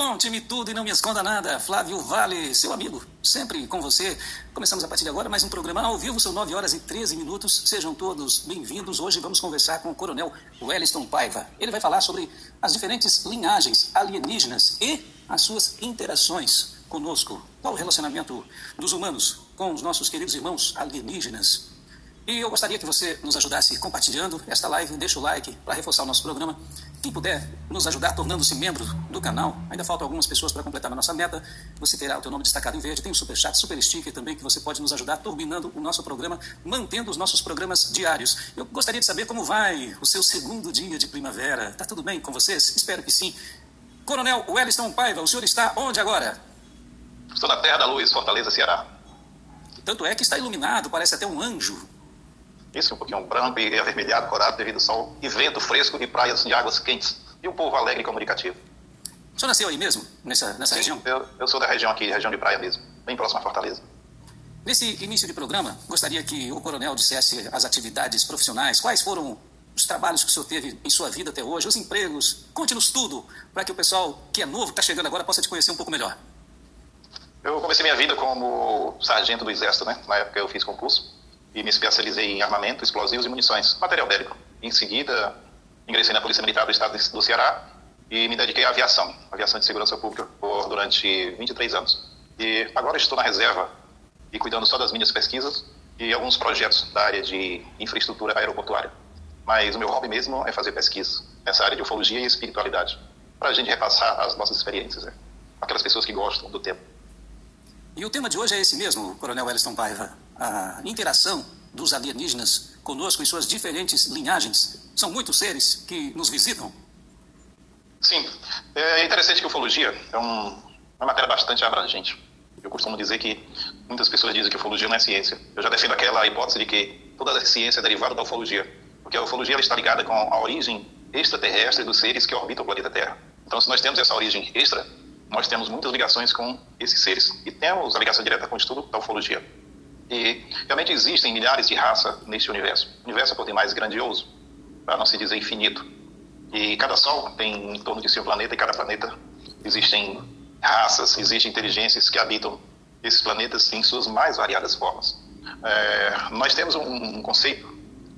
Conte-me tudo e não me esconda nada. Flávio Vale, seu amigo, sempre com você. Começamos a partir de agora mais um programa ao vivo, são 9 horas e 13 minutos. Sejam todos bem-vindos. Hoje vamos conversar com o coronel Wellington Paiva. Ele vai falar sobre as diferentes linhagens alienígenas e as suas interações conosco. Qual o relacionamento dos humanos com os nossos queridos irmãos alienígenas? E eu gostaria que você nos ajudasse compartilhando esta live, deixa o like para reforçar o nosso programa. Quem puder nos ajudar tornando-se membro do canal, ainda faltam algumas pessoas para completar a nossa meta. Você terá o teu nome destacado em verde, tem o super chat, super sticker também que você pode nos ajudar turbinando o nosso programa, mantendo os nossos programas diários. Eu gostaria de saber como vai o seu segundo dia de primavera. Tá tudo bem com vocês? Espero que sim. Coronel Wellington Paiva, o senhor está onde agora? Estou na Terra da Luz, Fortaleza, Ceará. Tanto é que está iluminado, parece até um anjo. Isso, um pouquinho branco e avermelhado, corado devido ao sol, e vento fresco e praias de águas quentes. E um povo alegre e comunicativo. O senhor nasceu aí mesmo, nessa, nessa Sim, região? Eu, eu sou da região aqui, região de praia mesmo, bem próxima à Fortaleza. Nesse início de programa, gostaria que o coronel dissesse as atividades profissionais, quais foram os trabalhos que o senhor teve em sua vida até hoje, os empregos. Conte-nos tudo, para que o pessoal que é novo, que está chegando agora, possa te conhecer um pouco melhor. Eu comecei minha vida como sargento do Exército, né? Na época eu fiz concurso e me especializei em armamento, explosivos e munições, material bélico. Em seguida, ingressei na Polícia Militar do Estado do Ceará e me dediquei à aviação, aviação de segurança pública, por durante 23 anos. E agora estou na reserva e cuidando só das minhas pesquisas e alguns projetos da área de infraestrutura aeroportuária. Mas o meu hobby mesmo é fazer pesquisa, nessa área de ufologia e espiritualidade, para a gente repassar as nossas experiências, né? aquelas pessoas que gostam do tema. E o tema de hoje é esse mesmo, Coronel Wellington Paiva. A interação dos alienígenas conosco em suas diferentes linhagens. São muitos seres que nos visitam. Sim, é interessante que ufologia é um, uma matéria bastante abrangente. Eu costumo dizer que muitas pessoas dizem que ufologia não é ciência. Eu já defendo aquela hipótese de que toda a ciência é derivada da ufologia, porque a ufologia está ligada com a origem extraterrestre dos seres que orbitam o planeta Terra. Então, se nós temos essa origem extra, nós temos muitas ligações com esses seres. E temos a ligação direta com o estudo da ufologia. E realmente existem milhares de raças neste universo. O universo é por demais grandioso, para não se dizer infinito. E cada sol tem em torno de seu planeta, e cada planeta existem raças, existem inteligências que habitam esses planetas em suas mais variadas formas. É, nós temos um, um, conceito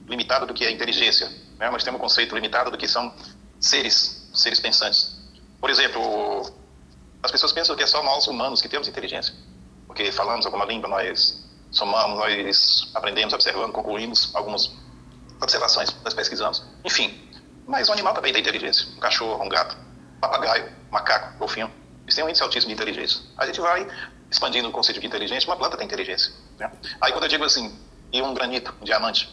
limitado do que é inteligência. Né? Nós temos um conceito limitado do que são seres, seres pensantes. Por exemplo, as pessoas pensam que é só nós humanos que temos inteligência, porque falamos alguma língua, nós somamos, nós aprendemos, observando, concluímos algumas observações, nós pesquisamos. Enfim, mas o animal também tem inteligência. Um cachorro, um gato, um papagaio, um macaco, um golfinho. Eles têm um índice altíssimo de inteligência. A gente vai expandindo o conceito de inteligência, uma planta tem inteligência. Né? Aí quando eu digo assim, e um granito, um diamante,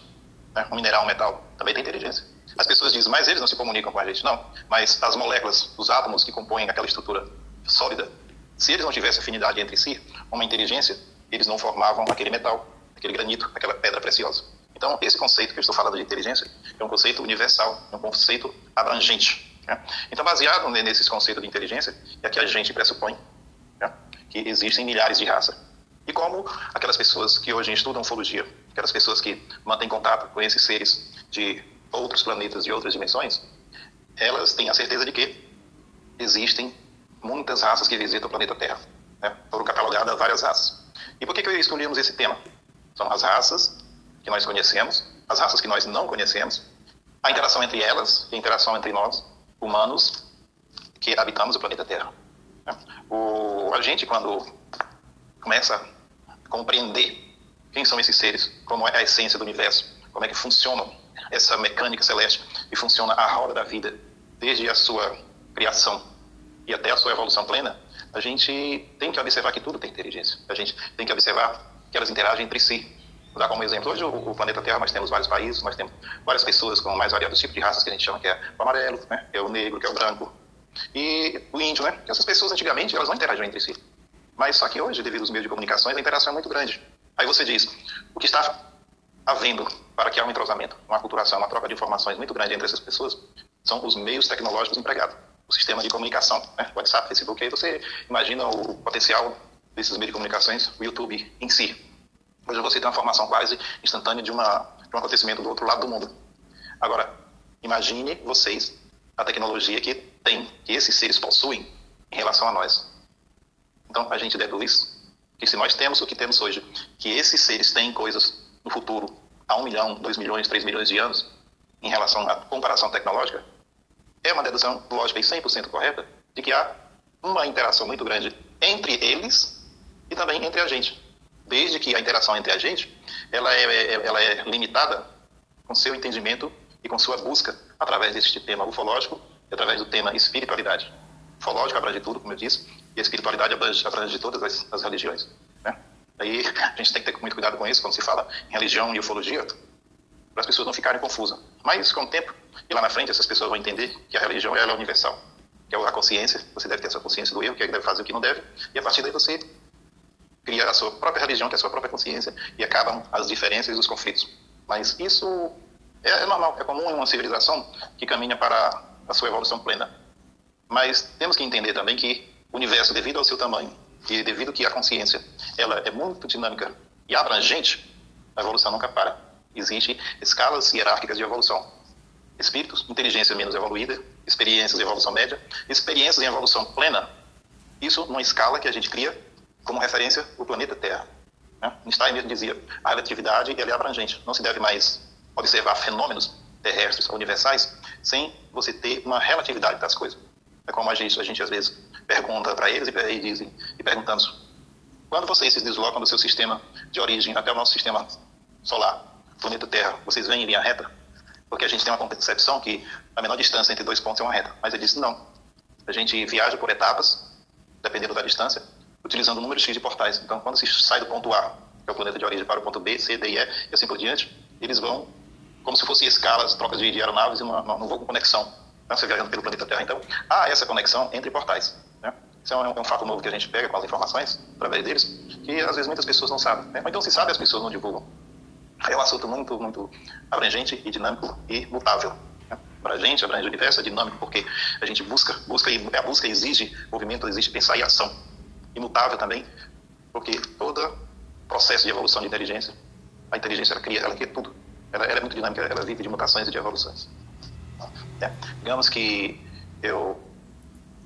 né? um mineral, um metal, também tem inteligência. As pessoas dizem, mas eles não se comunicam com a gente. Não, mas as moléculas, os átomos que compõem aquela estrutura sólida, se eles não tivessem afinidade entre si, uma inteligência, eles não formavam aquele metal, aquele granito, aquela pedra preciosa. Então, esse conceito que eu estou falando de inteligência é um conceito universal, é um conceito abrangente. Né? Então, baseado nesses conceitos de inteligência, é que a gente pressupõe né, que existem milhares de raças. E como aquelas pessoas que hoje estudam ufologia, aquelas pessoas que mantêm contato com esses seres de outros planetas, de outras dimensões, elas têm a certeza de que existem muitas raças que visitam o planeta Terra. Né? Foram catalogadas várias raças. E por que, que escolhemos esse tema? São as raças que nós conhecemos, as raças que nós não conhecemos, a interação entre elas e a interação entre nós, humanos, que habitamos o planeta Terra. Né? O, a gente, quando começa a compreender quem são esses seres, como é a essência do universo, como é que funciona essa mecânica celeste e funciona a roda da vida, desde a sua criação e até a sua evolução plena, a gente tem que observar que tudo tem inteligência. A gente tem que observar que elas interagem entre si. Vou dar como exemplo, hoje o, o, planeta Terra nós temos vários países, nós temos várias pessoas com mais variados tipos de raças que a gente chama que é o amarelo, né? que é o negro, que é o branco, e o índio, né? Essas pessoas antigamente elas não interagiam entre si. Mas só que hoje, devido aos meios de comunicações, a interação é muito grande. Aí você diz, o que está havendo para que há um entrosamento, uma aculturação, uma troca de informações muito grande entre essas pessoas, são os meios tecnológicos empregados o sistema de comunicação, né? WhatsApp, Facebook, aí você imagina o potencial desses meios de comunicações, o YouTube em si. Hoje você tem uma informação quase instantânea de, uma, de um acontecimento do outro lado do mundo. Agora, imagine vocês a tecnologia que tem, que esses seres possuem, em relação a nós. Então, a gente deduz que se nós temos o que temos hoje, que esses seres têm coisas no futuro, há um milhão, dois milhões, três milhões de anos, em relação à comparação tecnológica, é uma dedução lógica e 100% correta de que há uma interação muito grande entre eles e também entre a gente. Desde que a interação entre a gente ela é, é ela é limitada com seu entendimento e com sua busca através deste tema ufológico e através do tema espiritualidade. Ufológico abrange tudo, como eu disse, e a espiritualidade abrange, abrange todas as, as religiões. Né? Aí a gente tem que ter muito cuidado com isso quando se fala em religião e ufologia, para as pessoas não ficarem confusas. Mas com o tempo e lá na frente essas pessoas vão entender que a religião é universal, que é a consciência, você deve ter sua consciência do erro, que é que deve fazer o que não deve, e a partir daí você cria a sua própria religião, que é a sua própria consciência, e acabam as diferenças e os conflitos. Mas isso é, é normal, é comum em uma civilização que caminha para a sua evolução plena. Mas temos que entender também que o universo, devido ao seu tamanho e devido que a consciência ela é muito dinâmica e abrangente, a evolução nunca para. Existem escalas hierárquicas de evolução. Espíritos, inteligência menos evoluída, experiências em evolução média, experiências em evolução plena. Isso numa escala que a gente cria como referência o planeta Terra. Né? Einstein mesmo dizia, a relatividade ela é abrangente. Não se deve mais observar fenômenos terrestres universais sem você ter uma relatividade das coisas. É como a gente, a gente às vezes pergunta para eles e, e dizem, e perguntamos, quando vocês se deslocam do seu sistema de origem até o nosso sistema solar, planeta Terra, vocês vêm em linha reta? Porque a gente tem uma concepção que a menor distância entre dois pontos é uma reta. Mas ele disse não. A gente viaja por etapas, dependendo da distância, utilizando o número X de portais. Então, quando se sai do ponto A, que é o planeta de origem, para o ponto B, C, D e E, e assim por diante, eles vão como se fossem escalas, trocas de, de aeronaves e uma, uma, um voo com conexão. Então, você viajando pelo planeta Terra. Então, há essa conexão entre portais. Né? Isso é um, é um, fato novo que a gente pega com as informações, através deles, que às vezes muitas pessoas não sabem. Né? Ou então, se sabe, as pessoas não divulgam. É um assunto muito, muito abrangente e dinâmico e mutável. Né? Abrangente, abrange o universo, é dinâmico, porque a gente busca, busca e a busca exige movimento, exige pensar e ação. Imutável também, porque todo processo de evolução de inteligência, a inteligência ela cria, ela cria tudo. Ela, ela é muito dinâmica, ela vive de mutações e de evoluções. É. Digamos que eu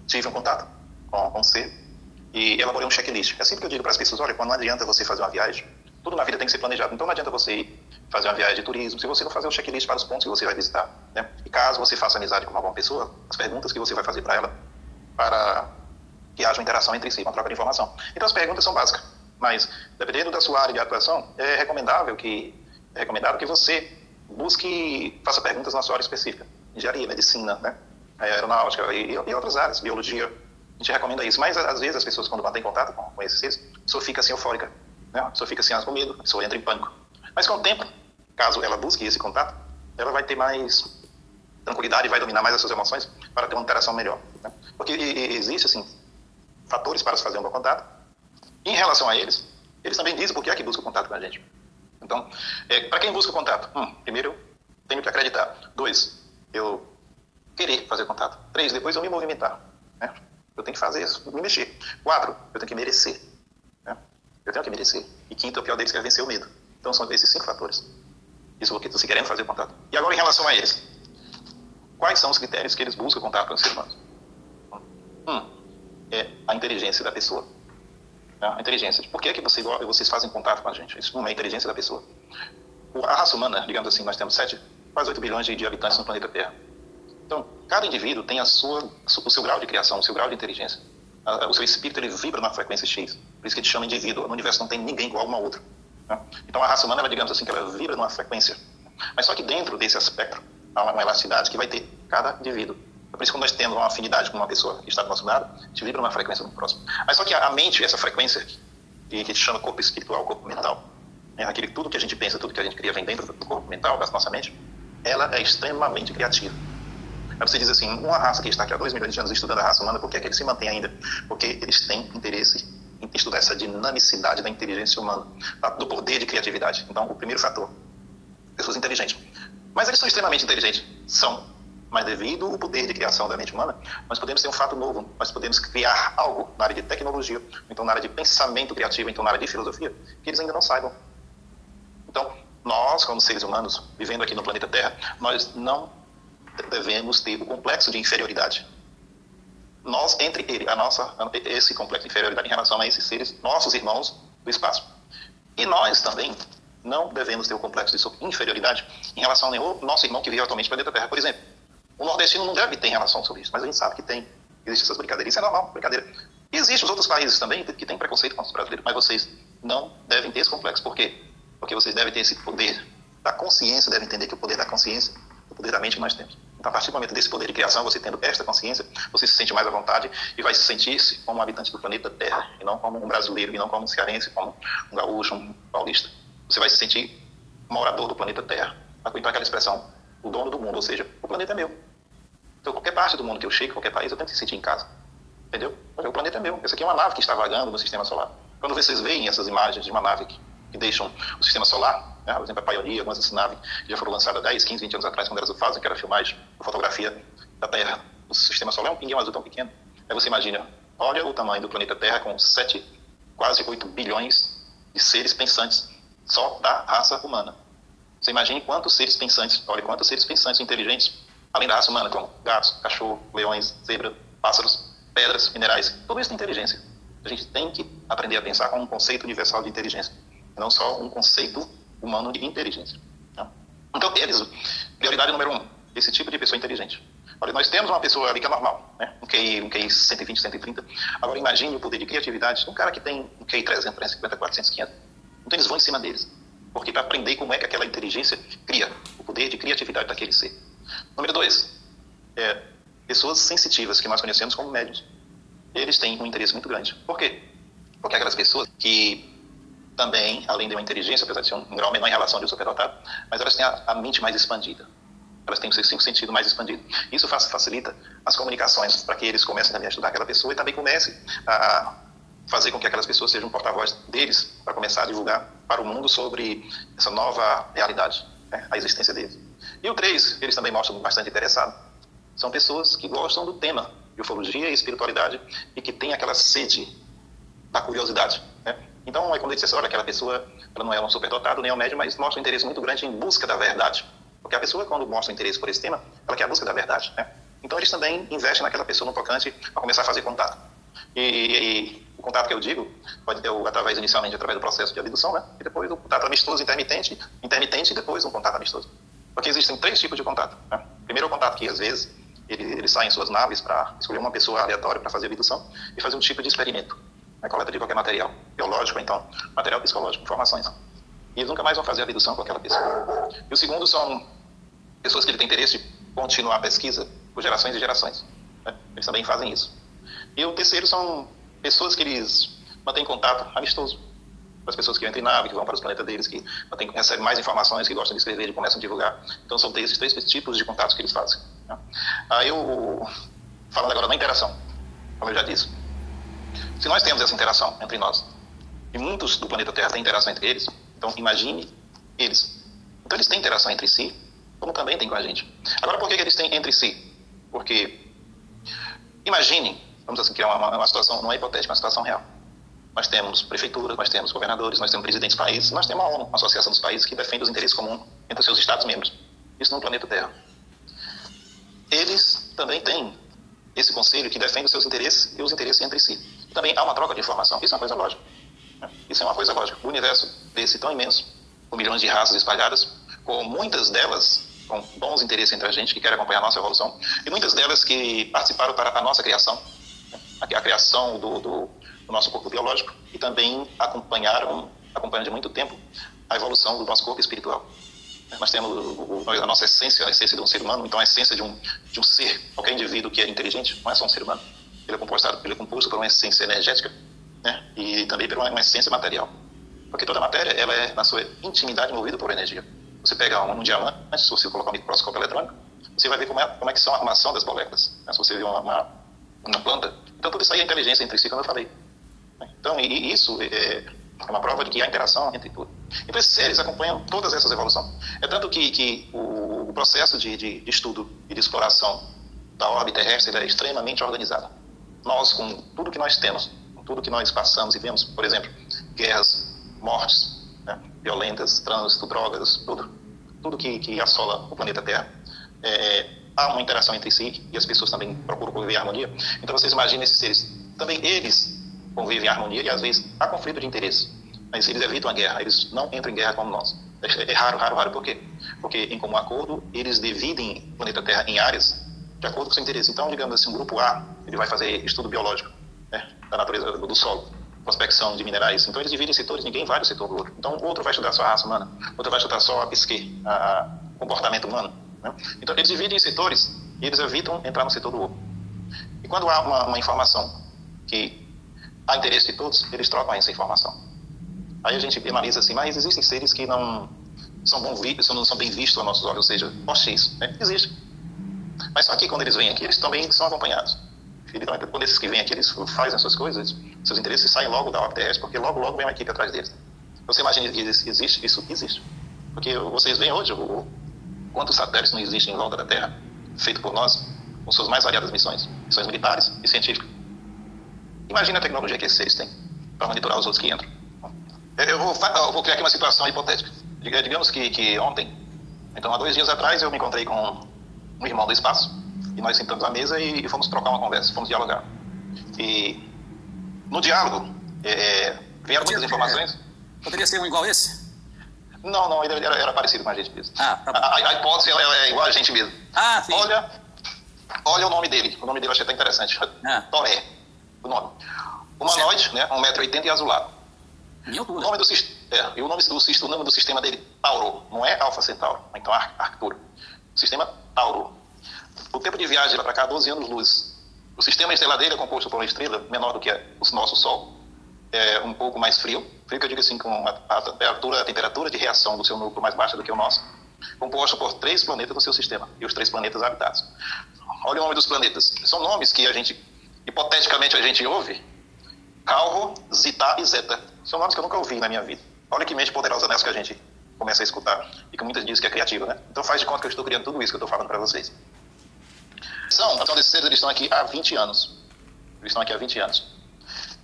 tive um contato com, com você e elaborei um checklist. É sempre que eu digo para as pessoas, olha, quando não adianta você fazer uma viagem, tudo na vida tem que ser planejado. Então não adianta você ir fazer uma viagem de turismo se você não fazer um checklist para os pontos que você vai visitar. Né? E caso você faça amizade com alguma pessoa, as perguntas que você vai fazer para ela, para que haja uma interação entre si, uma troca de informação. Então as perguntas são básicas, mas dependendo da sua área de atuação, é recomendável que é recomendável que você busque, faça perguntas na sua área específica. Engenharia, medicina, né? aeronáutica e, e, outras áreas, biologia. A gente recomenda isso. Mas, às vezes, as pessoas, quando mantêm contato com, com esses seres, pessoa fica assim eufórica. Né? A pessoa fica assim com medo, a pessoa entra em pânico. Mas, com o tempo, caso ela busque esse contato, ela vai ter mais tranquilidade e vai dominar mais as suas emoções para ter uma interação melhor. Né? Porque existe, assim, fatores para se fazer um bom contato. em relação a eles, eles também dizem por que é que busca contato com a gente. Então, é, para quem busca contato? Hum, primeiro, eu tenho que acreditar. Dois, eu querer fazer contato. Três, depois eu me movimentar. Né? Eu tenho que fazer isso, me mexer. Quatro, eu tenho que merecer. Eu tenho que merecer. E quinto, o pior deles, é vencer o medo. Então, são esses cinco fatores. Isso porque você querendo fazer contato. E agora, em relação a eles. Quais são os critérios que eles buscam contato com os seres humanos? Um, é a inteligência da pessoa. A inteligência. Por que, é que você, vocês fazem contato com a gente? Isso não é a inteligência da pessoa. A raça humana, digamos assim, nós temos 7, quase 8 bilhões de habitantes no planeta Terra. Então, cada indivíduo tem a sua, o seu grau de criação, o seu grau de inteligência. O seu espírito ele vibra na frequência X. Por isso que a gente chama indivíduo. No universo não tem ninguém igual a uma outra. Né? Então, a raça humana, ela, digamos assim, que ela vibra numa frequência. Mas só que dentro desse espectro há uma elasticidade que vai ter cada indivíduo. É por isso que quando nós temos uma afinidade com uma pessoa que está do nosso lado, a gente vibra uma frequência muito próxima. Mas só que a mente, essa frequência, que a gente chama corpo espiritual, corpo mental, é aquele tudo que a gente pensa, tudo que a gente cria vem dentro do corpo mental, da nossa mente, ela é extremamente criativa. Aí você diz assim, uma raça que está aqui há dois milhões de anos estudando a raça humana, por que, é que ele se mantém ainda? Porque eles têm interesse em estudar essa dinamicidade da inteligência humana, do poder de criatividade. Então, o primeiro fator, pessoas inteligentes. Mas eles são extremamente inteligentes, são mas devido ao poder de criação da mente humana, nós podemos ter um fato novo, nós podemos criar algo na área de tecnologia, então na área de pensamento criativo, então na área de filosofia, que eles ainda não saibam. Então, nós, como seres humanos, vivendo aqui no planeta Terra, nós não devemos ter o complexo de inferioridade. nós, entre ele, a nossa, esse complexo de inferioridade em relação a esses seres, nossos irmãos do espaço. E nós também não devemos ter o complexo de inferioridade em relação ao nosso irmão que vive atualmente dentro da Terra. Por exemplo, o nordestino não deve ter relação sobre isso, mas a gente sabe que tem. Existem essas brincadeiras, isso é normal, brincadeira. Existem os outros países também que têm preconceito contra os brasileiros, mas vocês não devem ter esse complexo. Por quê? Porque vocês devem ter esse poder da consciência, devem entender que o poder da consciência poder da mente nós temos. Então, a partir do momento desse poder de criação, você tendo esta consciência, você se sente mais à vontade e vai se sentir-se como um habitante do planeta Terra, e não como um brasileiro, e não como um cearense, como um gaúcho, um paulista. Você vai se sentir morador do planeta Terra. Então, aquela expressão, o dono do mundo, ou seja, o planeta é meu. Então, qualquer parte do mundo que eu chegue, qualquer país, eu tenho que se sentir em casa. Entendeu? Porque o planeta é meu. Essa aqui é uma nave que está vagando no sistema solar. Quando vocês veem essas imagens de uma nave que, que deixam o sistema solar, né, por exemplo, a Pioneer, algumas dessas naves já foram lançadas 10, 15, 20 anos atrás, quando elas fazem, que era filmagem, fotografia da Terra, o sistema solar é um pinguim azul tão pequeno. Aí você imagina, olha o tamanho do planeta Terra com 7, quase 8 bilhões de seres pensantes só da raça humana. Você imagine quantos seres pensantes, olha quantos seres pensantes inteligentes além da raça humana, como gatos, cachorro, leões, zebra, pássaros, pedras, minerais, tudo isso tem inteligência. A gente tem que aprender a pensar com um conceito universal de inteligência, não só um conceito humano de inteligência. Tá? Então, eles, prioridade número um, esse tipo de pessoa inteligente. Olha, nós temos uma pessoa ali que é normal, né? um, QI, um QI 120, 130. Agora, imagine o poder de criatividade de um cara que tem um QI 300, 350, 400, 500. Então, eles vão em cima deles. Porque para aprender como é que aquela inteligência cria o poder de criatividade daquele ser. Número dois, é, pessoas sensitivas que nós conhecemos como médios. Eles têm um interesse muito grande. Por quê? Porque aquelas pessoas que também, além de uma inteligência, apesar de ser um grau menor em relação ao superdotado, mas elas têm a, a, mente mais expandida. Elas têm o seu cinco sentido mais expandido. Isso faz, facilita as comunicações para que eles comecem também a estudar aquela pessoa e também comecem a fazer com que aquelas pessoas sejam porta-voz deles para começar a divulgar para o mundo sobre essa nova realidade, né, a existência deles. E o 3, eles também mostram bastante interessado. São pessoas que gostam do tema de ufologia e espiritualidade e que têm aquela sede da curiosidade. Né? Então, é quando ele diz assim, olha, aquela pessoa ela não é um superdotado nem é um médium, mas mostra um interesse muito grande em busca da verdade. Porque a pessoa, quando mostra interesse por esse tema, ela quer a busca da verdade. Né? Então, eles também investem naquela pessoa no tocante a começar a fazer contato. E, e, o contato que eu digo pode ter através inicialmente através do processo de abdução, né? E depois o contato amistoso intermitente, intermitente e depois um contato amistoso. Porque existem três tipos de contato. Né? Primeiro, o contato que, às vezes, ele, eles saem em suas naves para escolher uma pessoa aleatória para fazer abdução e fazer um tipo de experimento. Né? Coleta de qualquer material, biológico, então, material psicológico, informações. E eles nunca mais vão fazer a abdução com aquela pessoa. E o segundo são pessoas que ele tem interesse de continuar a pesquisa por gerações e gerações. Né? Eles também fazem isso. E o terceiro são pessoas que eles mantêm contato amistoso para as pessoas que entram em nave, que vão para os planetas deles, que tem, recebem mais informações, que gostam de escrever e começam a divulgar. Então, são esses três tipos de contatos que eles fazem. Né? Aí, eu, falando agora da interação, como eu já disse, se nós temos essa interação entre nós, e muitos do planeta Terra têm interação entre eles, então imagine eles. Então, eles têm interação entre si, como também tem com a gente. Agora, por que, que eles têm entre si? Porque, imagine, vamos assim, criar uma, uma situação, não é hipotética, uma situação real nós temos prefeituras, nós temos governadores, nós temos presidentes de países, nós temos a ONU, a Associação dos Países, que defende os interesses comuns entre os seus Estados-membros. Isso no planeta Terra. Eles também têm esse conselho que defende os seus interesses e os interesses entre si. Também há uma troca de informação. Isso é uma coisa lógica. Isso é uma coisa lógica. O universo desse tão imenso, com milhões de raças espalhadas, com muitas delas com bons interesses entre a gente, que querem acompanhar a nossa evolução, e muitas delas que participaram para a nossa criação, né? a criação do, do do nosso corpo biológico e também acompanharam, acompanham de muito tempo a evolução do nosso corpo espiritual. Nós temos a nossa essência, a essência de um ser humano, então a essência de um, de um ser, qualquer indivíduo que é inteligente, não é só um ser humano. Ele é composto, ele é composto por uma essência energética né? e também por uma, uma essência material. Porque toda matéria, ela é, na sua intimidade, movida por energia. Você pega um, um diamante, se você colocar um microscópio eletrônico, você vai ver como é, como é que são a armação das moléculas. Né? Se você vê uma, uma, uma planta. Então, tudo isso aí é inteligência entre si, como eu falei. Então, e isso é, é uma prova de que há interação entre tudo. Então, esses seres acompanham todas essas evoluções. É tanto que, que o, o processo de, de, de, estudo e de exploração da órbita terrestre é extremamente organizado. Nós, com tudo que nós temos, com tudo que nós passamos e vemos, por exemplo, guerras, mortes né, violentas, trânsito, drogas, tudo, tudo que, que assola o planeta Terra, é, há uma interação entre si e as pessoas também procuram conviver em harmonia. Então vocês imaginem esses seres, também eles convivem em harmonia e às vezes há conflito de interesse, mas eles evitam a guerra, eles não entram em guerra como nós. É, é raro, raro, raro, por quê? Porque em comum acordo eles dividem o planeta Terra em áreas de acordo com seu interesse. Então, digamos assim, um grupo A, ele vai fazer estudo biológico né, da natureza do solo, prospecção de minerais. Então, eles dividem setores, ninguém vai no setor do outro. Então, outro vai estudar só a raça humana, outro vai estudar só a psique, o comportamento humano. Né? Então, eles dividem em setores e eles evitam entrar no setor do outro. E quando há uma, uma informação que há interesse de todos, eles trocam essa informação. Aí a gente analisa assim, mas existem seres que não são, bom, não são bem vistos aos nossos olhos, ou seja, hostis. Né? Existe. Mas só que quando eles vêm aqui, eles também são acompanhados. Então, quando esses que vêm aqui, eles fazem as suas coisas, seus interesses saem logo da OPTS, porque logo, logo vem uma equipe atrás deles. Você imagina que existe? Isso existe. Porque vocês veem hoje o, quantos satélites não existem em volta da Terra, feito por nós, com suas mais variadas missões, missões militares e científicas. Imagina a tecnologia que esses têm para monitorar os outros que entram. Eu vou, eu vou criar aqui uma situação hipotética. Digamos que, que ontem, então há dois dias atrás, eu me encontrei com um irmão do espaço, e nós sentamos à mesa e, e fomos trocar uma conversa, fomos dialogar. E no diálogo, é, vieram muitas informações. Poderia ser um igual esse? Não, não, ele era, era parecido com a gente mesmo. Ah, tá a, a, hipótese é igual a gente mesmo. Ah, sim. Olha, olha o nome dele. O nome dele eu achei até interessante. Ah. Toré, o nome. Humanoide, né? 1,80m e azulado. O nome do, é, e o nome do, o nome do sistema dele, Tauro. Não é Alfa Centauro, então Arcturo. Sistema Tauro. O tempo de viagem para cá, 12 anos-luz. O sistema estelar dele é composto por uma estrela menor do que o nosso Sol, é um pouco mais frio, frio que eu digo assim, com a, temperatura, a temperatura de reação do seu núcleo mais baixa do que o nosso, composto por três planetas no seu sistema, e os três planetas habitados. Olha o nome dos planetas. São nomes que a gente, hipoteticamente, a gente ouve. Calvo, Zita e Zeta. São nomes que eu nunca ouvi na minha vida. Olha que mente poderosa nessa que a gente começa a escutar e que muitas dizem que é criativa, né? Então faz de conta que eu estou criando tudo isso que eu estou falando para vocês. São, então, desses seres, eles estão aqui há 20 anos. Eles estão aqui há 20 anos.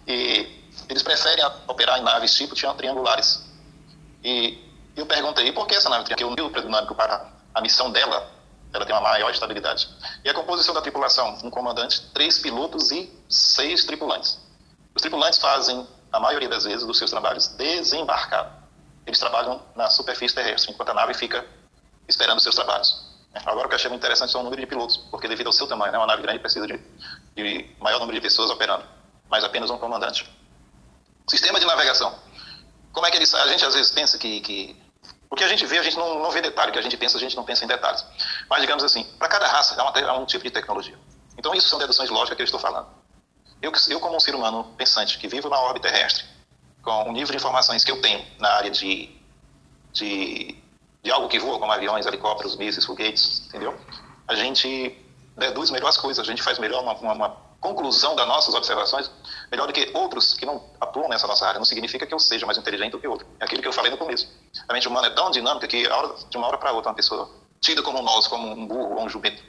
E eles preferem operar em naves tipo triangulares. E eu perguntei, por que essa nave triangular? Porque o nível dinâmico para a missão dela, ela tem uma maior estabilidade. E a composição da tripulação, um comandante, três pilotos e seis tripulantes. Os tripulantes fazem, a maioria das vezes, dos seus trabalhos desembarcado eles trabalham na superfície terrestre, enquanto a nave fica esperando seus trabalhos. Agora, o que eu achei interessante é o número de pilotos, porque devido ao seu tamanho, né, uma nave grande precisa de, de maior número de pessoas operando, mas apenas um comandante. Sistema de navegação. Como é que eles. A gente às vezes pensa que. que o que a gente vê, a gente não, não vê detalhe, o que a gente pensa, a gente não pensa em detalhes. Mas, digamos assim, para cada raça há, uma, há um tipo de tecnologia. Então, isso são deduções lógicas que eu estou falando. Eu, eu, como um ser humano pensante, que vivo na órbita terrestre, com o nível de informações que eu tenho na área de, de, de algo que voa, como aviões, helicópteros, mísseis, foguetes, entendeu? A gente deduz melhor as coisas, a gente faz melhor uma, uma, uma conclusão das nossas observações, melhor do que outros que não atuam nessa nossa área. Não significa que eu seja mais inteligente do que outro. É aquilo que eu falei no começo. A mente humana é tão dinâmica que de uma hora para outra uma pessoa tida como nós, como um burro ou um jumento.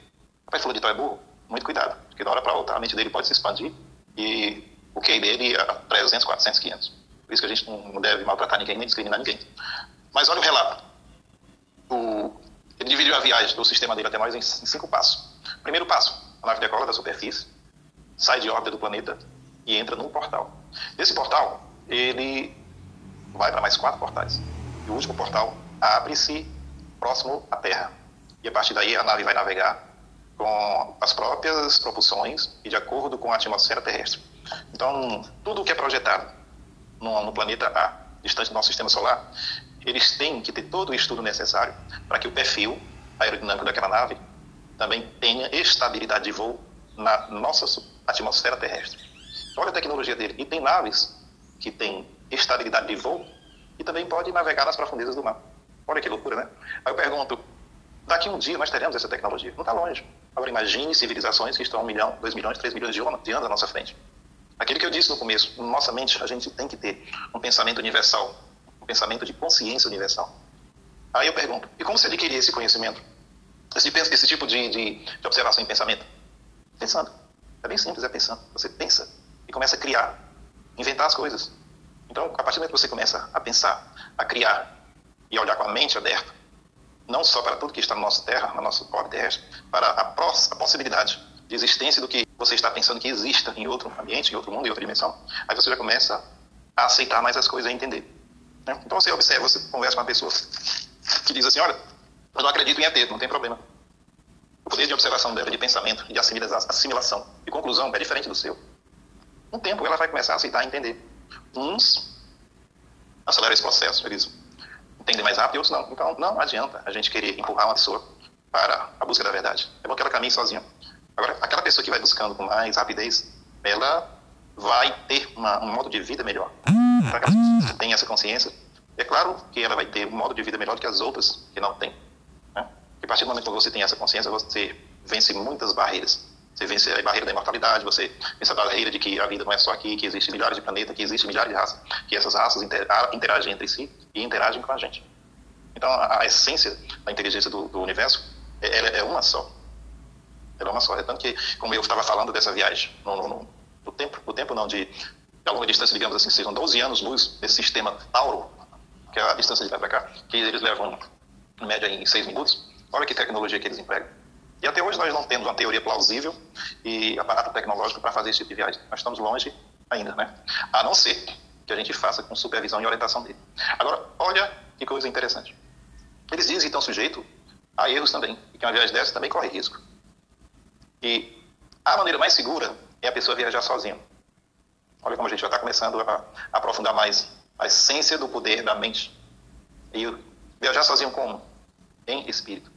O pai de tal é burro? Muito cuidado, porque da hora para outra a mente dele pode se expandir e o QI dele é 300, 400, 500. Por isso que a gente não deve maltratar ninguém, nem discriminar ninguém. Mas olha o relato. O, ele dividiu a viagem do sistema dele até nós em, em cinco passos. Primeiro passo, a nave decola da superfície, sai de órbita do planeta e entra num portal. Esse portal, ele vai para mais quatro portais. E o último portal abre-se próximo à Terra. E a partir daí a nave vai navegar com as próprias propulsões e de acordo com a atmosfera terrestre. Então, tudo o que é projetado no, no planeta A, distante do nosso sistema solar, eles têm que ter todo o estudo necessário para que o perfil aerodinâmico daquela nave também tenha estabilidade de voo na nossa atmosfera terrestre. Olha a tecnologia dele. E tem naves que têm estabilidade de voo e também pode navegar nas profundezas do mar. Olha que loucura, né? Aí eu pergunto, daqui um dia nós teremos essa tecnologia. Não está longe. Agora imagine civilizações que estão a um milhão, dois milhões, três milhões de anos à nossa frente. Aquilo que eu disse no começo, nossa mente a gente tem que ter um pensamento universal, um pensamento de consciência universal. Aí eu pergunto, e como você adquirir esse conhecimento? Esse, esse tipo de, de, de observação e pensamento? Pensando. É bem simples, é pensando. Você pensa e começa a criar, inventar as coisas. Então, a partir do momento que você começa a pensar, a criar e a olhar com a mente aberta, não só para tudo que está na nossa Terra, na nossa orbe terrestre, para a, a possibilidade de existência do que você está pensando que exista em outro ambiente, em outro mundo, em outra dimensão, aí você já começa a aceitar mais as coisas, a entender. Né? Então você observa, você conversa com uma pessoa que diz assim, olha, eu não acredito em ET, não tem problema. O poder de observação dela, de pensamento, de assimilação e conclusão é diferente do seu. Um tempo ela vai começar a aceitar e entender. Uns aceleram esse processo, eles entendem mais rápido e outros não. Então não adianta a gente querer empurrar uma pessoa para a busca da verdade. É bom que ela caminhe sozinha. Agora, aquela pessoa que vai buscando com mais rapidez, ela vai ter uma, um modo de vida melhor. Para que ela tenha essa consciência, é claro que ela vai ter um modo de vida melhor do que as outras que não têm. Né? Porque a partir do momento que você tem essa consciência, você vence muitas barreiras. Você vence a barreira da imortalidade, você vence a barreira de que a vida não é só aqui, que existem milhares de planetas, que existem milhares de raças, que essas raças interagem entre si e interagem com a gente. Então, a, a essência da inteligência do, do universo é, é, uma só. Ela é uma. É tanto que, como eu estava falando dessa viagem, no, no, no, tempo, o tempo não de, de a longa distância, digamos assim, sejam 12 anos luz desse sistema Tauro, que é a distância de lá para cá, que eles levam, em média, em 6 minutos. Olha que tecnologia que eles empregam. E até hoje nós não temos uma teoria plausível e aparato tecnológico para fazer esse tipo de viagem. Nós estamos longe ainda, né? A não ser que a gente faça com supervisão e orientação dele. Agora, olha que coisa interessante. Eles dizem que estão sujeitos a erros também, e que uma viagem dessa também corre risco. E a maneira mais segura é a pessoa viajar sozinha. Olha como a gente já está começando a, a aprofundar mais a essência do poder da mente. E viajar sozinho como? Em espírito.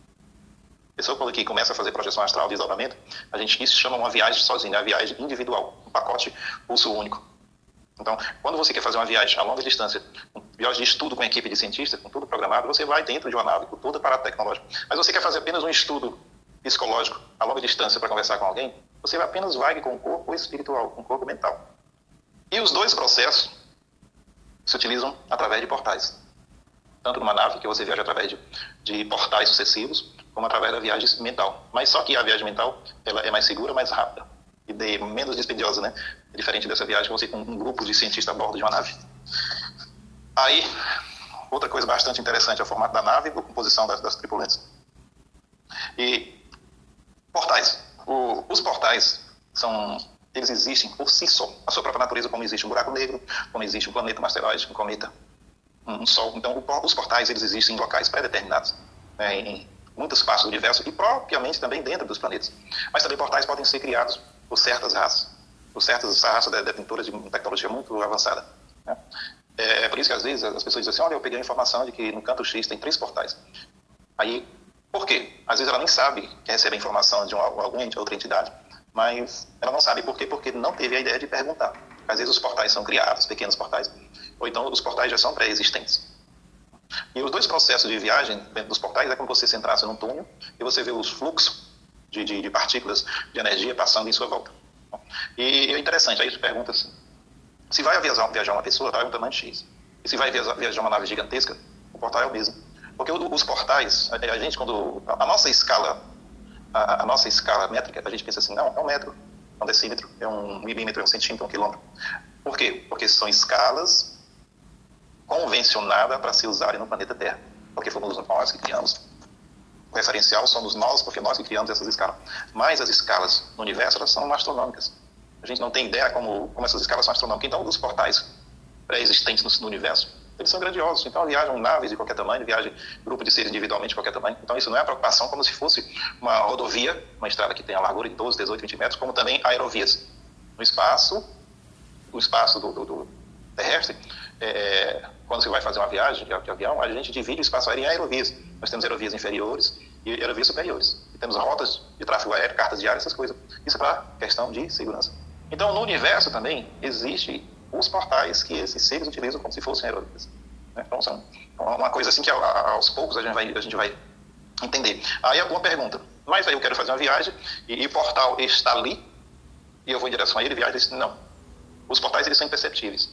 A pessoa quando aqui começa a fazer projeção astral de isolamento, a gente isso chama uma viagem sozinha, uma viagem individual, um pacote pulso único. Então, quando você quer fazer uma viagem a longa distância, uma viagem de estudo com a equipe de cientistas, com tudo programado, você vai dentro de uma nave com todo o aparato tecnológico. Mas você quer fazer apenas um estudo psicológico a longa distância para conversar com alguém, você apenas vai com o corpo espiritual, com o corpo mental. E os dois processos se utilizam através de portais. Tanto numa nave, que você viaja através de, de portais sucessivos, como através da viagem mental. Mas só que a viagem mental ela é mais segura, mais rápida e de, menos dispendiosa, né? É diferente dessa viagem você com um grupo de cientistas a bordo de uma nave. Aí, outra coisa bastante interessante é o formato da nave e a composição das, das tripulantes. E portais. O, os portais são eles existem por si só, a sua própria natureza, como existe um buraco negro, como existe um planeta, um asteroide, um cometa, um sol. Então, os portais eles existem em locais pré-determinados, né, em muitas partes do universo e propriamente também dentro dos planetas. Mas também portais podem ser criados por certas raças, por certas raças detentoras de tecnologia muito avançada. Né? É, é, por isso que às vezes as pessoas dizem assim, olha, eu peguei a informação de que no canto X tem três portais. Aí, por quê? Às vezes ela nem sabe que recebe a informação de uma, alguma outra entidade, mas ela não sabe por quê, porque não teve a ideia de perguntar. Às vezes os portais são criados, pequenos portais, ou então os portais já são pré-existentes. E os dois processos de viagem dentro dos portais é como você se entrasse num túnel e você vê os fluxos de, de, de partículas de energia passando em sua volta. E é interessante, aí você pergunta assim, se vai viajar, viajar uma pessoa, é um tamanho X. E se vai viajar uma nave gigantesca, o portal é o mesmo. Porque os portais, a gente quando... A nossa escala, a, a nossa escala métrica, a gente pensa assim, não, é um metro, é um decímetro, é um milímetro, é um centímetro, é um quilômetro. Por quê? Porque são escalas convencionada para se usarem no planeta Terra, porque fomos nós que criamos. O referencial somos nós, porque nós que criamos essas escalas. Mas as escalas no universo elas são astronômicas. A gente não tem ideia como, como essas escalas são astronômicas. Então, os portais pré-existentes no, no, universo, eles são grandiosos. Então, viajam naves de qualquer tamanho, viajam grupo de seres individualmente de qualquer tamanho. Então, isso não é uma preocupação como se fosse uma rodovia, uma estrada que tem a largura de 12, 18, 20 metros, como também aerovias. No espaço, o espaço do, do, do terrestre, é, quando você vai fazer uma viagem de, avião, a gente divide o espaço aéreo em aerovias. Nós temos aerovias inferiores e aerovias superiores. E temos rotas de tráfego aéreo, cartas diárias, essas coisas. Isso é para questão de segurança. Então, no universo também, existe os portais que esses seres utilizam como se fossem aerovias. Né? Então, são uma coisa assim que aos poucos a gente vai, a gente vai entender. Aí, alguma pergunta. Mas aí eu quero fazer uma viagem e, o portal está ali e eu vou em direção a ele, viagem. Não. Os portais, eles são imperceptíveis.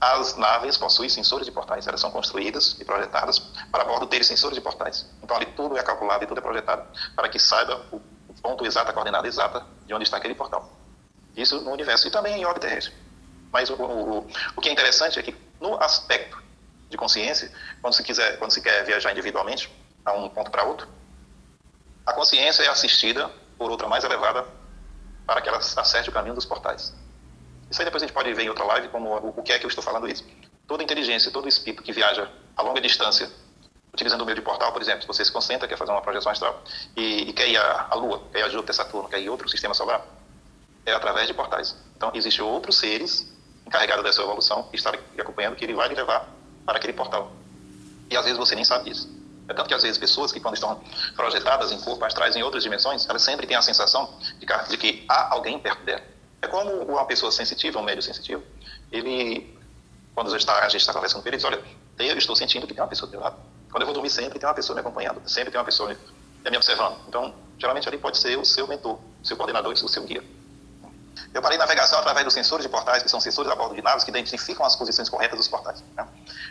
As naves possuem sensores de portais, elas são construídas e projetadas para bordo ter sensores de portais. Então ali tudo é calculado e tudo é projetado para que saiba o ponto exato, a coordenada exata de onde está aquele portal. Isso no universo e também em órbita terrestre. Mas o, o, o que é interessante é que no aspecto de consciência, quando se, quiser, quando se quer viajar individualmente a um ponto para outro, a consciência é assistida por outra mais elevada para que ela acerte o caminho dos portais. Isso aí depois a gente pode ver em outra live como o que é que eu estou falando isso. Toda inteligência, todo espírito que viaja a longa distância, utilizando o meio de portal, por exemplo, se você se concentra, quer fazer uma projeção astral e, e quer ir à, Lua, quer ir a Júpiter, Saturno, quer ir a outro sistema solar, é através de portais. Então, existem outros seres encarregados dessa evolução estão acompanhando que ele vai lhe levar para aquele portal. E às vezes você nem sabe disso. É tanto que às vezes pessoas que quando estão projetadas em corpo astrais em outras dimensões, elas sempre têm a sensação de que, há alguém perto dela. É como uma pessoa sensitiva, um médio sensitivo, ele, quando está, a gente está conversando com ele, diz, olha, eu estou sentindo que tem uma pessoa do meu lado. Quando eu vou dormir sempre, tem uma pessoa me acompanhando, sempre tem uma pessoa me observando. Então, geralmente ali pode ser o seu mentor, o seu coordenador, o seu guia. Eu parei navegação através dos sensores de portais, que são sensores a bordo de naves que identificam as posições corretas dos portais. Né?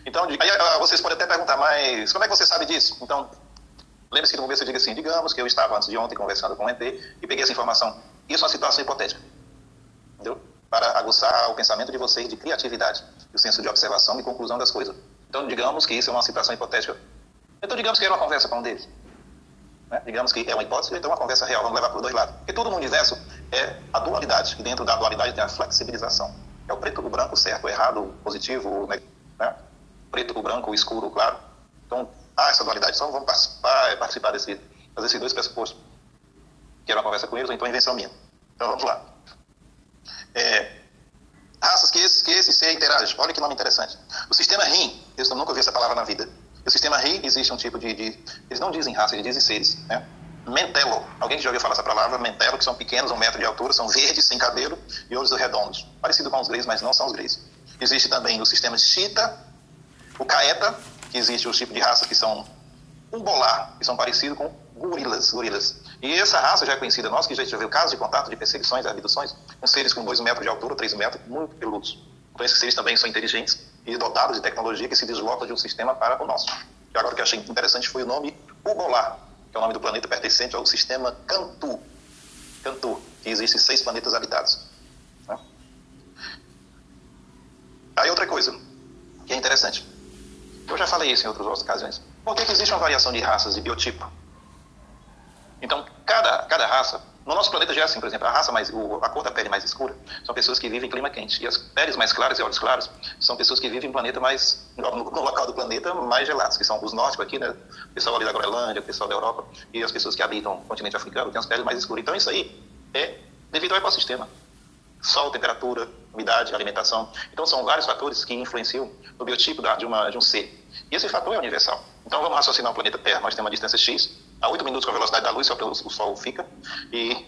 Então, aí ah, vocês podem até perguntar, mas como é que você sabe disso? Então, lembre-se que no começo eu digo assim, digamos que eu estava antes de ontem conversando com o ET e peguei essa informação. Isso é uma situação hipotética. Entendeu? Para aguçar o pensamento de vocês de criatividade, o senso de observação e conclusão das coisas. Então, digamos que isso é uma situação hipotética. Então, digamos que era uma conversa com um deles. Né? Digamos que é uma hipótese, então é uma conversa real, vamos levar por dois lados. Porque tudo no universo é a dualidade, e dentro da dualidade tem a flexibilização. É o preto, o branco, o certo, o errado, o positivo, né? preto, o branco, o escuro, o claro. Então, há essa dualidade. Então, vamos participar, participar desse, fazer esses dois pressupostos. Que era uma conversa com eles, ou então invenção minha. Então, vamos lá. É, raças que esse, que esse ser interage. Olha que nome interessante. O sistema RIM, eu nunca ouvi essa palavra na vida. O sistema RIM existe um tipo de, de, Eles não dizem raça, eles dizem seres. Né? Mentelo. Alguém já ouviu falar essa palavra? Mentelo, que são pequenos, um metro de altura, são verdes, sem cabelo e olhos redondos. Parecido com os greys, mas não são os greys. Existe também o sistema Chita, o Caeta, que existe os tipos de raça que são um bolar, que são parecidos com gorilas, gorilas. E essa raça já é conhecida, nós que já tivemos casos de contato de perseguições e abduções, com seres com 2 metros de altura, 3 metros, muito peludos. Então esses seres também são inteligentes e dotados de tecnologia que se deslocam de um sistema para o nosso. E agora o que eu achei interessante foi o nome Ugolar, que é o nome do planeta pertencente ao sistema Cantu. Cantu, que existem seis planetas habitados. Né? Aí outra coisa, que é interessante. Eu já falei isso em outras ocasiões. Por que, que existe uma variação de raças e biotipo? Então, cada, cada raça, no nosso planeta já é assim, por exemplo, a raça mais, o, a cor da pele mais escura são pessoas que vivem em clima quente. E as peles mais claras e olhos claros são pessoas que vivem em planeta mais, no, no local do planeta mais gelados, que são os nórdicos aqui, né? O pessoal ali da Groenlândia, o pessoal da Europa, e as pessoas que habitam o continente africano têm as peles mais escuras. Então, isso aí é devido ao ecossistema. Sol, temperatura, umidade, alimentação. Então, são vários fatores que influenciam no biotipo da, de, uma, de um ser. E esse fator é universal. Então, vamos raciocinar o planeta Terra. Nós temos uma distância X, a 8 minutos com a velocidade da luz, só pelo o Sol fica, e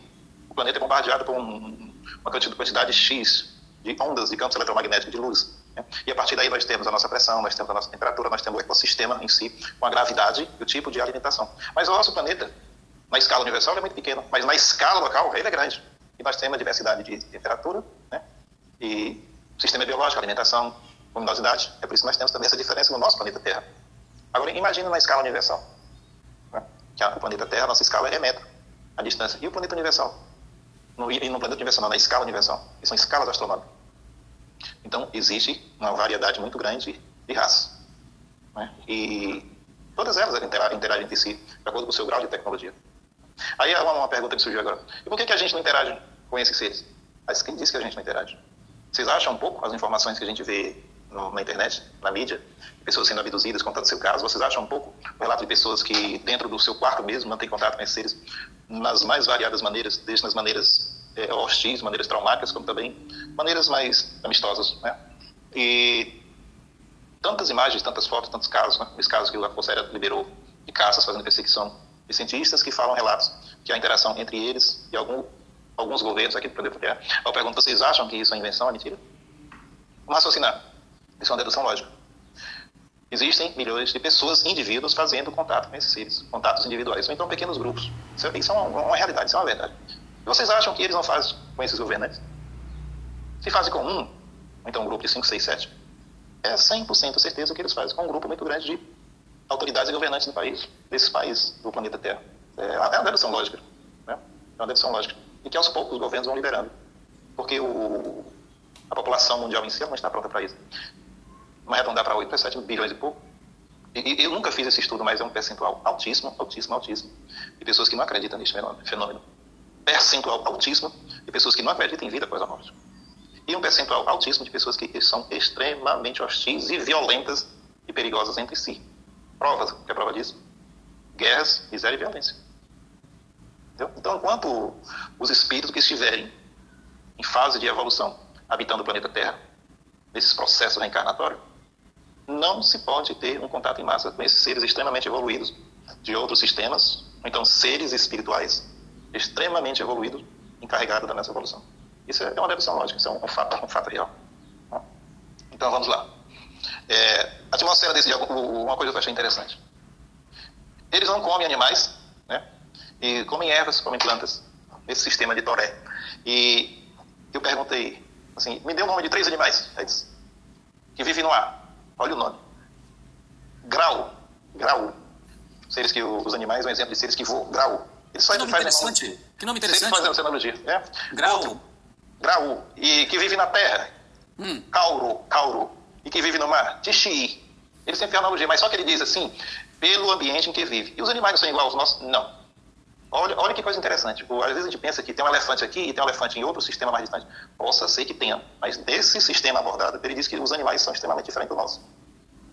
o planeta é bombardeado por um, uma quantidade X de ondas de campos eletromagnéticos de luz. Né? E a partir daí nós temos a nossa pressão, nós temos a nossa temperatura, nós temos o ecossistema em si, com a gravidade e o tipo de alimentação. Mas o nosso planeta, na escala universal, é muito pequeno, mas na escala local, ele é grande. E nós temos a diversidade de temperatura, né? e sistema biológico, alimentação, luminosidade. É por isso que nós temos também essa diferença no nosso planeta Terra. Agora, imagine na escala universal que o planeta Terra, a nossa escala é metro, a distância. E o planeta universal? No, e no planeta universal, não, na escala universal. Que são escalas astronômicas. Então, existe uma variedade muito grande de raças. Né? E todas elas interagem, interagem entre si, de acordo com o seu grau de tecnologia. Aí uma, uma pergunta que surgiu agora. E por que, que a gente não interage com esses seres? Mas quem disse que a gente não interage? Vocês acham um pouco as informações que a gente vê no, na internet, na mídia, pessoas sendo abduzidas, contando seu caso. Vocês acham um pouco o relato de pessoas que, dentro do seu quarto mesmo, mantêm contato com esses seres nas mais variadas maneiras, desde nas maneiras é, hostis, maneiras traumáticas, como também maneiras mais amistosas, né? E tantas imagens, tantas fotos, tantos casos, né? Esse caso que o Força liberou de caças fazendo perseguição de cientistas que falam relatos que a interação entre eles e algum, alguns governos aqui do planeta Terra. Eu pergunto, vocês acham que isso é invenção, é mentira? Vamos raciocinar. Isso é uma dedução lógica. Existem milhões de pessoas, indivíduos, fazendo contato com esses seres, contatos individuais, ou então pequenos grupos. Isso, é, é uma, uma, realidade, isso é uma verdade. Vocês acham que eles não fazem com esses governantes? Se fazem com um, ou então um grupo de 5, 6, 7, é 100% certeza que eles fazem com um grupo muito grande de autoridades e governantes do país, desses países do planeta Terra. É uma dedução lógica. Né? É uma dedução lógica. E que aos poucos os governos vão liberando. Porque o, a população mundial em si não está pronta para isso. Vamos arredondar para 8, 7 bilhões e pouco. E, eu nunca fiz esse estudo, mas é um percentual altíssimo, altíssimo, altíssimo, de pessoas que não acreditam nesse fenômeno. Percentual altíssimo de pessoas que não acreditam em vida após a morte. E um percentual altíssimo de pessoas que são extremamente hostis e violentas e perigosas entre si. Provas, que é prova disso? Guerras, miséria e violência. Entendeu? Então, enquanto os espíritos que estiverem em fase de evolução, habitando o planeta Terra, nesses processos reencarnatórios, não se pode ter um contato em massa com esses seres extremamente evoluídos de outros sistemas, então seres espirituais extremamente evoluídos encarregados da nossa evolução. Isso é uma dedução lógica, isso é um, fato, um fato real. Então vamos lá. É, a atmosfera desse dia, uma coisa que eu achei interessante. Eles não comem animais, né? E comem ervas, comem plantas, nesse sistema de Toré. E eu perguntei, assim, me dê o nome de três animais, que vivem no ar. Olha o nome. Grau. Grau. Seres que os animais, um exemplo de seres que voam. Grau. Ele só que nome interessante. Que nome interessante. Sempre faz a analogia. Né? Grau. Outro, grau. E que vive na terra. Hum. Cauro. Cauro. E que vive no mar. Tixi. Ele sempre faz analogia, mas só que ele diz assim, pelo ambiente em que vive. E os animais não são iguais aos nossos? Não. Olha, olha que coisa interessante. Às vezes a gente pensa que tem um elefante aqui e tem um elefante em outro sistema mais distante. Possa ser que tenha, mas nesse sistema abordado, ele diz que os animais são extremamente diferentes do nosso.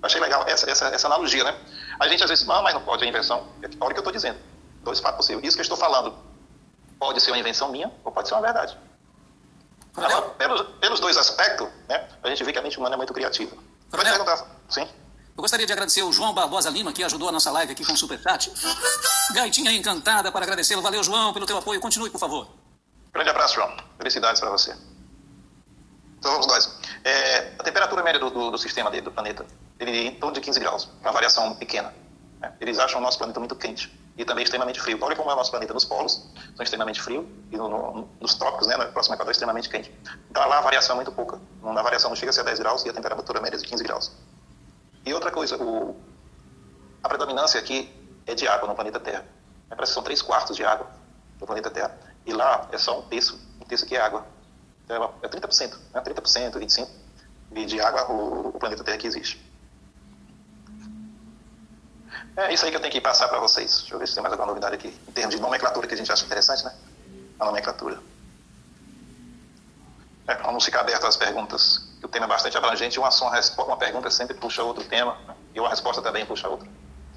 Achei legal essa, essa, essa analogia, né? A gente às vezes, ah, mas não pode, é invenção. Olha o que eu estou dizendo. Dois fatos possíveis. Isso que eu estou falando pode ser uma invenção minha ou pode ser uma verdade. Agora, pelos, pelos dois aspectos, né, a gente vê que a mente humana é muito criativa. Pode perguntar. Sim? Eu gostaria de agradecer o João Barbosa Lima, que ajudou a nossa live aqui com o Superchat. Gaitinha encantada para agradecê-lo. Valeu, João, pelo teu apoio. Continue, por favor. Grande abraço, João. Felicidades para você. Então vamos nós. É, a temperatura média do, do, do, sistema dele, do planeta, ele é em torno de 15 graus, uma variação pequena. Né? Eles acham o nosso planeta muito quente e também extremamente frio. Olha como é o nosso planeta nos polos, são extremamente frio, e no, no, nos trópicos, né, no próximo equador, extremamente quente. Então lá a variação é muito pouca. A variação não chega a ser 10 graus e a temperatura média é de 15 graus. E outra coisa, o, a predominância aqui é de água no planeta Terra. É, parece que são 3 quartos de água no planeta Terra. E lá é só um terço, um terço que é água. Então é 30%, né? 30%, 25% de água o, o planeta Terra que existe. É isso aí que eu tenho que passar para vocês. Deixa eu ver se tem mais alguma novidade aqui. Em termos de nomenclatura que a gente acha interessante, né? A nomenclatura. É, vamos ficar abertos às perguntas o tema é bastante abrangente, uma, uma pergunta sempre puxa outro tema, né? e uma resposta também puxa outra.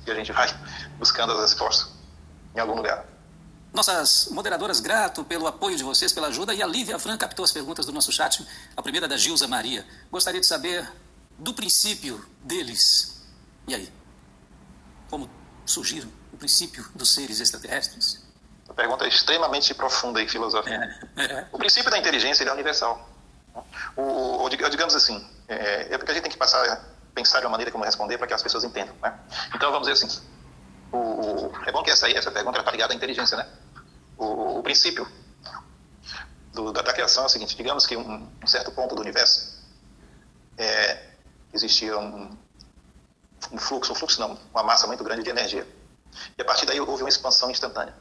E a gente vai buscando as respostas em algum lugar. Nossas moderadoras, grato pelo apoio de vocês, pela ajuda, e a Lívia Fran captou as perguntas do nosso chat, a primeira da Gilza Maria. Gostaria de saber do princípio deles. E aí? Como surgiram o princípio dos seres extraterrestres? A pergunta é extremamente profunda em filosofia. É. O princípio da inteligência é universal. O, o, digamos assim, é, é, porque a gente tem que passar, pensar de uma maneira como responder para que as pessoas entendam. Né? Então, vamos dizer assim, o, é bom que essa, aí, essa pergunta está ligada à inteligência. Né? O, o princípio do, da, da, criação é o seguinte, digamos que um, um certo ponto do universo é, existia um, um fluxo, um fluxo não, uma massa muito grande de energia. E a partir daí houve uma expansão instantânea,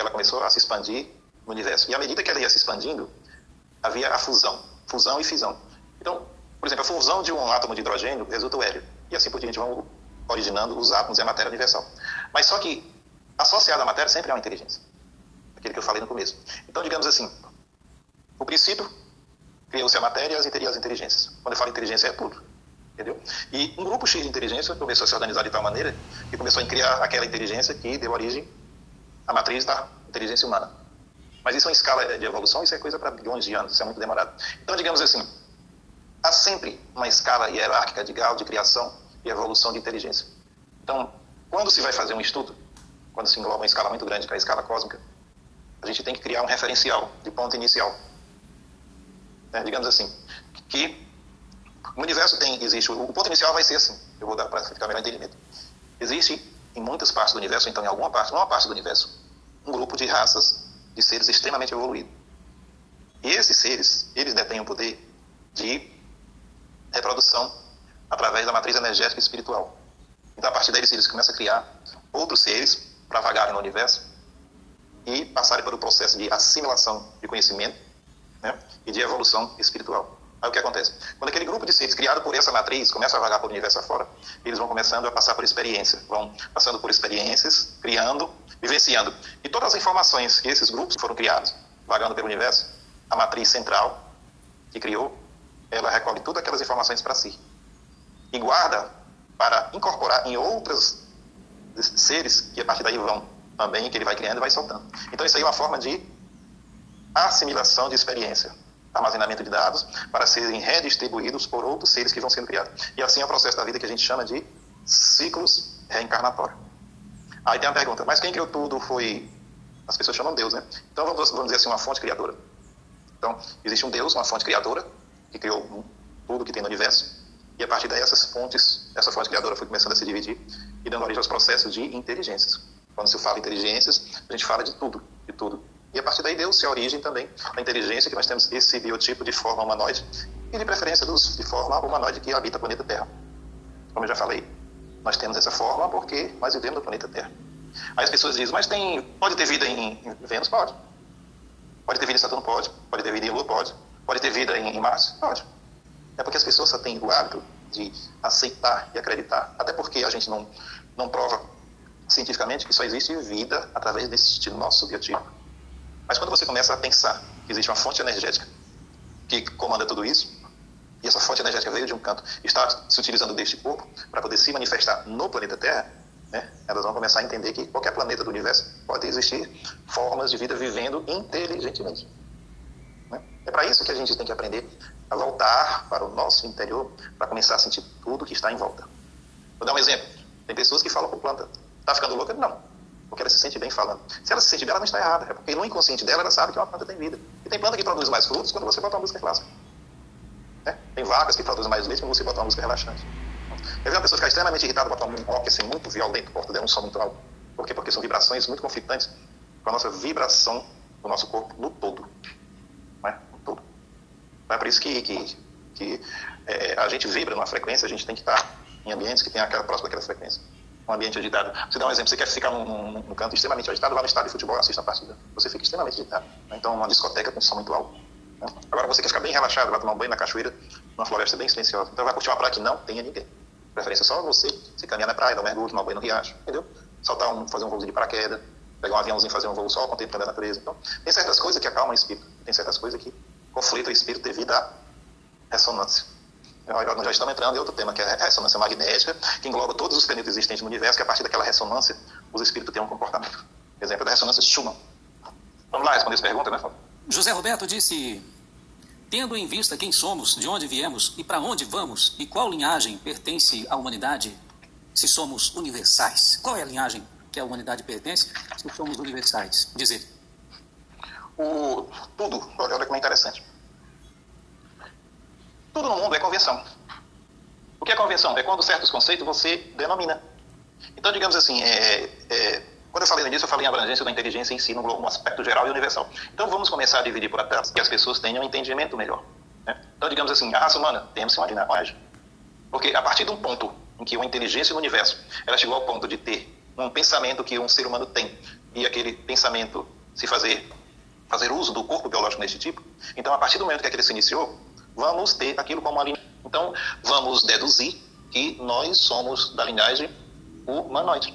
ela começou a se expandir no universo. E à medida que ela ia se expandindo, havia a fusão, fusão e fisão. Então, por exemplo, a fusão de um átomo de hidrogênio resulta o hélio. E assim por diante vão originando os átomos e a matéria universal. Mas só que, associada à matéria, sempre há uma inteligência. Aquele que eu falei no começo. Então, digamos assim, o princípio criou-se a matéria e as inteligências. Quando eu falo inteligência, é tudo. Entendeu? E um grupo X de inteligência começou a se organizar de tal maneira que começou a criar aquela inteligência que deu origem à matriz da inteligência humana. Mas isso é uma escala de evolução, isso é coisa para bilhões de anos, isso é muito demorado. Então, digamos assim, há sempre uma escala hierárquica de grau de criação e evolução de inteligência. Então, quando se vai fazer um estudo, quando se engloba uma escala muito grande, que é a escala cósmica, a gente tem que criar um referencial de ponto inicial. É, digamos assim, que o universo tem, existe, o ponto inicial vai ser assim, eu vou dar para ficar melhor entendimento. Existe em muitas partes do universo, então em alguma parte, numa parte do universo, um grupo de raças de seres extremamente evoluídos. E esses seres, eles detêm o poder de reprodução através da matriz energética e espiritual. Então, a partir daí, eles começam a criar outros seres para vagarem no universo e passarem pelo processo de assimilação de conhecimento né, e de evolução espiritual. Aí o que acontece? Quando aquele grupo de seres criado por essa matriz começa a vagar pelo universo afora, eles vão começando a passar por experiência, vão passando por experiências, criando, vivenciando. E todas as informações que esses grupos foram criados, vagando pelo universo, a matriz central que criou, ela recolhe todas aquelas informações para si. E guarda para incorporar em outros seres que a partir daí vão também, que ele vai criando e vai soltando. Então isso aí é uma forma de assimilação de experiência armazenamento de dados para serem redistribuídos por outros seres que vão sendo criados. E assim é o processo da vida que a gente chama de ciclos reencarnatórios. Aí tem uma pergunta, mas quem criou tudo foi. As pessoas chamam Deus, né? Então vamos, vamos dizer assim, uma fonte criadora. Então, existe um Deus, uma fonte criadora, que criou tudo que tem no universo. E a partir daí, essas fontes, essa fonte criadora foi começando a se dividir e dando origem aos processos de inteligências. Quando se fala inteligências, a gente fala de tudo, de tudo. E a partir daí deu-se a origem também da inteligência, que nós temos esse biotipo de forma humanoide, e de preferência dos, de forma humanoide que habita o planeta Terra. Como eu já falei, nós temos essa forma porque nós vivemos no planeta Terra. Aí as pessoas dizem, mas tem, pode ter vida em, em Vênus? Pode. Pode ter vida em Saturno? Pode. Pode ter vida em Lua? Pode. Pode ter vida em, em Marte? Pode. É porque as pessoas só têm o hábito de aceitar e acreditar. Até porque a gente não, não prova cientificamente que só existe vida através desse nosso biotipo. Mas quando você começa a pensar que existe uma fonte energética que comanda tudo isso, e essa fonte energética veio de um canto, está se utilizando deste corpo para poder se manifestar no planeta Terra, né, elas vão começar a entender que qualquer planeta do universo pode existir formas de vida vivendo inteligentemente. Né? É para isso que a gente tem que aprender a voltar para o nosso interior para começar a sentir tudo que está em volta. Vou dar um exemplo. Tem pessoas que falam com planta, está ficando louca? Não porque ela se sente bem falando. Se ela se sente bem, ela não está errada. É porque no inconsciente dela, ela sabe que uma planta tem vida. E tem planta que produz mais frutos quando você bota uma música clássica. É? Tem vacas que produzem mais leite quando você bota uma música relaxante. Eu vi uma pessoa ficar extremamente irritada, botar um rock assim, muito violento, porta dela, um som muito alto. Por quê? Porque são vibrações muito conflitantes com a nossa vibração do nosso corpo no todo. Não é? No todo. É por isso que, que, que é, a gente vibra numa frequência, a gente tem que estar em ambientes que tem aquela próxima daquela frequência um ambiente agitado. Você dá um exemplo, você quer ficar num, num, num canto extremamente agitado, vá no estádio de futebol assista a partida. Você fica extremamente agitado. Né? Então, uma discoteca com som muito alto. Né? Agora, você quer ficar bem relaxado, vai tomar um banho na cachoeira, numa floresta bem silenciosa. Então, vai curtir uma praia que não tenha ninguém. Preferência só você, você caminhar na praia, dar um mergulho, tomar um banho no riacho, entendeu? Saltar um, fazer um voo de paraquedas, pegar um aviãozinho, fazer um voo só, contemplando a natureza. Então, tem certas coisas que acalmam o espírito, tem certas coisas que conflitam o espírito devido à ressonância. Nós já estamos entrando em outro tema, que é a ressonância magnética, que engloba todos os planetas existentes no universo, que a partir daquela ressonância, os espíritos têm um comportamento. Exemplo da ressonância Schumann. Vamos lá responder essa pergunta, né, Fábio? José Roberto disse: Tendo em vista quem somos, de onde viemos e para onde vamos, e qual linhagem pertence à humanidade, se somos universais. Qual é a linhagem que a humanidade pertence, se somos universais? Dizer. O, tudo, olha, olha como é interessante. Tudo no mundo é convenção. O que é convenção? É quando certos conceitos você denomina. Então, digamos assim, é, é, quando eu falei nisso, eu falei em abrangência da inteligência em si, num, aspecto geral e universal. Então, vamos começar a dividir por etapas, que as pessoas tenham um entendimento melhor. Né? Então, digamos assim, a raça humana, temos uma linhagem. Porque a partir de um ponto em que uma inteligência no universo, ela chegou ao ponto de ter um pensamento que um ser humano tem, e aquele pensamento se fazer, fazer uso do corpo biológico nesse tipo, então, a partir do momento que aquele se iniciou, vamos ter aquilo como linhagem. Então, vamos deduzir que nós somos da linhagem humanoide.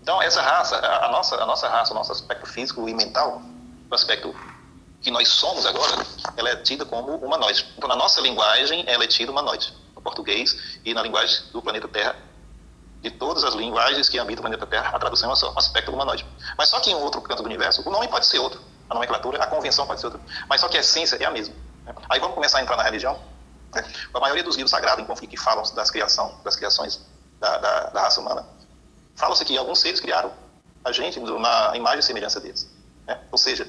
Então, essa raça, a nossa, a nossa raça, o nosso aspecto físico e mental, o aspecto que nós somos agora, ela é tida como humanoide. Então, na nossa linguagem, ela é tida humanoide. No português e na linguagem do planeta Terra, de todas as linguagens que habitam o planeta Terra, a tradução é só, um aspecto humanoide. Mas só que em outro canto do universo, o nome pode ser outro, a nomenclatura, a convenção pode ser outra, mas só que a essência é a mesma. Aí vamos começar a entrar na religião. A maioria dos livros sagrados em conflito que falam das criação, das criações da, da, da raça humana, falam-se que alguns seres criaram a gente na imagem e semelhança deles. Né? Ou seja,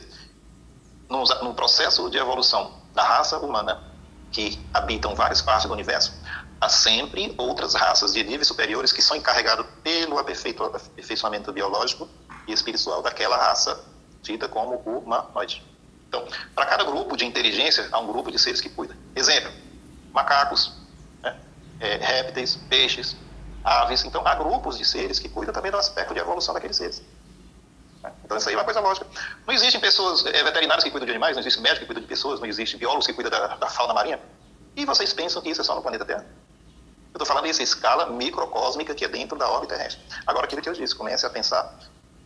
no, no processo de evolução da raça humana que habitam várias partes do universo, há sempre outras raças de níveis superiores que são encarregadas pelo aperfeiçoamento biológico e espiritual daquela raça dita como humanoide. Então, para cada grupo de inteligência, há um grupo de seres que cuida. Exemplo, macacos, né? é, répteis, peixes, aves. Então, há grupos de seres que cuidam também do aspecto de evolução daqueles seres. Né? Então, isso aí é uma coisa lógica. Não existem pessoas é, veterinárias que cuidam de animais, não existe médico que cuida de pessoas, não existe biólogos que cuidam da, da fauna marinha. E vocês pensam que isso é só no planeta Terra? Eu estou falando dessa escala microcósmica que é dentro da órbita terrestre. Agora, aquilo que eu disse, comece a pensar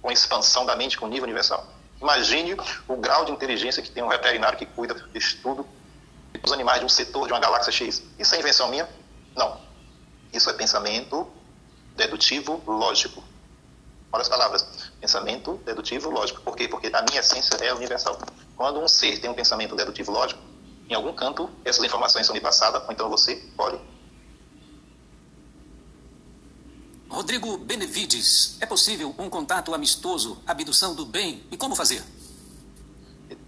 com a expansão da mente, com nível universal. Imagine o grau de inteligência que tem um veterinário que cuida de estudo dos animais de um setor de uma galáxia X. Isso é invenção minha? Não. Isso é pensamento dedutivo lógico. Olha as palavras. Pensamento dedutivo lógico. Por quê? Porque a minha essência é universal. Quando um ser tem um pensamento dedutivo lógico, em algum canto essas informações são me passadas, ou então você pode. Rodrigo Benevides, é possível um contato amistoso, abdução do bem? E como fazer?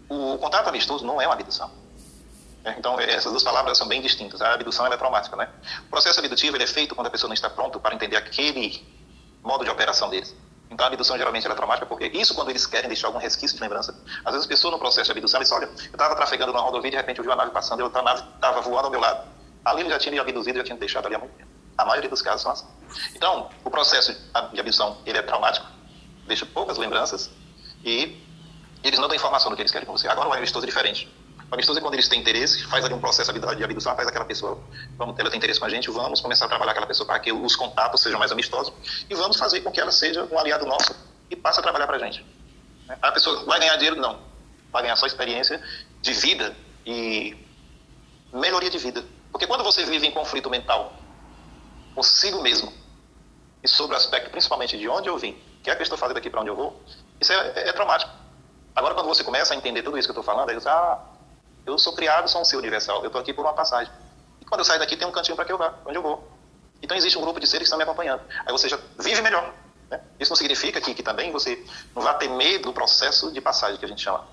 O contato amistoso não é uma abdução. É, então, essas duas palavras são bem distintas. A abdução é traumática, né? O processo abdutivo é feito quando a pessoa não está pronta para entender aquele modo de operação deles. Então, a abdução geralmente é traumática porque isso quando eles querem deixar algum resquício de lembrança. Às vezes, a pessoa no processo de abdução, ela olha, eu estava trafegando numa rodovia e de repente eu vi uma nave passando e outra nave estava voando ao meu lado. Ali ele já tinha me abduzido, já tinha deixado ali há muito tempo. A maioria dos casos são assim. Então, o processo de abdução, ele é traumático, deixa poucas lembranças e eles não dão informação do que eles querem com você. Agora, o amistoso é diferente. O amistoso é quando eles têm interesse, faz ali um processo de abdução, faz aquela pessoa, vamos, ela tem interesse com a gente, vamos começar a trabalhar aquela pessoa para que os contatos sejam mais amistosos e vamos fazer com que ela seja um aliado nosso e passe a trabalhar para a gente. A pessoa vai ganhar dinheiro? Não. Vai ganhar só experiência de vida e melhoria de vida. Porque quando você vive em conflito mental consigo mesmo e sobre o aspecto principalmente de onde eu vim, o que é que estou fazendo aqui para onde eu vou, isso é, é, é, traumático. Agora, quando você começa a entender tudo isso que eu estou falando, aí você, ah, eu sou criado, sou um ser universal. Eu estou aqui por uma passagem. E quando eu sair daqui, tem um cantinho para que eu vá, onde eu vou. Então existe um grupo de seres que estão me acompanhando. Aí você já vive melhor. Né? Isso não significa que, que também você não vai ter medo do processo de passagem que a gente chama,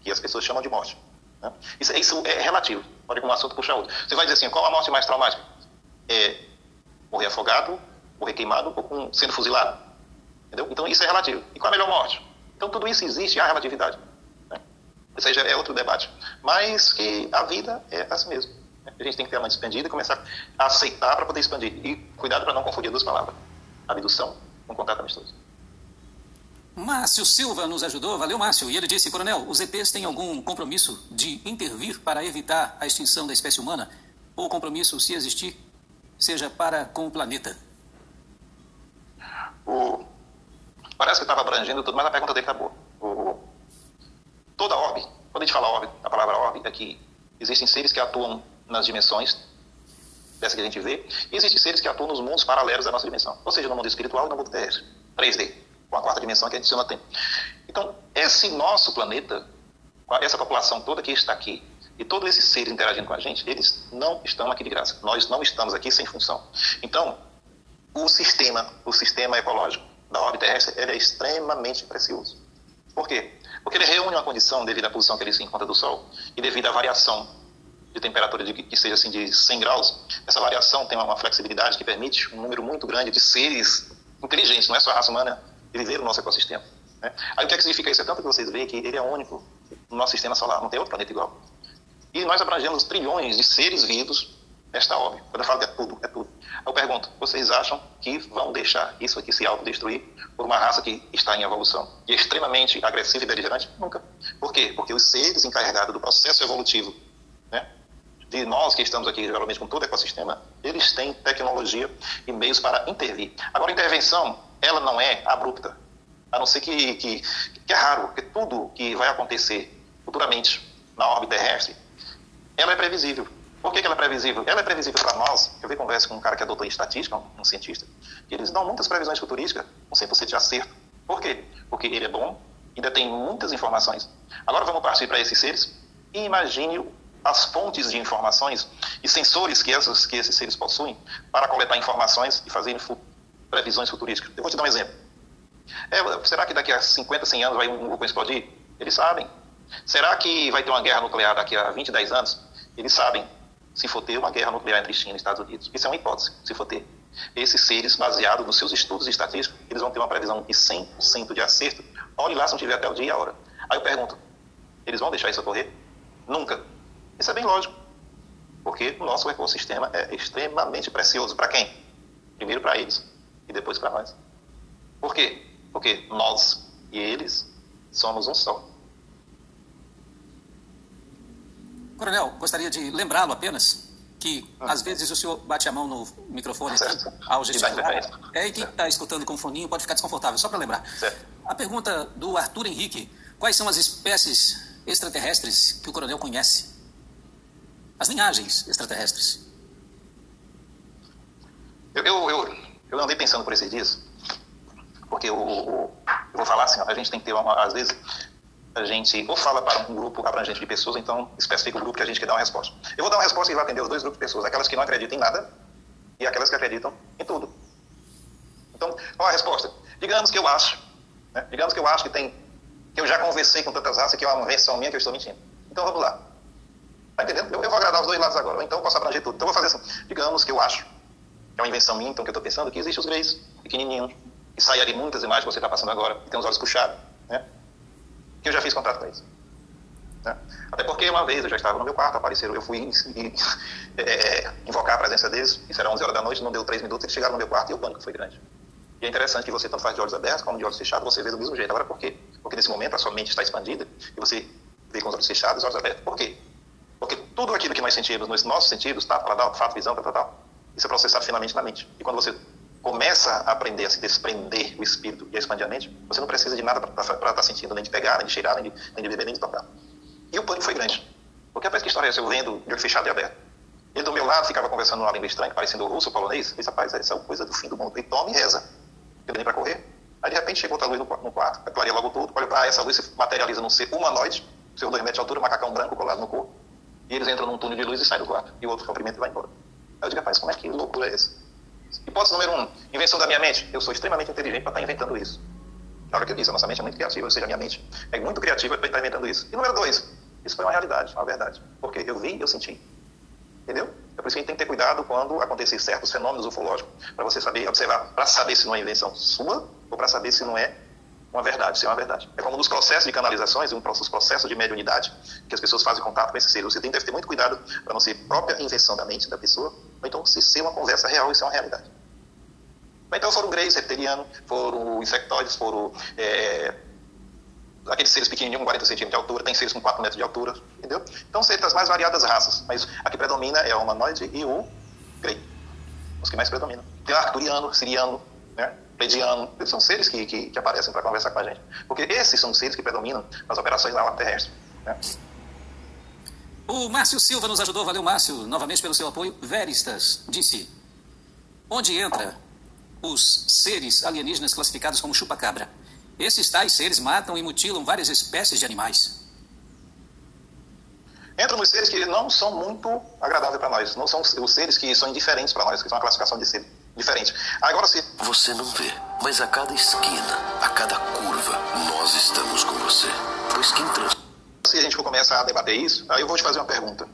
que as pessoas chamam de morte. Né? Isso, isso, é relativo. Pode um assunto puxar outro. Você vai dizer assim, qual a morte mais traumática? É morrer afogado, morrer queimado ou com, sendo fuzilado. Entendeu? Então isso é relativo. E qual a melhor morte? Então tudo isso existe, há relatividade. Ou seja, é outro debate. Mas que a vida é assim mesmo. A gente tem que ter a mente expandida e começar a aceitar para poder expandir. E cuidado para não confundir duas palavras. Abdução com contato amistoso. Márcio Silva nos ajudou, valeu Márcio. E ele disse, coronel, os ETs têm algum compromisso de intervir para evitar a extinção da espécie humana? Ou compromisso, se existir, seja para com o planeta? O... Parece que estava abrangendo tudo, mas a pergunta dele está boa. O toda orbe, quando a gente fala a palavra orbe é que existem seres que atuam nas dimensões dessa que a gente vê, e existem seres que atuam nos mundos paralelos da nossa dimensão, ou seja, no mundo espiritual e no mundo terrestre, 3D, com a quarta dimensão que a gente chama tempo. Então, esse nosso planeta, essa população toda que está aqui, e todos esses seres interagindo com a gente, eles não estão aqui de graça. Nós não estamos aqui sem função. Então, o sistema, o sistema ecológico da órbita terrestre, ele é extremamente precioso. Por quê? Porque ele reúne uma condição devido à posição que ele se encontra do Sol e devido à variação de temperatura de, que seja assim de 100 graus. Essa variação tem uma flexibilidade que permite um número muito grande de seres inteligentes, não é só a raça humana, viver no nosso ecossistema. Né? Aí o que, é que significa isso? É tanto que vocês veem que ele é único no nosso sistema solar, não tem outro planeta igual. E nós abrangemos trilhões de seres vivos nesta órbita. Quando eu falo que é tudo, é tudo. Eu pergunto, vocês acham que vão deixar isso aqui se autodestruir por uma raça que está em evolução e é extremamente agressiva e beligerante? Nunca. Por quê? Porque os seres encarregados do processo evolutivo, né, de nós que estamos aqui geralmente com todo o ecossistema, eles têm tecnologia e meios para intervir. Agora, a intervenção, ela não é abrupta, a não ser que, que, que é raro, porque tudo que vai acontecer futuramente na órbita terrestre, ela é previsível. Por que, que ela é previsível? Ela é previsível para nós. Eu vi conversa com um cara que é doutor em estatística, um, cientista, e eles dão muitas previsões futurísticas com 100% de acerto. Por quê? Porque ele é bom, ainda tem muitas informações. Agora vamos partir para esses seres e imagine as fontes de informações e sensores que, essas, que esses seres possuem para coletar informações e fazer previsões futurísticas. Eu vou te dar um exemplo. É, será que daqui a 50, 100 anos vai um vulcão explodir? Eles sabem. Será que vai ter uma guerra nuclear daqui a 20, 10 anos? Eles sabem se for ter uma guerra nuclear entre China e Estados Unidos. Isso é uma hipótese, se for ter. Esses seres, baseados nos seus estudos estatísticos, eles vão ter uma previsão de 100% de acerto. Olhe lá se não tiver até o dia e a hora. Aí eu pergunto, eles vão deixar isso ocorrer? Nunca. Isso é bem lógico. Porque o nosso ecossistema é extremamente precioso. Para quem? Primeiro para eles e depois para nós. Por quê? Porque nós e eles somos um só. Coronel, gostaria de lembrá-lo apenas que ah. às vezes o senhor bate a mão no microfone aqui, ao gesticular. É, e quem está escutando com foninho pode ficar desconfortável, só para lembrar. Certo. A pergunta do Arthur Henrique: quais são as espécies extraterrestres que o coronel conhece? As linhagens extraterrestres. Eu, eu, eu, eu andei pensando por esses dias, porque eu, eu, vou falar assim: a gente tem que ter, uma, às vezes, a gente ou fala para um grupo abrangente de pessoas, então especifica o grupo que a gente quer dar uma resposta. Eu vou dar uma resposta que vai atender os dois grupos de pessoas, aquelas que não acreditam em nada e aquelas que acreditam em tudo. Então, qual a resposta? Digamos que eu acho, né? digamos que eu acho que tem, que eu já conversei com tantas raças que é uma versão minha que eu estou mentindo. Então vamos lá. Tá entendendo? Eu, eu vou agradar os dois lados agora, então eu posso abranger tudo. Então eu vou fazer assim. Digamos que eu acho, que é uma invenção minha, então que eu estou pensando, que existem os greys pequenininhos, que saem ali muitas imagens que você está passando agora, que tem os olhos puxados, né? Que eu já fiz contato com eles. Né? Até porque uma vez eu já estava no meu quarto, apareceram, eu fui é, invocar a presença deles, isso era 11 horas da noite, não deu 3 minutos, eles chegaram no meu quarto e o pânico foi grande. E é interessante que você tanto faz de olhos abertos como de olhos fechados, você vê do mesmo jeito. Agora, por quê? Porque nesse momento a sua mente está expandida e você vê com os olhos fechados e os olhos abertos. Por quê? Porque tudo aquilo que nós sentimos, nos nossos sentidos, tá, paladar, fato, visão, tal, tal, isso é processado finalmente na mente. E quando você começa a aprender a se desprender o espírito e a expandir a mente, você não precisa de nada para estar tá sentindo, nem de pegar, nem de cheirar, nem de, nem de beber, nem de tocar. E o pânico foi grande. Porque a que história? Eu lendo de olho fechado e aberto. Ele do meu lado ficava conversando uma língua estranha, parecendo russo, polonês. Eu disse, rapaz, essa é coisa do fim do mundo. E toma e reza. Eu nem para correr. Aí de repente chegou outra luz no, no quarto, clareia logo tudo. Olha para essa luz se materializa num ser humanoide, seu dois metros de altura, macacão branco colado no corpo. E eles entram num túnel de luz e saem do quarto. E o outro cumprimenta e vai embora. Aí eu digo, rapaz, como é que loucura é essa? Hipótese número um, invenção da minha mente. Eu sou extremamente inteligente para estar inventando isso. Na hora que eu disse, a nossa mente é muito criativa, ou seja, a minha mente é muito criativa para estar inventando isso. E número dois, isso foi uma realidade, uma verdade. Porque eu vi eu senti. Entendeu? É por isso que a gente tem que ter cuidado quando acontecer certos fenômenos ufológicos, para você saber observar, para saber se não é invenção sua ou para saber se não é uma verdade, se é uma verdade. É como nos processos de canalizações, um processos de mediunidade, que as pessoas fazem contato com esses seres. Você tem que ter muito cuidado para não ser própria invenção da mente da pessoa, ou então se ser uma conversa real, isso é uma realidade. Então foram greys, reptilianos, foram insectoides, foram é, aqueles seres pequenininhos com 40 centímetros de altura, tem seres com 4 metros de altura, entendeu? Então seres das mais variadas raças, mas a que predomina é o humanoide e o grey, os que mais predominam. Tem o arcturiano, siriano, né? Eles são seres que, que, que aparecem para conversar com a gente. Porque esses são seres que predominam nas operações na terrestre. Né? O Márcio Silva nos ajudou, valeu Márcio, novamente pelo seu apoio. Veristas disse, onde entra os seres alienígenas classificados como chupa-cabra? Esses tais seres matam e mutilam várias espécies de animais. Entram nos seres que não são muito agradáveis para nós, não são os seres que são indiferentes para nós, que são uma classificação de seres diferente. Agora se você não vê, mas a cada esquina, a cada curva, nós estamos com você. Pois quem trans... Se a gente for começar a debater isso, aí eu vou te fazer uma pergunta.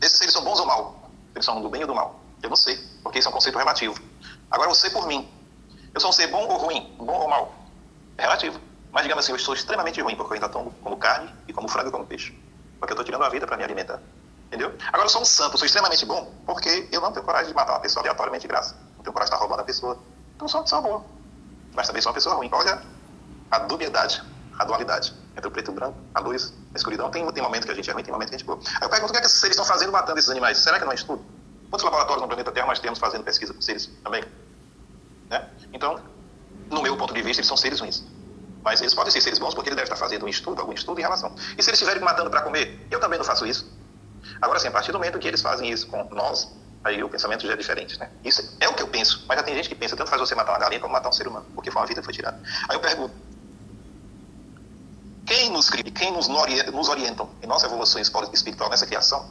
Esses seres são bons ou mal? Eles são do bem ou do mal? Eu não sei, porque isso é um conceito relativo. Agora você por mim. Eu sou um ser bom ou ruim? Bom ou mal? É relativo. Mas digamos assim, eu estou extremamente ruim porque eu ainda tomo como carne e como frango e como peixe. Porque eu estou tirando a vida para me alimentar. Entendeu? Agora eu sou um santo, sou extremamente bom porque eu não tenho coragem de matar uma pessoa aleatoriamente de graça não tem coragem de estar roubando a pessoa. Então sou uma pessoa boa. Mas também sou uma pessoa ruim. Olha a dubiedade, a dualidade entre o preto e o branco, a luz, a escuridão. Tem, tem momento que a gente é ruim, tem momento que a gente é boa. Aí eu pergunto o que, é que esses seres estão fazendo matando esses animais? Será que não é estudo? Quantos laboratórios no planeta Terra nós temos fazendo pesquisa com seres também? Né? Então, no meu ponto de vista, eles são seres ruins. Mas eles podem ser seres bons porque ele deve estar fazendo um estudo, algum estudo em relação. E se eles estiverem matando para comer, eu também não faço isso. Agora sim, a partir do momento que eles fazem isso com nós, aí o pensamento já é diferente, né? Isso é o que eu penso, mas já tem gente que pensa, tanto faz você matar uma galinha como matar um ser humano, porque foi uma vida que foi tirada. Aí eu pergunto, quem nos cria, quem nos, nos orientam em nossa evolução espiritual nessa criação,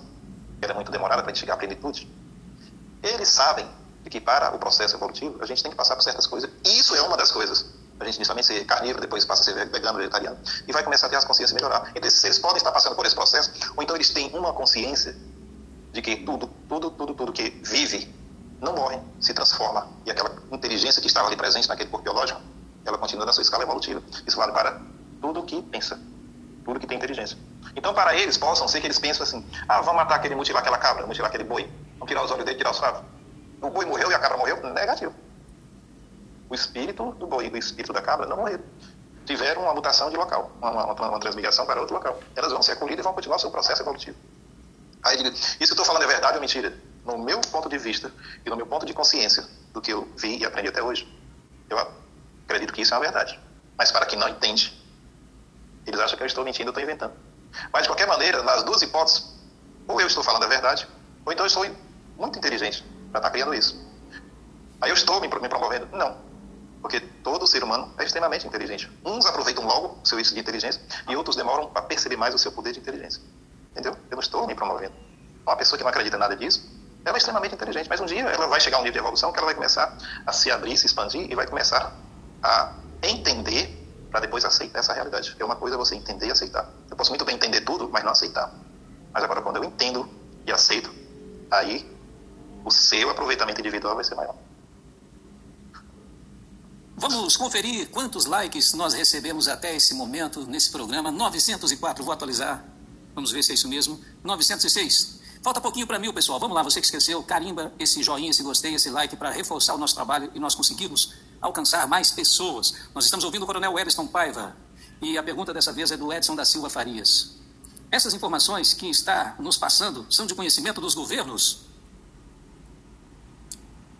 que era muito demorada para a gente chegar à plenitude, eles sabem que para o processo evolutivo a gente tem que passar por certas coisas, isso é uma das coisas. A gente inicialmente ser carnívoro, depois passa a ser vegano, vegetariano, e vai começar a ter as consciências melhorar. Então esses seres podem estar passando por esse processo, ou então eles têm uma consciência de que tudo, tudo, tudo, tudo que vive não morre, se transforma. E aquela inteligência que estava ali presente naquele corpo biológico, ela continua na sua escala evolutiva. Isso vale para tudo que pensa, tudo que tem inteligência. Então, para eles, possam ser que eles pensem assim: ah, vamos matar aquele, mutilar aquela cabra, mutilar aquele boi, vamos tirar os olhos dele, tirar os favos. O boi morreu e a cabra morreu? Negativo. O espírito do boi e o espírito da cabra não morreram. tiveram uma mutação de local, uma, uma, uma transmigração para outro local. Elas vão ser acolhidas e vão continuar o seu processo evolutivo. Aí diga, isso que eu estou falando é verdade ou mentira? No meu ponto de vista e no meu ponto de consciência do que eu vi e aprendi até hoje, eu acredito que isso é uma verdade. Mas para quem não entende, eles acham que eu estou mentindo, eu estou inventando. Mas de qualquer maneira, nas duas hipóteses, ou eu estou falando a verdade, ou então eu sou muito inteligente para estar criando isso. Aí eu estou me promovendo? Não. Porque todo ser humano é extremamente inteligente. Uns aproveitam logo o seu isso de inteligência e outros demoram para perceber mais o seu poder de inteligência. Entendeu? Eu não estou me promovendo. Uma pessoa que não acredita em nada disso, ela é extremamente inteligente, mas um dia ela vai chegar a um nível de evolução que ela vai começar a se abrir, se expandir e vai começar a entender para depois aceitar essa realidade. É uma coisa você entender e aceitar. Eu posso muito bem entender tudo, mas não aceitar. Mas agora, quando eu entendo e aceito, aí o seu aproveitamento individual vai ser maior. Vamos conferir quantos likes nós recebemos até esse momento nesse programa. 904, vou atualizar. Vamos ver se é isso mesmo. 906. Falta pouquinho para mil, pessoal. Vamos lá, você que esqueceu, carimba esse joinha, esse gostei, esse like para reforçar o nosso trabalho e nós conseguirmos alcançar mais pessoas. Nós estamos ouvindo o Coronel Edson Paiva e a pergunta dessa vez é do Edson da Silva Farias. Essas informações que está nos passando são de conhecimento dos governos?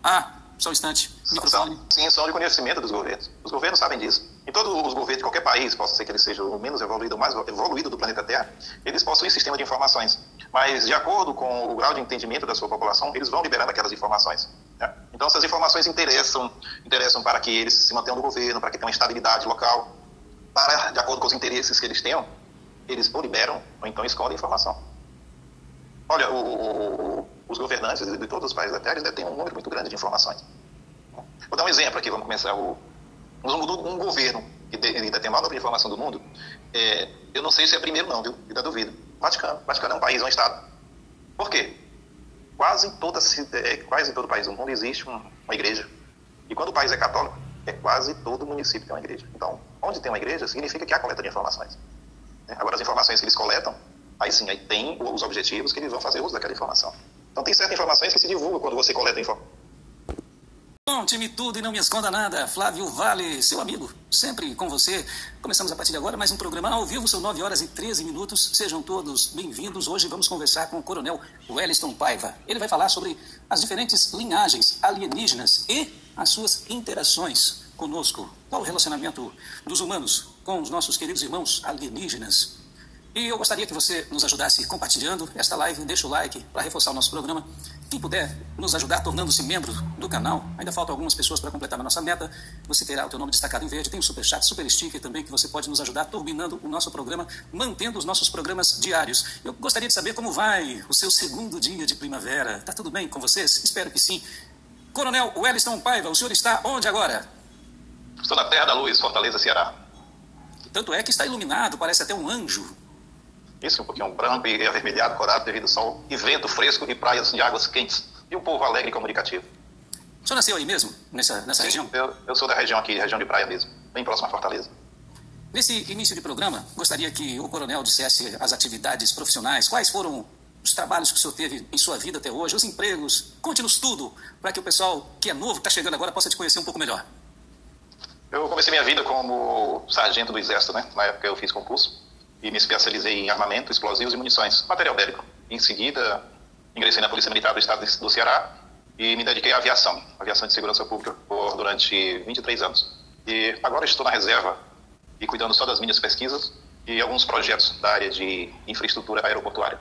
Ah, só um instante. Microfone. Sim, são de conhecimento dos governos. Os governos sabem disso. Em todos os governos de qualquer país, possa ser que ele seja o menos evoluído ou mais evoluído do planeta Terra, eles possuem sistema de informações. Mas, de acordo com o grau de entendimento da sua população, eles vão liberando aquelas informações. Né? Então, essas informações interessam, interessam para que eles se mantenham no governo, para que tenham estabilidade local, para, de acordo com os interesses que eles tenham, eles ou liberam ou então escondem informação. Olha, o, o, os governantes de todos os países da Terra eles têm um número muito grande de informações. Vou dar um exemplo aqui, vamos começar. O, um, um governo que ainda tem a maior informação do mundo, é, eu não sei se é primeiro não, viu? Ainda duvido. Vaticano. Vaticano é um país, é um Estado. Por quê? Quase em, toda, é, quase em todo país do mundo existe uma, uma igreja. E quando o país é católico, é quase todo município tem uma igreja. Então, onde tem uma igreja, significa que há coleta de informações. Agora, as informações que eles coletam Aí sim, aí tem os objetivos que eles vão fazer uso daquela informação. Então tem certas informações que se divulgam quando você coleta informação. Conte-me tudo e não me esconda nada. Flávio Vale, seu amigo, sempre com você. Começamos a partir de agora mais um programa ao vivo, são 9 horas e 13 minutos. Sejam todos bem-vindos. Hoje vamos conversar com o coronel Wellington Paiva. Ele vai falar sobre as diferentes linhagens alienígenas e as suas interações conosco. Qual o relacionamento dos humanos com os nossos queridos irmãos alienígenas? E eu gostaria que você nos ajudasse compartilhando esta live, deixa o like para reforçar o nosso programa. Quem puder nos ajudar tornando-se membro do canal, ainda faltam algumas pessoas para completar a nossa meta. Você terá o teu nome destacado em verde, tem o super chat, super sticker também que você pode nos ajudar turbinando o nosso programa, mantendo os nossos programas diários. Eu gostaria de saber como vai o seu segundo dia de primavera. Tá tudo bem com vocês? Espero que sim. Coronel Wellington Paiva, o senhor está onde agora? Estou na Terra da Luz, Fortaleza, Ceará. Tanto é que está iluminado, parece até um anjo. Isso, um pouquinho branco e avermelhado, corado devido ao sol, e vento fresco e praias de águas quentes. E um povo alegre e comunicativo. O senhor nasceu aí mesmo, nessa, nessa Sim, região? Eu, eu sou da região aqui, região de praia mesmo, bem próxima à Fortaleza. Nesse início de programa, gostaria que o coronel dissesse as atividades profissionais, quais foram os trabalhos que o senhor teve em sua vida até hoje, os empregos, conte-nos tudo, para que o pessoal que é novo, que está chegando agora, possa te conhecer um pouco melhor. Eu comecei minha vida como sargento do Exército, né? Na época eu fiz concurso e me especializei em armamento, explosivos e munições, material bélico. Em seguida, ingressei na Polícia Militar do Estado do Ceará e me dediquei à aviação, aviação de segurança pública, por durante 23 anos. E agora estou na reserva e cuidando só das minhas pesquisas e alguns projetos da área de infraestrutura aeroportuária.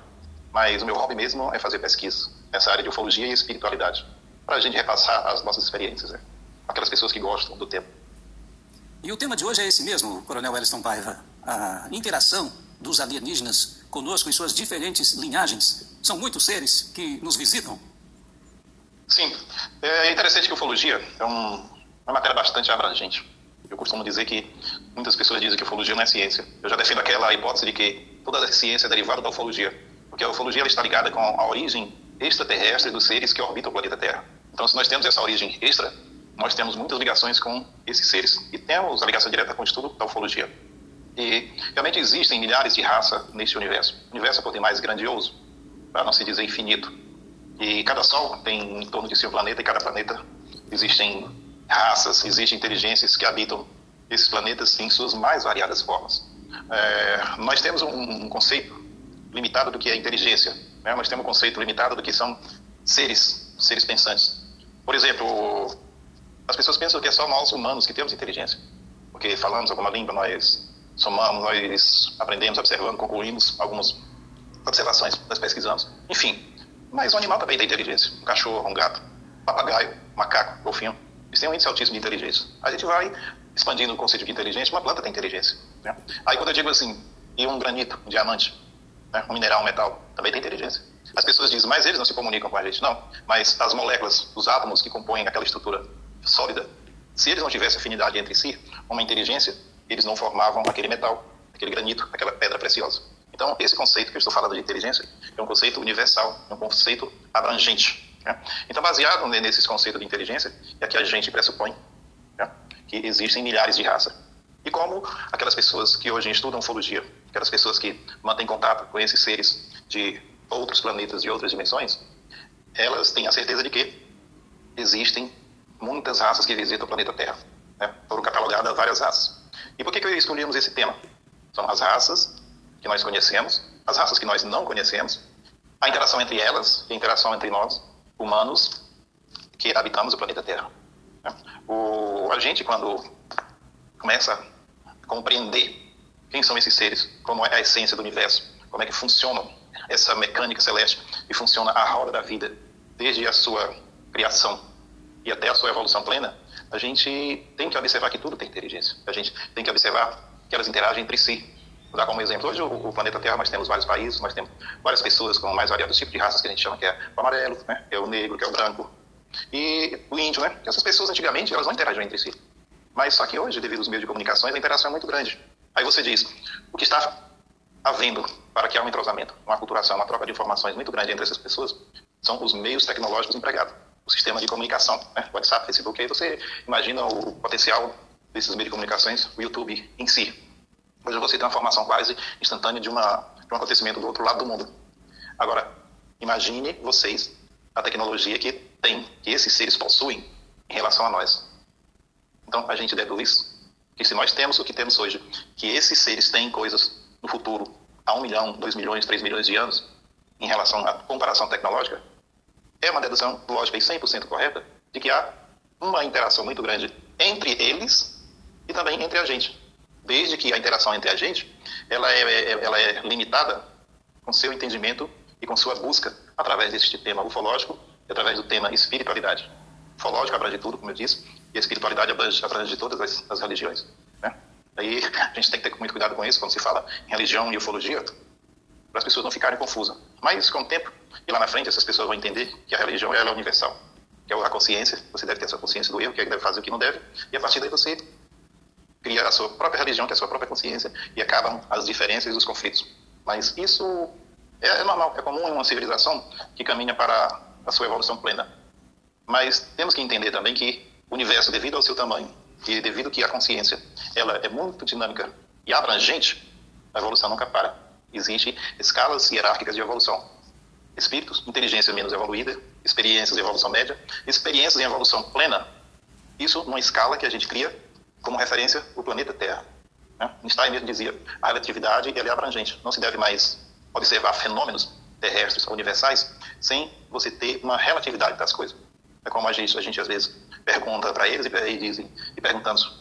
Mas o meu hobby mesmo é fazer pesquisa, nessa área de ufologia e espiritualidade, para a gente repassar as nossas experiências, né? aquelas pessoas que gostam do tema. E o tema de hoje é esse mesmo, Coronel Wellington Paiva a interação dos alienígenas conosco em suas diferentes linhagens. São muitos seres que nos visitam. Sim. É interessante que a ufologia é um, uma matéria bastante abrangente. Eu costumo dizer que muitas pessoas dizem que a ufologia não é ciência. Eu já defendo aquela hipótese de que toda a ciência é derivada da ufologia. Porque a ufologia está ligada com a origem extraterrestre dos seres que orbitam o planeta Terra. Então, se nós temos essa origem extra, nós temos muitas ligações com esses seres. E temos a ligação direta com o estudo da ufologia. E realmente existem milhares de raças neste universo. O universo é por demais grandioso, para não se dizer infinito. E cada sol tem em torno de seu planeta, e cada planeta existem raças, existem inteligências que habitam esses planetas em suas mais variadas formas. É, nós temos um, um, conceito limitado do que é inteligência. Né? Nós temos um conceito limitado do que são seres, seres pensantes. Por exemplo, as pessoas pensam que é só nós humanos que temos inteligência, porque falamos alguma língua, nós somamos, nós aprendemos, observando, concluímos algumas observações, nós pesquisamos. Enfim, mas o animal também tem inteligência. Um cachorro, um gato, um papagaio, um macaco, um golfinho. Eles têm um índice altíssimo de inteligência. A gente vai expandindo o conceito de inteligência, uma planta tem inteligência. Né? Aí quando eu digo assim, e um granito, um diamante, né? um mineral, um metal, também tem inteligência. As pessoas dizem, mas eles não se comunicam com a gente. Não, mas as moléculas, os átomos que compõem aquela estrutura sólida, se eles não tivessem afinidade entre si, uma inteligência, eles não formavam aquele metal, aquele granito, aquela pedra preciosa. Então, esse conceito que eu estou falando de inteligência é um conceito universal, é um conceito abrangente. Né? Então, baseado nesses conceitos de inteligência, é que a gente pressupõe né? que existem milhares de raças. E como aquelas pessoas que hoje estudam ufologia, aquelas pessoas que mantêm contato com esses seres de outros planetas, de outras dimensões, elas têm a certeza de que existem muitas raças que visitam o planeta Terra. Né? Foram catalogadas várias raças. E por que, que escolhemos esse tema? São as raças que nós conhecemos, as raças que nós não conhecemos, a interação entre elas e a interação entre nós, humanos, que habitamos o planeta Terra. O, a gente, quando começa a compreender quem são esses seres, como é a essência do universo, como é que funciona essa mecânica celeste e funciona a roda da vida, desde a sua criação e até a sua evolução plena, a gente tem que observar que tudo tem inteligência. A gente tem que observar que elas interagem entre si. Vou dar como exemplo, hoje o, planeta Terra nós temos vários países, nós temos várias pessoas com mais variados tipos de raças que a gente chama que é o amarelo, né? é o negro, que é o branco, e o índio, né? Essas pessoas antigamente elas não interagiam entre si. Mas só que hoje, devido aos meios de comunicações, a interação é muito grande. Aí você diz, o que está havendo para que há um entrosamento, uma culturação, uma troca de informações muito grande entre essas pessoas, são os meios tecnológicos empregados. O sistema de comunicação, né? WhatsApp, Facebook, aí você imagina o potencial desses meios de comunicações, o YouTube em si. Hoje você tem uma formação quase instantânea de, uma, de um acontecimento do outro lado do mundo. Agora, imagine vocês a tecnologia que tem, que esses seres possuem em relação a nós. Então, a gente deduz que se nós temos o que temos hoje, que esses seres têm coisas no futuro, há um milhão, dois milhões, três milhões de anos, em relação à comparação tecnológica, é uma dedução lógica e 100% correta de que há uma interação muito grande entre eles e também entre a gente. Desde que a interação entre a gente ela é, é ela é limitada com seu entendimento e com sua busca através deste tema ufológico e através do tema espiritualidade. Ufológico abrange tudo, como eu disse, e a espiritualidade abrange, abrange todas as, as religiões. Né? Aí a gente tem que ter muito cuidado com isso quando se fala em religião e ufologia, para as pessoas não ficarem confusas. Mas com o tempo e lá na frente essas pessoas vão entender que a religião ela é universal, que é a consciência, você deve ter a sua consciência do erro, que é que deve fazer o que não deve, e a partir daí você cria a sua própria religião, que é a sua própria consciência, e acabam as diferenças e os conflitos. Mas isso é, é normal, é comum em uma civilização que caminha para a sua evolução plena. Mas temos que entender também que o universo, devido ao seu tamanho e devido que a consciência ela é muito dinâmica e abrangente, a evolução nunca para. Existem escalas hierárquicas de evolução. Espíritos, inteligência menos evoluída, experiências em evolução média, experiências em evolução plena. Isso numa escala que a gente cria como referência o planeta Terra. Né? Einstein mesmo dizia, a relatividade é abrangente, não se deve mais observar fenômenos terrestres universais sem você ter uma relatividade das coisas. É como a gente, a gente às vezes pergunta para eles e, dizem, e perguntamos,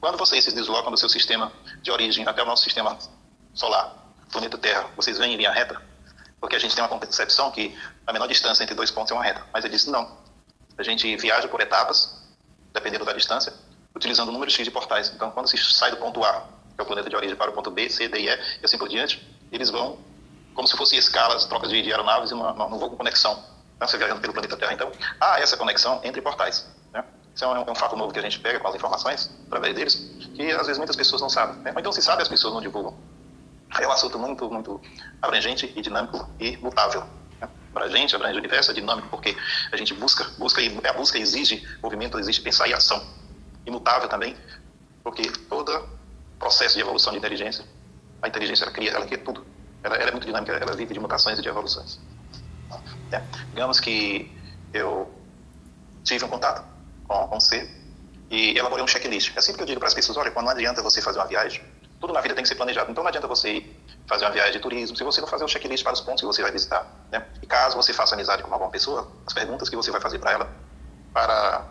quando vocês se deslocam do seu sistema de origem até o nosso sistema solar, planeta Terra, vocês vêm em linha reta? Porque a gente tem uma concepção que a menor distância entre dois pontos é uma reta. Mas ele disse não. A gente viaja por etapas, dependendo da distância, utilizando o número X de portais. Então, quando se sai do ponto A, que é o planeta de origem, para o ponto B, C, D e E, e assim por diante, eles vão como se fossem escalas, trocas de, de aeronaves e uma, uma, voo conexão. Então, você viajando pelo planeta Terra. Então, há essa conexão entre portais. Né? Isso é um, é um, fato novo que a gente pega com as informações, através deles, que às vezes muitas pessoas não sabem. Né? Ou então, se sabe, as pessoas não divulgam. É um assunto muito, muito abrangente e dinâmico e mutável. Né? Abrangente, abrange o universo, é dinâmico, porque a gente busca, busca e a busca exige movimento, exige pensar e ação. Imutável também, porque todo processo de evolução de inteligência, a inteligência ela cria, ela cria tudo. Ela, ela, é muito dinâmica, ela vive de mutações e de evoluções. É. Digamos que eu tive um contato com, com um ser e elaborei um checklist. É sempre que eu digo para as pessoas, olha, quando não adianta você fazer uma viagem, tudo na vida tem que ser planejado. Então não adianta você fazer uma viagem de turismo se você não fazer um checklist para os pontos que você vai visitar. Né? E caso você faça amizade com alguma pessoa, as perguntas que você vai fazer para ela, para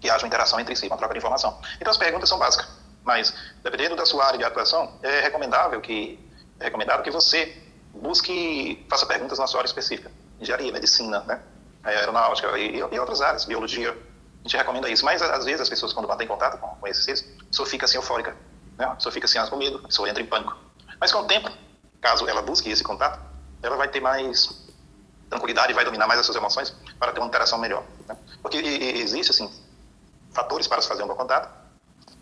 que haja uma interação entre si, uma troca de informação. Então as perguntas são básicas, mas dependendo da sua área de atuação, é recomendável que é recomendável que você busque faça perguntas na sua área específica, engenharia, medicina, né? aeronáutica e, e outras áreas, biologia. A gente recomenda isso, mas às vezes as pessoas quando mantêm contato com, com esses seres, pessoa fica assim eufórica, né? a pessoa fica assim com medo, a pessoa entra em pânico. Mas com o tempo, caso ela busque esse contato, ela vai ter mais tranquilidade, vai dominar mais as suas emoções para ter uma interação melhor. Né? Porque existe assim fatores para se fazer um bom contato.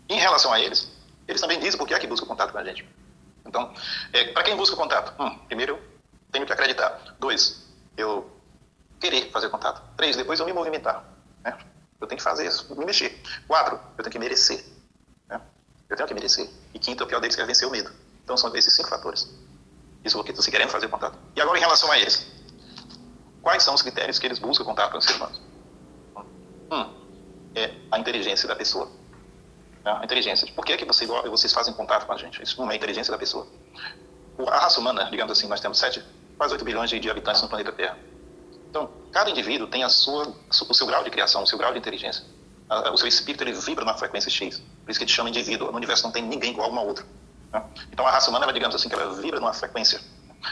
Em relação a eles, eles também dizem por que é que busca contato com a gente. Então, é, para quem busca contato, um, primeiro eu tenho que acreditar. Dois, eu querer fazer contato. Três, depois eu me movimentar. Né? Eu tenho que fazer isso, me mexer. Quatro, eu tenho que merecer. Eu tenho que merecer. E quinto, o pior deles, que é vencer o medo. Então são esses cinco fatores. Isso estou se querendo fazer contato. E agora em relação a eles. Quais são os critérios que eles buscam contato com os seres humanos? Um, é a inteligência da pessoa. É a inteligência. Por que, é que você, vocês fazem contato com a gente? Isso não é a inteligência da pessoa. A raça humana, digamos assim, nós temos 7, quase 8 bilhões de habitantes no planeta Terra. Então, cada indivíduo tem a sua, o seu grau de criação, o seu grau de inteligência. O seu espírito ele vibra numa frequência X. Por isso que gente chama indivíduo. No universo não tem ninguém igual a uma outra. Né? Então, a raça humana, ela, digamos assim, que ela vibra numa frequência.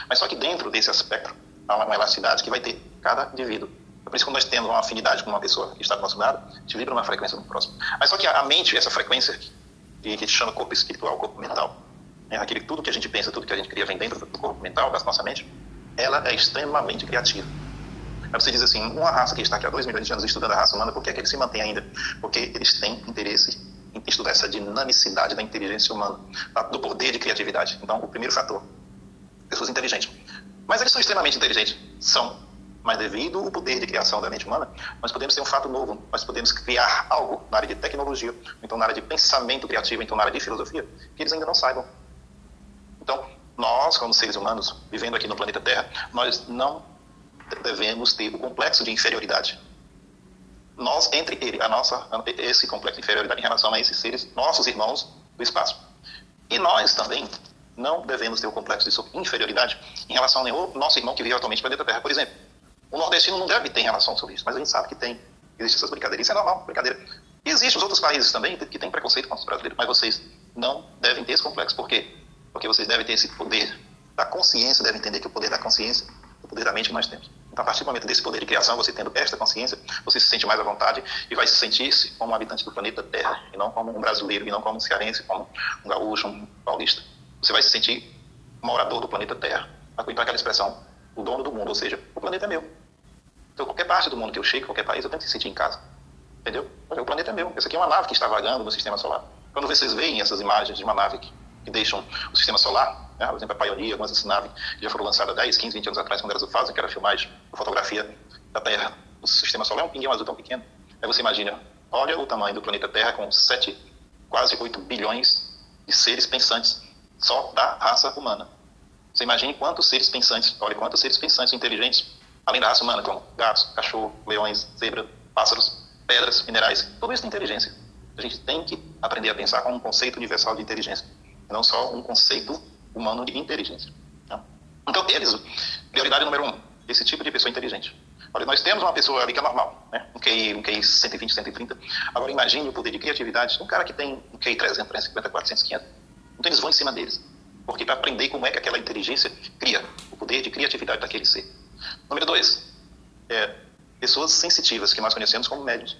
Mas só que dentro desse aspecto, há uma elasticidade que vai ter cada indivíduo. Por isso, quando nós temos uma afinidade com uma pessoa que está do nosso lado, gente vibra numa frequência no próximo. Mas só que a mente, essa frequência, que, que chama corpo espiritual, corpo mental, é aquele tudo que a gente pensa, tudo que a gente cria vem dentro do corpo mental, da nossa mente, ela é extremamente criativa. Aí você diz assim, uma raça que está aqui há dois milhões de anos estudando a raça humana, por que, é que ele se mantém ainda? Porque eles têm interesse em estudar essa dinamicidade da inteligência humana, do poder de criatividade. Então, o primeiro fator, pessoas inteligentes. Mas eles são extremamente inteligentes, são. Mas devido ao poder de criação da mente humana, nós podemos ter um fato novo, nós podemos criar algo na área de tecnologia, então na área de pensamento criativo, então na área de filosofia, que eles ainda não saibam. Então, nós, como seres humanos, vivendo aqui no planeta Terra, nós não devemos ter o complexo de inferioridade. Nós, entre ele, a nossa, esse complexo de inferioridade em relação a esses seres, nossos irmãos do espaço. E nós também não devemos ter o complexo de inferioridade em relação ao nosso irmão que vive atualmente no planeta Terra. Por exemplo, o nordestino não deve ter relação sobre isso, mas a gente sabe que tem. Existem essas brincadeiras, isso é normal, brincadeira. Existem os outros países também que têm preconceito com os brasileiros, mas vocês não devem ter esse complexo. Por quê? Porque vocês devem ter esse poder da consciência, devem entender que o poder da consciência, o poder da mente que nós temos. A partir do momento desse poder de criação, você tendo esta consciência, você se sente mais à vontade e vai se sentir-se como um habitante do planeta Terra, e não como um brasileiro, e não como um cearense, como um gaúcho, um paulista. Você vai se sentir morador do planeta Terra. Então, aquela expressão, o dono do mundo, ou seja, o planeta é meu. Então, qualquer parte do mundo que eu chegue, qualquer país, eu tenho que se sentir em casa. Entendeu? O planeta é meu. Essa aqui é uma nave que está vagando no sistema solar. Quando vocês veem essas imagens de uma nave que, que deixam o sistema solar né? Por exemplo, a Pioneer, algumas dessas naves já foram lançadas 10, 15, 20 anos atrás, quando elas fazem, que era filmagem, fotografia da Terra. O sistema solar é um pinguim azul tão pequeno. Aí você imagina, olha o tamanho do planeta Terra com 7, quase 8 bilhões de seres pensantes só da raça humana. Você imagine quantos seres pensantes, olha quantos seres pensantes inteligentes, além da raça humana, como gatos, cachorro, leões, zebra, pássaros, pedras, minerais, tudo isso tem inteligência. A gente tem que aprender a pensar com um conceito universal de inteligência, não só um conceito humano de inteligência. Tá? Então, eles, prioridade número um, esse tipo de pessoa inteligente. Olha, nós temos uma pessoa ali que é normal, né? um QI, um QI 120, 130. Agora, imagine o poder de criatividade de um cara que tem um QI 300, 350, 400, 500. Então, eles vão em cima deles. Porque para aprender como é que aquela inteligência cria, o poder de criatividade daquele ser. Número dois, é, pessoas sensitivas, que nós conhecemos como médios.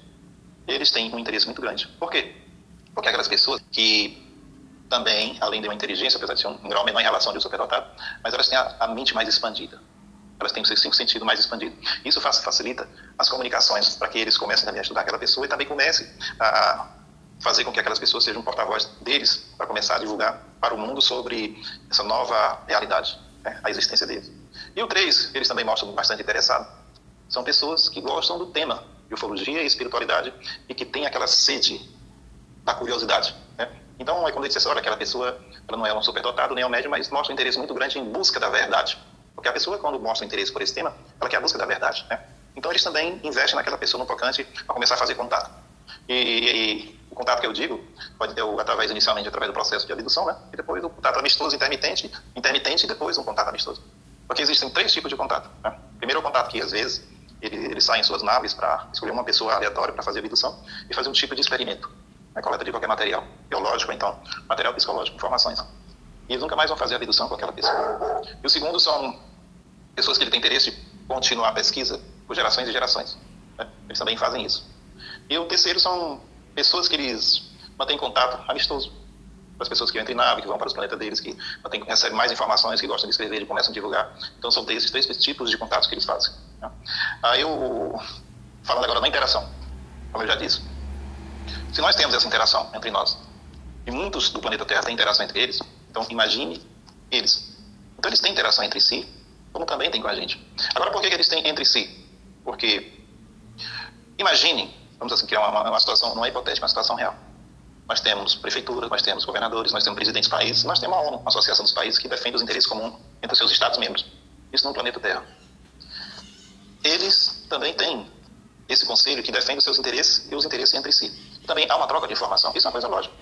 Eles têm um interesse muito grande. Por quê? Porque aquelas pessoas que também, além de uma inteligência, apesar de ser um grau menor em relação ao superdotado, mas elas têm a, a, mente mais expandida. Elas têm o cinco sentido mais expandido. Isso facilita as comunicações para que eles comecem também a estudar aquela pessoa e também comecem a fazer com que aquelas pessoas sejam porta-voz deles para começar a divulgar para o mundo sobre essa nova realidade, né, a existência deles. E o três, eles também mostram bastante interessado. São pessoas que gostam do tema de ufologia e espiritualidade e que têm aquela sede da curiosidade. Né? Então, é quando ele diz assim, olha, aquela pessoa ela não é um superdotado, nem é um médium, mas mostra um interesse muito grande em busca da verdade. Porque a pessoa, quando mostra interesse por esse tema, ela quer a busca da verdade. Né? Então, eles também investem naquela pessoa no tocante para começar a fazer contato. E, e, O contato que eu digo pode ter através inicialmente através do processo de abdução, né? E depois o contato amistoso intermitente, intermitente e depois um contato amistoso. Porque existem três tipos de contato. Né? Primeiro, o contato que às vezes ele, eles saem em suas naves para escolher uma pessoa aleatória para fazer abdução e fazer um tipo de experimento, né? coleta de qualquer material biológico, então material psicológico, informações. E eles nunca mais vão fazer abdução com aquela pessoa. E o segundo são pessoas que ele tem interesse de continuar a pesquisa por gerações e gerações. Né? Eles também fazem isso. E o terceiro são pessoas que eles mantêm contato amistoso as pessoas que entram em nave, que vão para os planetas deles, que tem, recebem mais informações, que gostam de escrever e começam a divulgar. Então, são esses três tipos de contatos que eles fazem. Né? Aí, eu, falando agora da interação, como eu já disse, se nós temos essa interação entre nós, e muitos do planeta Terra têm interação entre eles, então imagine eles. Então, eles têm interação entre si, como também tem com a gente. Agora, por que, que eles têm entre si? Porque, imagine, vamos assim, criar uma, uma situação, não é hipotética, é uma situação real nós temos prefeituras, nós temos governadores, nós temos presidentes de países, nós temos a ONU, a Associação dos Países, que defende os interesses comuns entre os seus Estados-membros. Isso no planeta Terra. Eles também têm esse conselho que defende os seus interesses e os interesses entre si. Também há uma troca de informação. Isso é uma coisa lógica.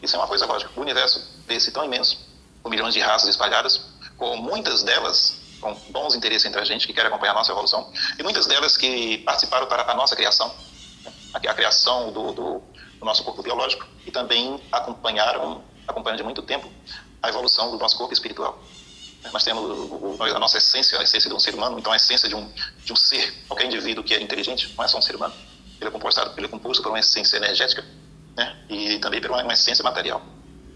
Isso é uma coisa lógica. O universo desse tão imenso, com milhões de raças espalhadas, com muitas delas com bons interesses entre a gente, que querem acompanhar a nossa evolução, e muitas delas que participaram para a nossa criação, a criação do, do do nosso corpo biológico e também acompanharam, acompanham de muito tempo a evolução do nosso corpo espiritual. Nós temos a nossa essência, a essência de um ser humano, então a essência de um, de um ser, qualquer indivíduo que é inteligente, não é só um ser humano, ele é composto, ele é composto por uma essência energética né? e também por uma, uma essência material.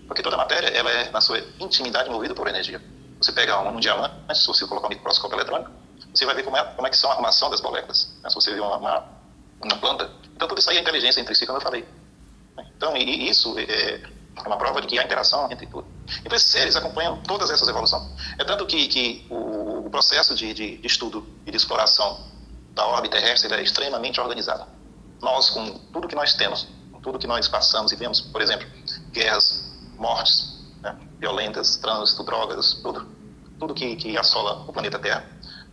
Porque toda matéria, ela é, na sua intimidade, movida por energia. Você pega um, um diamante, se você colocar um microscópio eletrônico, você vai ver como é, como é que são a armação das moléculas. Né? Se você vê uma, uma, uma planta. Então, tudo isso aí é inteligência entre si, como eu falei. Então, e isso é, é uma prova de que há interação entre tudo. Então, esses seres acompanham todas essas evoluções. É tanto que, que o, o processo de, de, de, estudo e de exploração da órbita terrestre é extremamente organizado. Nós, com tudo que nós temos, com tudo que nós passamos e vemos, por exemplo, guerras, mortes né, violentas, trânsito, drogas, tudo, tudo que, que assola o planeta Terra,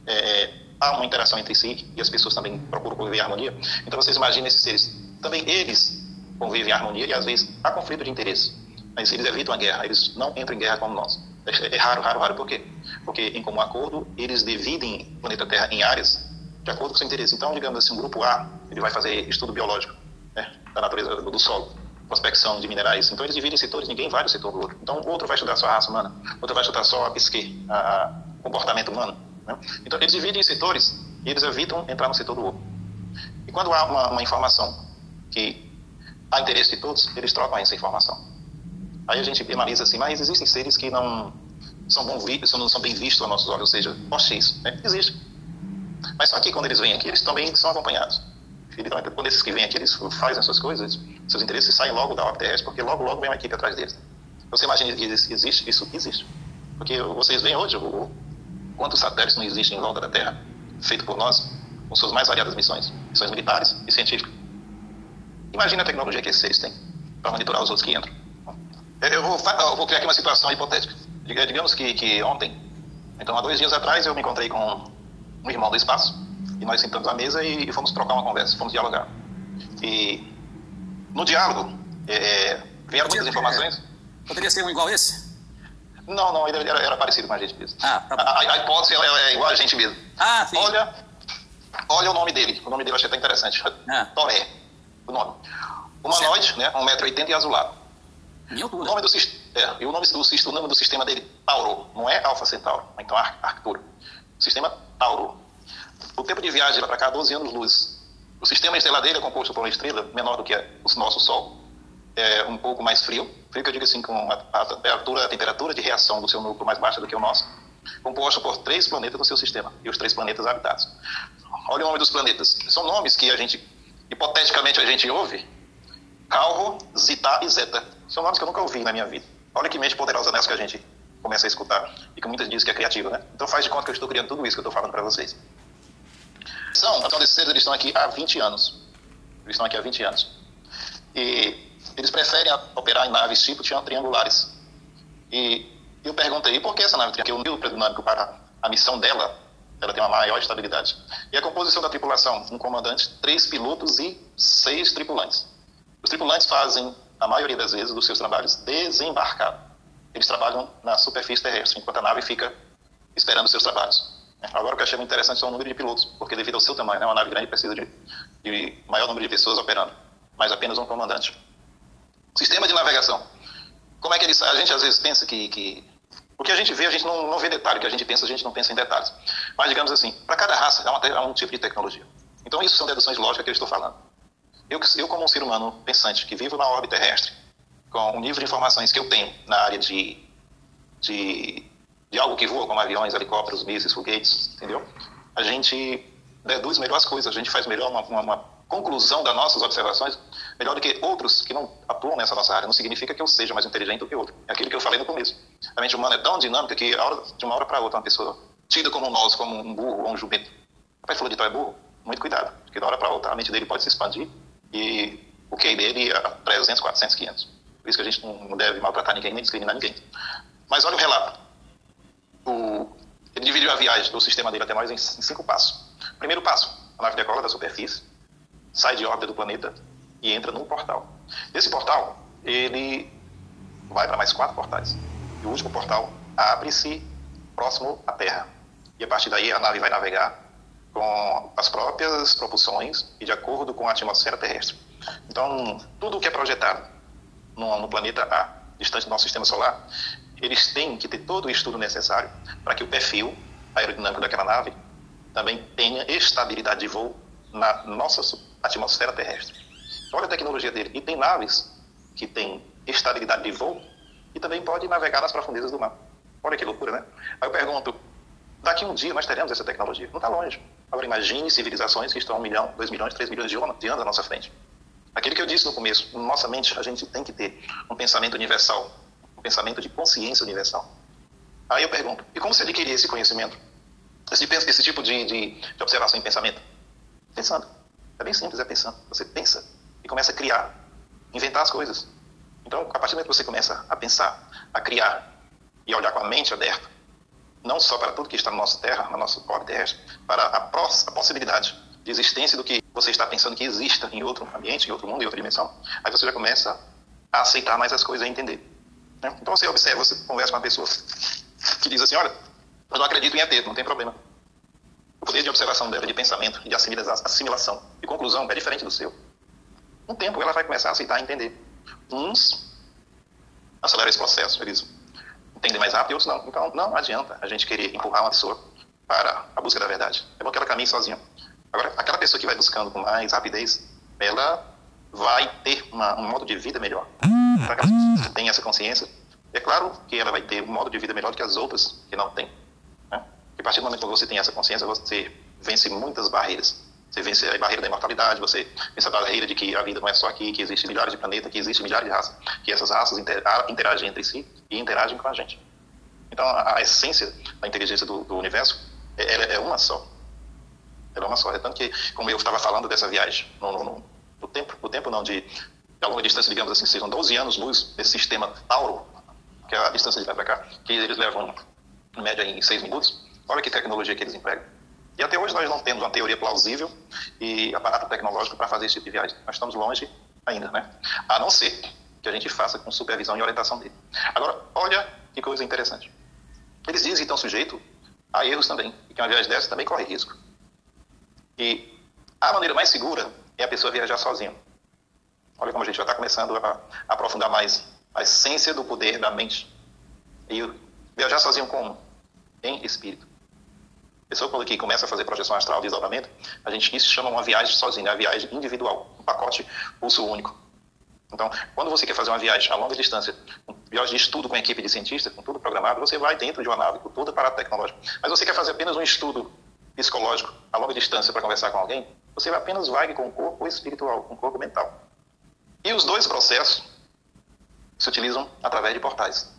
é, há uma interação entre si e as pessoas também procuram conviver em harmonia. Então, vocês imaginem esses seres, também eles convivem em harmonia e às vezes há conflito de interesse. Mas eles evitam a guerra, eles não entram em guerra como nós. É, é raro, raro, raro. Por quê? Porque, em comum acordo, eles dividem o planeta Terra em áreas de acordo com o seu interesse. Então, digamos assim, o grupo A ele vai fazer estudo biológico né, da natureza do, do solo, prospecção de minerais. Então, eles dividem setores, ninguém vai no setor do outro. Então, outro vai estudar só a raça humana, outro vai estudar só a psique, o comportamento humano. Né? Então, eles dividem em setores e eles evitam entrar no setor do outro. E quando há uma, uma informação que há interesse de todos, eles trocam essa informação. Aí a gente analisa assim, mas existem seres que não são, bom não são bem vistos aos nossos olhos, ou seja, hostis, né? Existe. Mas só que quando eles vêm aqui, eles também são acompanhados. Então, quando esses que vêm aqui, eles fazem as suas coisas, seus interesses saem logo da terrestre, porque logo, logo vem uma equipe atrás deles. Você imagina que existe? Isso existe. Porque vocês veem hoje o, quantos satélites não existem em volta da Terra, feito por nós, com suas mais variadas missões, missões militares e científicas. Imagina a tecnologia que esses têm para monitorar os outros que entram. Eu vou, eu vou criar aqui uma situação hipotética. Digamos que, que ontem, então há dois dias atrás, eu me encontrei com um irmão do espaço e nós sentamos à mesa e, fomos trocar uma conversa, fomos dialogar. E no diálogo, é, vieram muitas informações. Poderia ser um igual esse? Não, não, ele era, era parecido com a gente mesmo. Ah, tá a, a, hipótese é igual a gente mesmo. Ah, sim. Olha, olha o nome dele. O nome dele eu achei até interessante. Ah. Toré o nome. Humanoide, né? 1,80m e azulado. Minha altura. O nome do, é, e o nome do, o nome do sistema dele, Tauro. Não é Alfa Centauro, então Ar Arcturo. Sistema Tauro. O tempo de viagem para cá, 12 anos luz. O sistema estelar dele é composto por uma estrela menor do que o nosso Sol. É um pouco mais frio. Frio que eu digo assim, com a, a temperatura, a temperatura de reação do seu núcleo mais baixa do que o nosso. Composto por três planetas no seu sistema. E os três planetas habitados. Olha o nome dos planetas. São nomes que a gente hipoteticamente a gente ouve, Calvo, Zita e Zeta. São nomes que eu nunca ouvi na minha vida. Olha que mente poderosa nessa que a gente começa a escutar e que muitas dizem que é criativa, né? Então faz de conta que eu estou criando tudo isso que eu estou falando para vocês. São, então, seres, eles estão aqui há 20 anos. Eles estão aqui há 20 anos. E eles preferem operar em naves tipo triangulares. E eu perguntei, por que essa nave triangular? Porque o nível dinâmico para a missão dela ela tem uma maior estabilidade. E a composição da tripulação, um comandante, três pilotos e seis tripulantes. Os tripulantes fazem, a maioria das vezes, dos seus trabalhos desembarcados. Eles trabalham na superfície terrestre, enquanto a nave fica esperando seus trabalhos. Agora, o que eu achei muito interessante são o número de pilotos, porque devido ao seu tamanho, né, uma nave grande precisa de, de maior número de pessoas operando, mas apenas um comandante. Sistema de navegação. Como é que eles. A gente às vezes pensa que. que o que a gente vê, a gente não, não vê detalhe. O que a gente pensa, a gente não pensa em detalhes. Mas, digamos assim, para cada raça é, uma, é um tipo de tecnologia. Então, isso são deduções lógicas que eu estou falando. Eu, eu, como um ser humano pensante, que vivo na órbita terrestre, com o nível de informações que eu tenho na área de, de, de algo que voa, como aviões, helicópteros, mísseis, foguetes, entendeu? A gente deduz melhor as coisas, a gente faz melhor uma, uma, uma conclusão das nossas observações melhor do que outros que não atuam nessa nossa área. Não significa que eu seja mais inteligente do que outro. É aquilo que eu falei no começo. A mente humana é tão dinâmica que de uma hora para outra uma pessoa tida como nós, como um burro ou um jumento. O pai falou de tal é burro, muito cuidado, porque uma hora para outra a mente dele pode se expandir e o QI dele é 300, 400, 500. Por isso que a gente não deve maltratar ninguém, nem discriminar ninguém. Mas olha o relato. O, ele dividiu a viagem do sistema dele até nós em, em cinco passos. Primeiro passo, a nave decola da superfície, sai de órbita do planeta e entra num portal. Esse portal, ele vai para mais quatro portais. E o último portal abre-se próximo à Terra. E a partir daí a nave vai navegar com as próprias propulsões e de acordo com a atmosfera terrestre. Então, tudo o que é projetado no, no planeta A, distante do nosso sistema solar, eles têm que ter todo o estudo necessário para que o perfil aerodinâmico daquela nave também tenha estabilidade de voo na nossa atmosfera terrestre. Olha a tecnologia dele. E tem naves que têm estabilidade de voo e também pode navegar nas profundezas do mar. Olha que loucura, né? Aí eu pergunto, daqui um dia nós teremos essa tecnologia? Não está longe. Agora imagine civilizações que estão a um milhão, dois milhões, três milhões de anos à nossa frente. Aquilo que eu disse no começo, nossa mente a gente tem que ter um pensamento universal, um pensamento de consciência universal. Aí eu pergunto, e como se adquirir esse conhecimento? Esse, esse tipo de, de, de observação e pensamento? Pensando. É bem simples, é pensando. Você pensa e começa a criar, inventar as coisas. Então, a partir do momento que você começa a pensar, a criar e a olhar com a mente aberta, não só para tudo que está na nossa Terra, na nossa orbe terrestre, para a, a possibilidade de existência do que você está pensando que exista em outro ambiente, em outro mundo, em outra dimensão, aí você já começa a aceitar mais as coisas, a entender. Né? Então você observa, você conversa com uma pessoa que diz assim, olha, eu não acredito em ET, não tem problema. O poder de observação dela, de pensamento, de assimilação e conclusão é diferente do seu. Um tempo ela vai começar a aceitar e entender. Uns aceleram esse processo, eles entendem mais rápido e outros não. Então não adianta a gente querer empurrar uma pessoa para a busca da verdade. É bom que ela caminhe sozinha. Agora, aquela pessoa que vai buscando com mais rapidez, ela vai ter uma, um modo de vida melhor. Para aquelas pessoas que têm essa consciência, é claro que ela vai ter um modo de vida melhor do que as outras que não têm. Né? E a partir do momento que você tem essa consciência, você vence muitas barreiras. Você vence a barreira da imortalidade, você vence a barreira de que a vida não é só aqui, que existe milhares de planetas, que existe milhares de raças, que essas raças interagem entre si e interagem com a gente. Então, a, a essência da inteligência do, do universo é, é, uma só. Ela é uma só. É tanto que, como eu estava falando dessa viagem, no, no, no tempo, no tempo não, de, de longa distância, digamos assim, sejam 12 anos luz desse sistema Tauro, que é a distância de lá para cá, que eles levam, em média, em 6 minutos. Olha que tecnologia que eles empregam. E até hoje nós não temos uma teoria plausível e aparato tecnológico para fazer esse tipo de viagem. Nós estamos longe ainda, né? A não ser que a gente faça com supervisão e orientação dele. Agora, olha que coisa interessante. Eles dizem que estão sujeitos a erros também, e que uma viagem dessa também corre risco. E a maneira mais segura é a pessoa viajar sozinha. Olha como a gente já está começando a, a aprofundar mais a essência do poder da mente. E viajar sozinho como? Em espírito pessoa quando que começa a fazer projeção astral de isolamento, a gente isso chama uma viagem sozinha, uma viagem individual, um pacote pulso único. Então, quando você quer fazer uma viagem a longa distância, viagem de estudo com a equipe de cientistas, com tudo programado, você vai dentro de uma nave com todo o aparato tecnológico. Mas você quer fazer apenas um estudo psicológico a longa distância para conversar com alguém, você apenas vai com o corpo espiritual, com o corpo mental. E os dois processos se utilizam através de portais.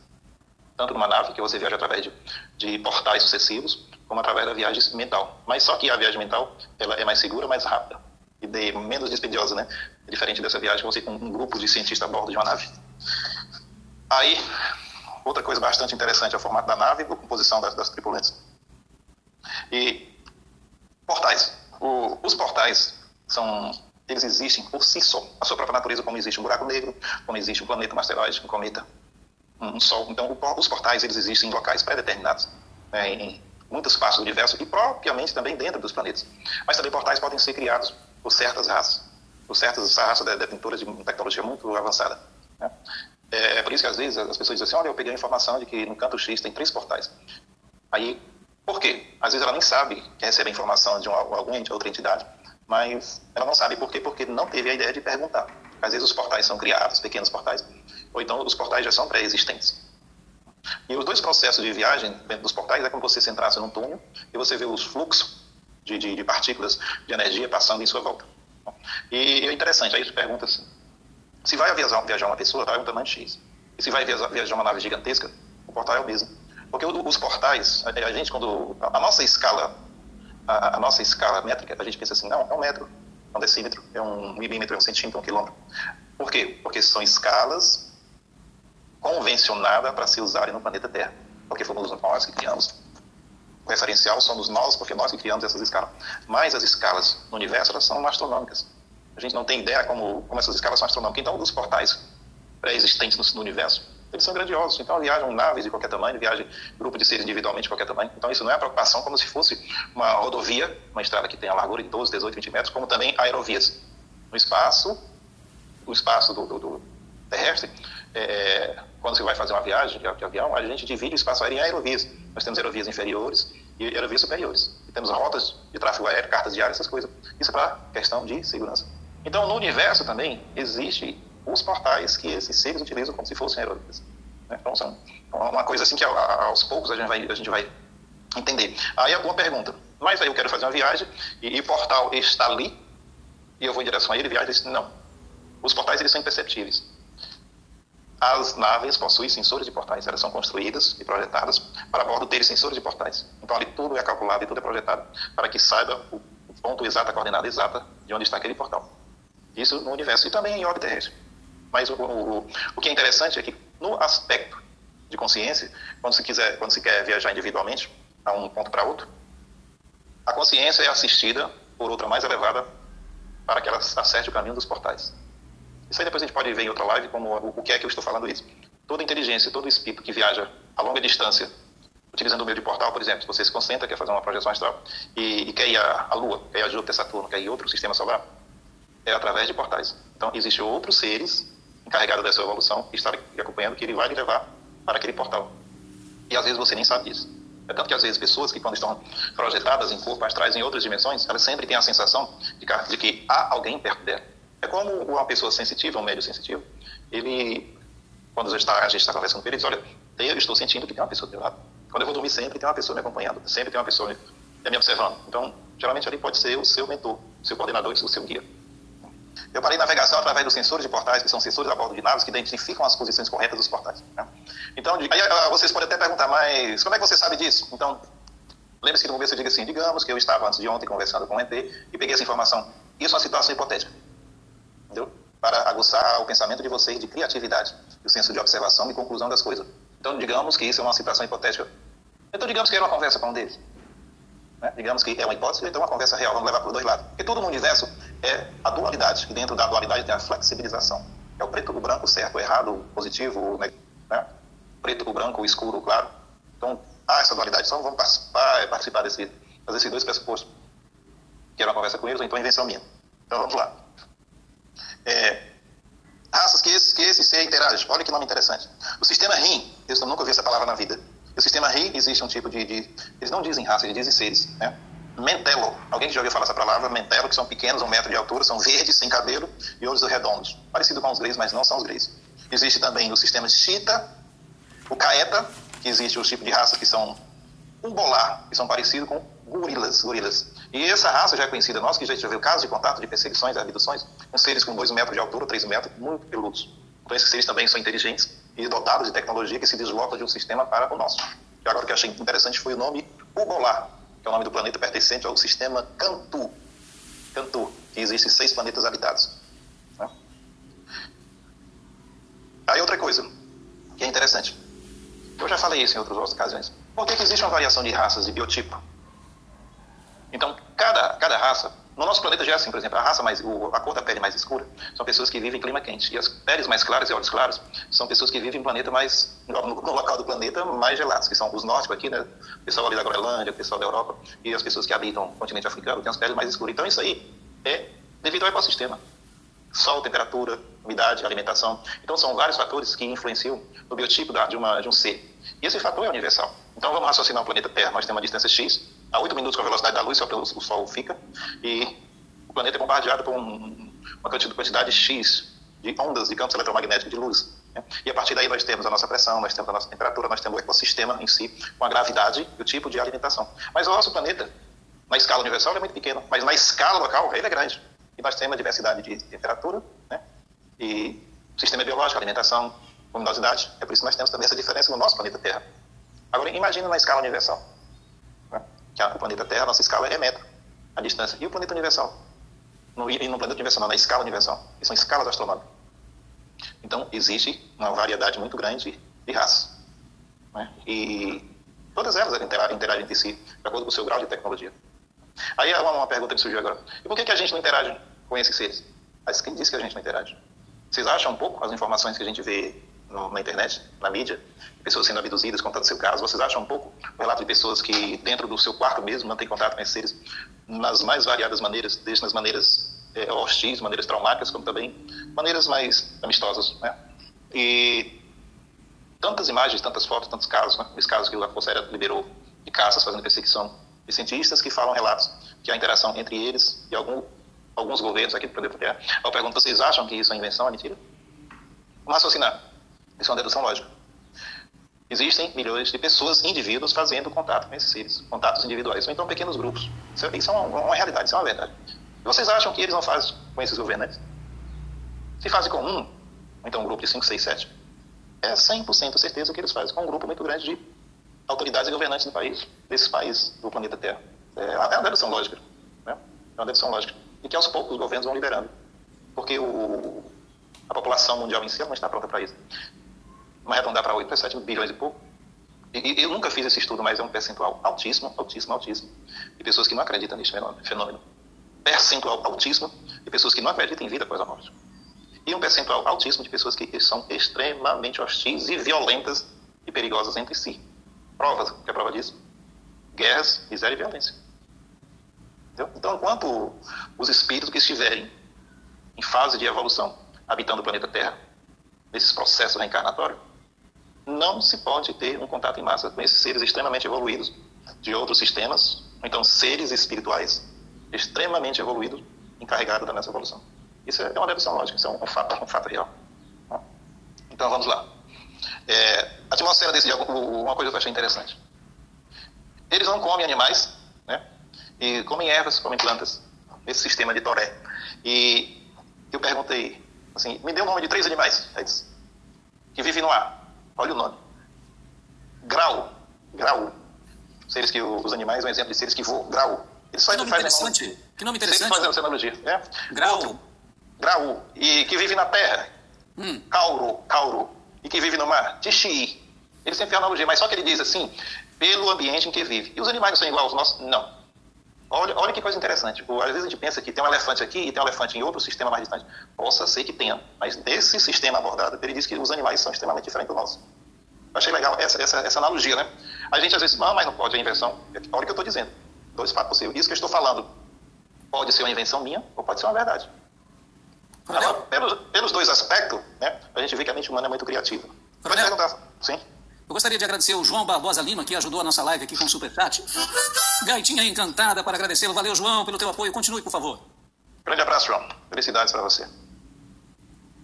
Tanto numa nave, que você viaja através de, de portais sucessivos, como através da viagem mental. Mas só que a viagem mental ela é mais segura, mais rápida e de, menos dispendiosa, né? Diferente dessa viagem você com um grupo de cientistas a bordo de uma nave. Aí, outra coisa bastante interessante é o formato da nave e a composição das, das tripulantes. E portais. O, os portais são eles existem por si só, a sua própria natureza, como existe um buraco negro, como existe um planeta, um asteroide, um cometa, um sol. Então, os portais eles existem em locais pré-determinados, né, em muitas partes do universo e propriamente também dentro dos planetas. Mas também portais podem ser criados por certas raças, por certas raças detentoras de tecnologia muito avançada. Né? É, é por isso que às vezes as pessoas dizem assim, olha, eu peguei a informação de que no canto X tem três portais. Aí, por quê? Às vezes ela nem sabe que recebe a informação de um, alguma outra entidade, mas ela não sabe por quê, porque não teve a ideia de perguntar. Às vezes os portais são criados, pequenos portais, ou então os portais já são pré-existentes. E os dois processos de viagem dentro dos portais é como você se entrasse num túnel e você vê os fluxos de, de, de partículas de energia passando em sua volta. E é interessante, aí você pergunta assim, se vai viajar, viajar uma pessoa, vai um tamanho X. E se vai viajar uma nave gigantesca, o portal é o mesmo. Porque os portais, a gente quando... A nossa escala a, a, nossa escala métrica, a gente pensa assim, não, é um metro, é um decímetro, é um milímetro, é um centímetro, é um quilômetro. Por quê? Porque são escalas convencionadas para se usarem no planeta Terra. Porque fomos nós que criamos. O referencial somos nós, porque nós que criamos essas escalas. Mas as escalas no universo, elas são astronômicas. A gente não tem ideia como, como essas escalas são astronômicas. Então, os portais pré-existentes no, no universo eles são grandiosos. Então, viajam naves de qualquer tamanho, viajam grupo de seres individualmente de qualquer tamanho. Então, isso não é a preocupação como se fosse uma rodovia, uma estrada que tem a largura de 12, 18, 20 metros, como também aerovias. No espaço, o espaço do, do, do terrestre, é, quando você vai fazer uma viagem de, de, avião, a gente divide o espaço aéreo em aerovias. Nós temos aerovias inferiores e aerovias superiores. E temos rotas de tráfego aéreo, cartas diárias, essas coisas. Isso é para questão de segurança. Então, no universo também existe os portais que esses seres utilizam como se fossem aeronaves. Né? Então, são uma coisa assim que aos poucos a gente vai, a gente vai entender. Aí alguma pergunta, mas aí eu quero fazer uma viagem e, e o portal está ali e eu vou em direção a ele, viagem, disse, não. Os portais eles são imperceptíveis. As naves possuem sensores de portais, elas são construídas e projetadas para bordo terem sensores de portais. Então ali tudo é calculado e tudo é projetado para que saiba o ponto exato, a coordenada exata de onde está aquele portal. Isso no universo e também em órbita terrestre. Mas o, o, o que é interessante é que, no aspecto de consciência, quando se, quiser, quando se quer viajar individualmente, a um ponto para outro, a consciência é assistida por outra mais elevada para que ela acerte o caminho dos portais. Isso aí depois a gente pode ver em outra live como o que é que eu estou falando isso. Toda inteligência, todo espírito que viaja a longa distância, utilizando o meio de portal, por exemplo, se você se concentra, quer fazer uma projeção astral e, e quer ir à, Lua, quer ir a Júpiter, Saturno, quer ir a outro sistema solar, é através de portais. Então, existem outros seres encarregado dessa evolução estar acompanhando que ele vai lhe levar para aquele portal. E às vezes você nem sabe disso. É tanto que às vezes pessoas que quando estão projetadas em corpo astrais em outras dimensões, elas sempre têm a sensação de que, de que há alguém perto dela. É como uma pessoa sensitiva, um médio sensitivo, ele, quando a gente está, conversando com ele diz, olha, eu estou sentindo que tem uma pessoa do meu lado. Quando eu vou dormir sempre tem uma pessoa me acompanhando, sempre tem uma pessoa me, me observando. Então, geralmente ali pode ser o seu mentor, o seu coordenador, o seu guia. Eu parei navegação através dos sensores de portais, que são sensores a bordo de naves que identificam as posições corretas dos portais. Né? Então, aí ah, vocês podem até perguntar, mas como é que você sabe disso? Então, lembre-se que no começo eu digo assim, digamos que eu estava antes de ontem conversando com o ET e peguei essa informação. Isso é uma situação hipotética. Entendeu? Para aguçar o pensamento de vocês de criatividade, o senso de observação e conclusão das coisas. Então, digamos que isso é uma situação hipotética. Então, digamos que era uma conversa com um deles. Né? Digamos que é uma hipótese, então é uma conversa real, vamos levar por dois lados. Porque tudo no universo é a dualidade, e dentro da dualidade tem a flexibilização. É o preto, o branco, o certo, o errado, o positivo, o né? preto, o branco, o escuro, o claro. Então, há essa dualidade. Então, vamos participar, participar desse, fazer esses dois pressupostos. Que era uma conversa com eles, ou então invenção minha. Então, vamos lá. É, raças que esse, que esse ser interage. Olha que nome interessante. O sistema RIM, eu nunca ouvi essa palavra na vida. O sistema RI existe um tipo de, de, Eles não dizem raça, eles dizem seres. Né? Mentelo. Alguém já ouviu falar essa palavra? Mentelo, que são pequenos, um metro de altura, são verdes, sem cabelo e olhos redondos. Parecido com os greys, mas não são os greys. Existe também o sistema Chita, o Caeta, que existe os tipos de raças que são um bolar, que são parecidos com gorilas, gorilas. E essa raça já é conhecida nossa, que já viu casos de contato, de perseguições, abduções, com seres com 2 metros de altura, 3 metros, muito peludos. Então esses seres também são inteligentes e dotados de tecnologia que se deslocam de um sistema para o nosso. E agora o que eu achei interessante foi o nome Ugolar, que é o nome do planeta pertencente ao sistema Cantu. Cantu, que existe seis planetas habitados. Né? Aí outra coisa, que é interessante. Eu já falei isso em outras ocasiões. Por que, que existe uma variação de raças e biotipo? Então, cada, cada raça No nosso planeta já é assim, por exemplo, a raça mais, o, a cor da pele mais escura são pessoas que vivem em clima quente. E as peles mais claras e olhos claros são pessoas que vivem em planeta mais, no, no local do planeta mais gelados, que são os nórdicos aqui, né? O pessoal ali da Groenlândia, o pessoal da Europa, e as pessoas que habitam o continente africano têm as peles mais escuras. Então isso aí é devido ao ecossistema. Sol, temperatura, umidade, alimentação. Então são vários fatores que influenciam no biotipo da, de, uma, de um ser. E esse fator é universal. Então vamos raciocinar o planeta Terra. Nós temos uma distância x, a 8 minutos com a velocidade da luz, só pelo o Sol fica, e o planeta é bombardeado por um, uma quantidade x de ondas de campos eletromagnéticos de luz. Né? E a partir daí nós temos a nossa pressão, nós temos a nossa temperatura, nós temos o ecossistema em si, com a gravidade e o tipo de alimentação. Mas o nosso planeta, na escala universal, é muito pequeno, mas na escala local, ele é grande. E nós temos a diversidade de temperatura, né? e sistema biológico, alimentação, luminosidade. É por isso que nós temos também essa diferença no nosso planeta Terra. Agora, imagine na escala universal. Que o planeta Terra, a nossa escala é metro, a distância. E o planeta universal? No, e no planeta universal, não, na escala universal. Que são escalas astronômicas. Então, existe uma variedade muito grande de raças. Né? E todas elas interagem, interagem entre si, de acordo com o seu grau de tecnologia. Aí uma, uma pergunta que surgiu agora. E por que, que a gente não interage com esses seres? Mas quem disse que a gente não interage? Vocês acham um pouco as informações que a gente vê no, na internet, na mídia, pessoas sendo abduzidas, contando seu caso, vocês acham um pouco o relato de pessoas que dentro do seu quarto mesmo mantêm contato com esses seres nas mais variadas maneiras, desde nas maneiras é, hostis, maneiras traumáticas, como também maneiras mais amistosas, né? E tantas imagens, tantas fotos, tantos casos, né? Os casos que o Força liberou de caças fazendo perseguição de cientistas que falam relatos que a interação entre eles e algum, alguns governos aqui do planeta Terra. Eu pergunto, vocês acham que isso é invenção, é mentira? Vamos raciocinar. Isso é uma dedução lógica. Existem milhões de pessoas, indivíduos, fazendo contato com esses seres, contatos individuais, ou então pequenos grupos. Isso é, isso é uma, uma, realidade, isso é uma verdade. E vocês acham que eles não fazem com esses governantes? Se fazem com um, ou então um grupo de 5, 6, 7, é 100% certeza que eles fazem com um grupo muito grande de autoridades e governantes do país, desses países do planeta Terra. É, é uma dedução lógica. Né? É uma dedução lógica. E que aos poucos os governos vão liberando. Porque o, a população mundial em si não está pronta para isso vamos arredondar para 8, 7 bilhões e pouco. E, eu nunca fiz esse estudo, mas é um percentual altíssimo, altíssimo, altíssimo, de pessoas que não acreditam nesse fenômeno. Percentual altíssimo de pessoas que não acreditam em vida após a morte. E um percentual altíssimo de pessoas que são extremamente hostis e violentas e perigosas entre si. Provas, que é prova disso? Guerras, miséria e violência. Entendeu? Então, enquanto os espíritos que estiverem em fase de evolução, habitando o planeta Terra, nesses processos reencarnatórios, não se pode ter um contato em massa com esses seres extremamente evoluídos de outros sistemas, então seres espirituais extremamente evoluídos encarregados da nossa evolução. Isso é uma dedução lógica, isso é um fato, um fato real. Então vamos lá. É, a atmosfera desse dia, uma coisa que eu achei interessante. Eles não comem animais, né? E comem ervas, comem plantas, esse sistema de Toré. E eu perguntei, assim, me dê o nome de três animais, que vivem no ar. Olha o nome. Grau. Grau. Seres que os animais, um exemplo de seres que voam. Grau. Eles que nome interessante. Nome, que nome interessante. Sempre fazendo analogia. Né? Grau. Outro, grau. E que vive na terra. Hum. Cauro. Cauro. E que vive no mar. Tixi. Ele sempre faz analogia, mas só que ele diz assim, pelo ambiente em que vive. E os animais não são iguais aos nossos? Não. Olha, olha que coisa interessante. Às vezes a gente pensa que tem um elefante aqui e tem um elefante em outro sistema mais distante. Possa ser que tenha, mas nesse sistema abordado, ele diz que os animais são extremamente diferentes do nosso. Eu achei legal essa, essa, essa analogia, né? A gente às vezes, ah, mas não pode, é invenção. Olha o que eu estou dizendo. Dois fatos possíveis. Isso que eu estou falando pode ser uma invenção minha ou pode ser uma verdade. Agora, pelos, pelos dois aspectos, né, a gente vê que a mente humana é muito criativa. Pode perguntar. Sim. Eu gostaria de agradecer o João Barbosa Lima, que ajudou a nossa live aqui com o Superchat. Gaitinha encantada para agradecê-lo. Valeu, João, pelo teu apoio. Continue, por favor. Grande abraço, João. Felicidades para você.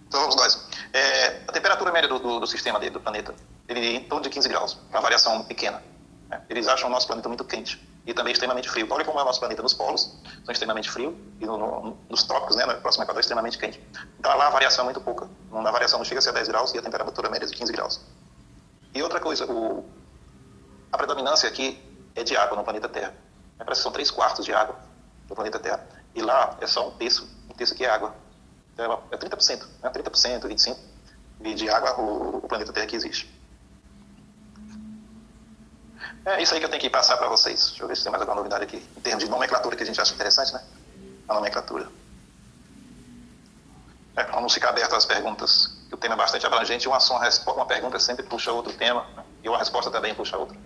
Então vamos nós. É, a temperatura média do, do, do, sistema dele, do planeta, ele é em torno de 15 graus. Uma variação pequena. Né? Eles acham o nosso planeta muito quente e também extremamente frio. Olha como é o nosso planeta nos polos, são extremamente frio, e no, no, nos trópicos, né, no próximo equador, extremamente quente. Então lá a variação é muito pouca. A variação não chega a ser 10 graus e a temperatura média é de 15 graus. E outra coisa, o, a predominância aqui é de água no planeta Terra. É, são 3 quartos de água no planeta Terra. E lá é só um terço, um terço que é água. Então, é 30%, né? 30%, 25% de água o, o planeta Terra que existe. É isso aí que eu tenho que passar para vocês. Deixa eu ver se tem mais alguma novidade aqui. Em termos de nomenclatura que a gente acha interessante, né? a nomenclatura. É, vamos ficar abertos às perguntas, que o tema é bastante abrangente, uma, uma pergunta sempre puxa outro tema, né? e uma resposta também puxa outra.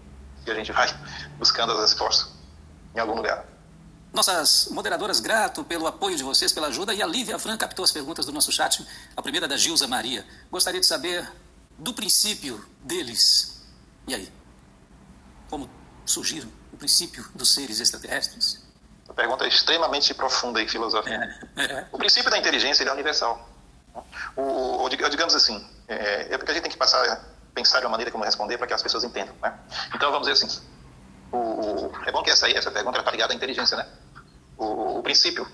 E a gente vai buscando as respostas em algum lugar. Nossas moderadoras, grato pelo apoio de vocês, pela ajuda. E a Lívia Fran captou as perguntas do nosso chat. A primeira da Gilza Maria. Gostaria de saber do princípio deles. E aí? Como surgiram o princípio dos seres extraterrestres? A pergunta é extremamente profunda em filosofia. É. O princípio da inteligência é universal. O, o, digamos assim, é, é, porque a gente tem que passar, pensar de uma maneira como responder para que as pessoas entendam. Né? Então vamos dizer assim, o, o, é bom que essa aí, essa pergunta está ligada à inteligência, né? O, o princípio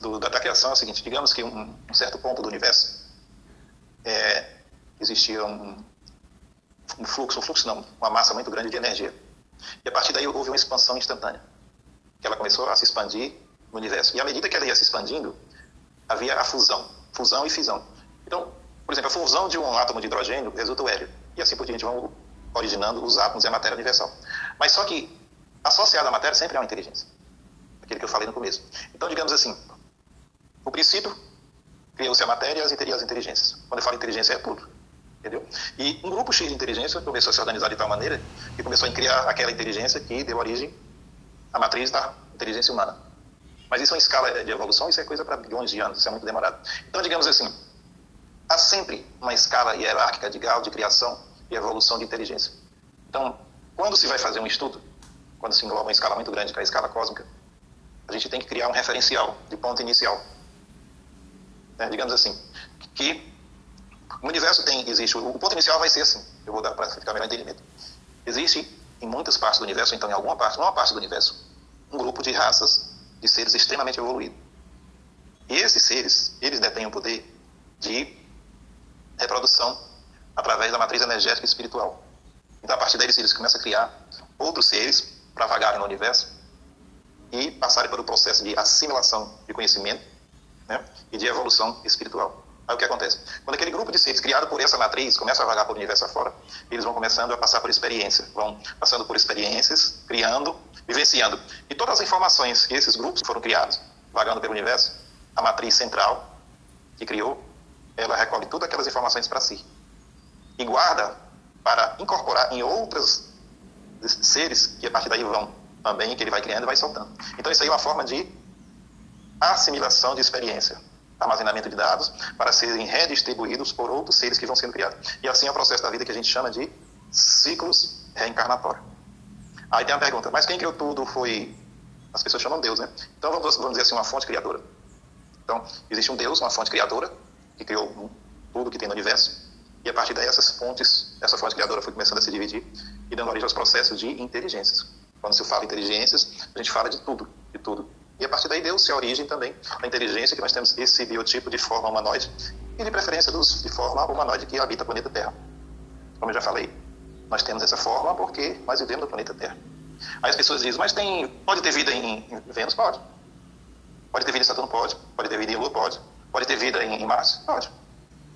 do, da, da, criação é o seguinte: digamos que um, um certo ponto do universo é, existia um, um fluxo, um fluxo não, uma massa muito grande de energia. E a partir daí houve uma expansão instantânea, que ela começou a se expandir no universo. E à medida que ela ia se expandindo, havia a fusão, fusão e fisão. Então, por exemplo, a fusão de um átomo de hidrogênio resulta o hélio. E assim por diante vão originando os átomos e a matéria universal. Mas só que associado à matéria sempre há uma inteligência. Aquele que eu falei no começo. Então, digamos assim, o princípio criou-se a matéria e as inteligências. Quando eu falo inteligência, é tudo. Entendeu? E um grupo X de inteligência começou a se organizar de tal maneira que começou a criar aquela inteligência que deu origem à matriz da inteligência humana. Mas isso é uma escala de evolução, isso é coisa para bilhões de anos, isso é muito demorado. Então, digamos assim, há sempre uma escala hierárquica de grau de criação e evolução de inteligência. Então, quando se vai fazer um estudo, quando se engloba uma escala muito grande, que é a escala cósmica, a gente tem que criar um referencial de ponto inicial. É, digamos assim, que o universo tem, existe, o ponto inicial vai ser assim, eu vou dar para ficar melhor entendimento. Existe em muitas partes do universo, então em alguma parte, numa parte do universo, um grupo de raças de seres extremamente evoluídos. E esses seres, eles detêm o poder de reprodução através da matriz energética e espiritual. Então, a partir deles, eles começam a criar outros seres para vagarem no universo e passarem pelo processo de assimilação de conhecimento né, e de evolução espiritual. Aí o que acontece? Quando aquele grupo de seres criado por essa matriz começa a vagar pelo universo afora, eles vão começando a passar por experiência, vão passando por experiências, criando, vivenciando. E todas as informações que esses grupos foram criados, vagando pelo universo, a matriz central que criou, ela recolhe todas aquelas informações para si e guarda para incorporar em outros seres que a partir daí vão também, que ele vai criando e vai soltando. Então isso aí é uma forma de assimilação de experiência, armazenamento de dados para serem redistribuídos por outros seres que vão sendo criados. E assim é o processo da vida que a gente chama de ciclos reencarnatórios. Aí tem a pergunta, mas quem criou tudo foi... As pessoas chamam Deus, né? Então vamos, vamos dizer assim, uma fonte criadora. Então, existe um Deus, uma fonte criadora, que criou tudo que tem no universo. E a partir daí, essas fontes, essa fonte criadora foi começando a se dividir e dando origem aos processos de inteligências. Quando se fala inteligências, a gente fala de tudo, de tudo. E a partir daí deu-se a origem também da inteligência, que nós temos esse biotipo de forma humanoide e de preferência dos, de forma humanoide que habita o planeta Terra. Como eu já falei, nós temos essa forma porque nós vivemos no planeta Terra. Aí as pessoas dizem, mas tem, pode ter vida em, em Vênus? Pode. Pode ter vida em Saturno? Pode. Pode ter vida em Lua? Pode. Pode ter vida em, em Marte? Pode.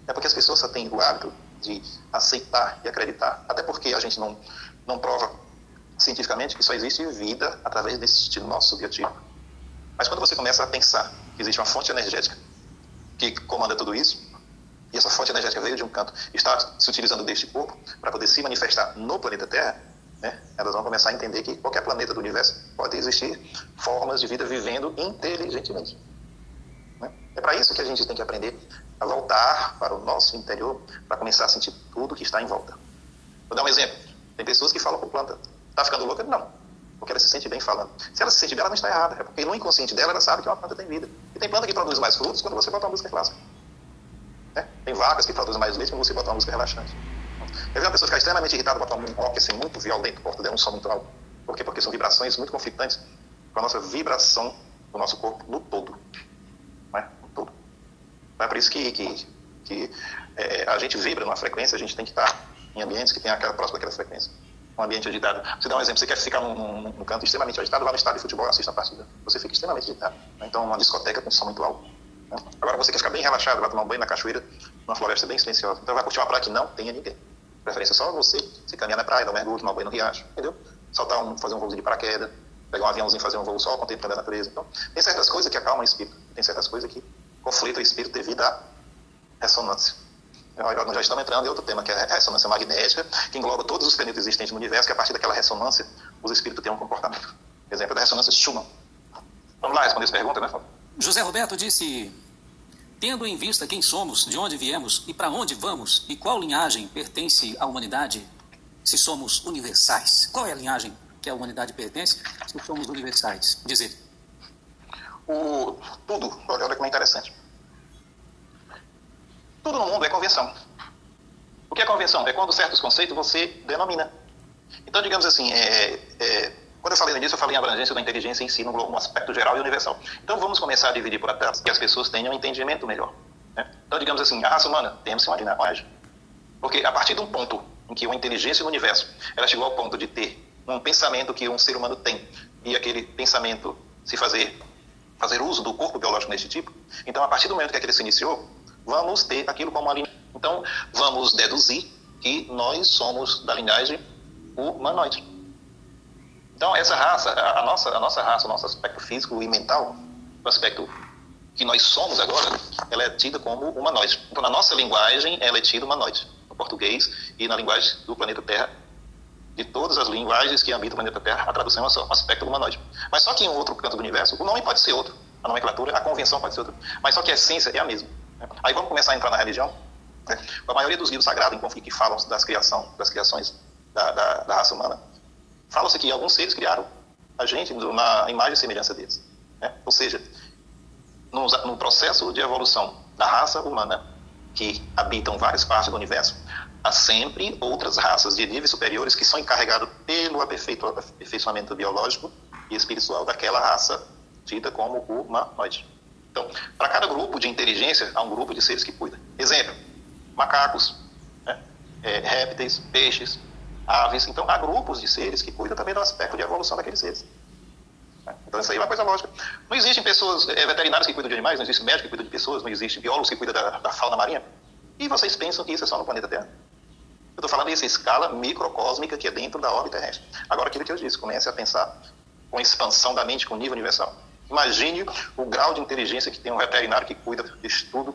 É porque as pessoas só têm o hábito de aceitar e acreditar. Até porque a gente não, não prova cientificamente que só existe vida através desse nosso biotipo. Mas quando você começa a pensar que existe uma fonte energética que comanda tudo isso, e essa fonte energética veio de um canto, está se utilizando deste corpo para poder se manifestar no planeta Terra, né, elas vão começar a entender que qualquer planeta do universo pode existir formas de vida vivendo inteligentemente. Né? É para isso que a gente tem que aprender a voltar para o nosso interior para começar a sentir tudo que está em volta. Vou dar um exemplo. Tem pessoas que falam com planta, está ficando louca? Não, porque ela se sente bem falando. Se ela se sente bem, ela não está errada, é porque no inconsciente dela ela sabe que uma planta tem vida. E tem planta que produz mais frutos quando você bota uma música clássica. É? Tem vacas que produzem mais leite quando você bota uma música relaxante. Eu vi uma pessoa ficar extremamente irritada, botar um rock assim, muito violento, porta dela um som muito alto. Por quê? Porque são vibrações muito conflitantes com a nossa vibração do nosso corpo no todo. É por isso que, que, que é, a gente vibra numa frequência, a gente tem que estar em ambientes que tem aquela próxima daquela frequência. Um ambiente agitado. Você dá um exemplo, você quer ficar num, num, num canto extremamente agitado, vá no estádio de futebol assista a partida. Você fica extremamente agitado. Né? Então, uma discoteca com som muito alto. Né? Agora, você quer ficar bem relaxado, vai tomar um banho na cachoeira, numa floresta bem silenciosa. Então, vai curtir uma praia que não tenha ninguém. Preferência só você, se caminhar na praia, dar um mergulho, tomar um banho no riacho, entendeu? Saltar um, fazer um voo de paraquedas, pegar um aviãozinho fazer um voo só, contemplando a natureza. Então, tem certas coisas que acalmam o espírito, tem certas coisas que conflitam o espírito devido à ressonância. Nós já estamos entrando em outro tema, que é a ressonância magnética, que engloba todos os planetas existentes no universo, que a partir daquela ressonância, os espíritos têm um comportamento. Exemplo da ressonância Schumann. Vamos lá responder essa pergunta, né, Fábio? José Roberto disse: Tendo em vista quem somos, de onde viemos e para onde vamos, e qual linhagem pertence à humanidade, se somos universais. Qual é a linhagem que a humanidade pertence, se somos universais? Dizer. O, tudo, olha, olha como é interessante. Tudo no mundo é convenção. O que é convenção? É quando certos conceitos você denomina. Então, digamos assim, é, é, quando eu falei nisso, eu falei em abrangência da inteligência em si, num aspecto geral e universal. Então, vamos começar a dividir por etapas, que as pessoas tenham um entendimento melhor. Né? Então, digamos assim, a raça humana, temos imaginar mais. Porque a partir de um ponto em que uma inteligência no universo, ela chegou ao ponto de ter um pensamento que um ser humano tem, e aquele pensamento se fazer, fazer uso do corpo biológico nesse tipo, então, a partir do momento que aquele se iniciou, vamos ter aquilo como linhagem. Então, vamos deduzir que nós somos da linhagem humanoide. Então, essa raça, a nossa, a nossa raça, o nosso aspecto físico e mental, o aspecto que nós somos agora, ela é tida como humanoide. Então, na nossa linguagem, ela é tida humanoide. No português e na linguagem do planeta Terra, de todas as linguagens que habitam o planeta Terra, a tradução é um aspecto humanoide. Mas só que em outro canto do universo, o nome pode ser outro, a nomenclatura, a convenção pode ser outra, mas só que a essência é a mesma. Aí vamos começar a entrar na religião. A maioria dos livros sagrados, que falam das, criação, das criações da, da, da raça humana, falam-se que alguns seres criaram a gente na imagem e semelhança deles. Né? Ou seja, no, no processo de evolução da raça humana, que habitam várias partes do universo, há sempre outras raças de níveis superiores que são encarregadas pelo aperfeiçoamento biológico e espiritual daquela raça dita como humanoide. Então, para cada grupo de inteligência, há um grupo de seres que cuida. Exemplo, macacos, né? é, répteis, peixes, aves. Então, há grupos de seres que cuidam também do aspecto de evolução daqueles seres. Então, isso aí é uma coisa lógica. Não existem pessoas é, veterinárias que cuidam de animais, não existe médico que cuida de pessoas, não existe biólogos que cuidam da, da fauna marinha. E vocês pensam que isso é só no planeta Terra? Eu estou falando dessa escala microcósmica que é dentro da órbita terrestre. Agora, aquilo que eu disse, comece a pensar com expansão da mente, com nível universal. Imagine o grau de inteligência que tem um veterinário que cuida de estudo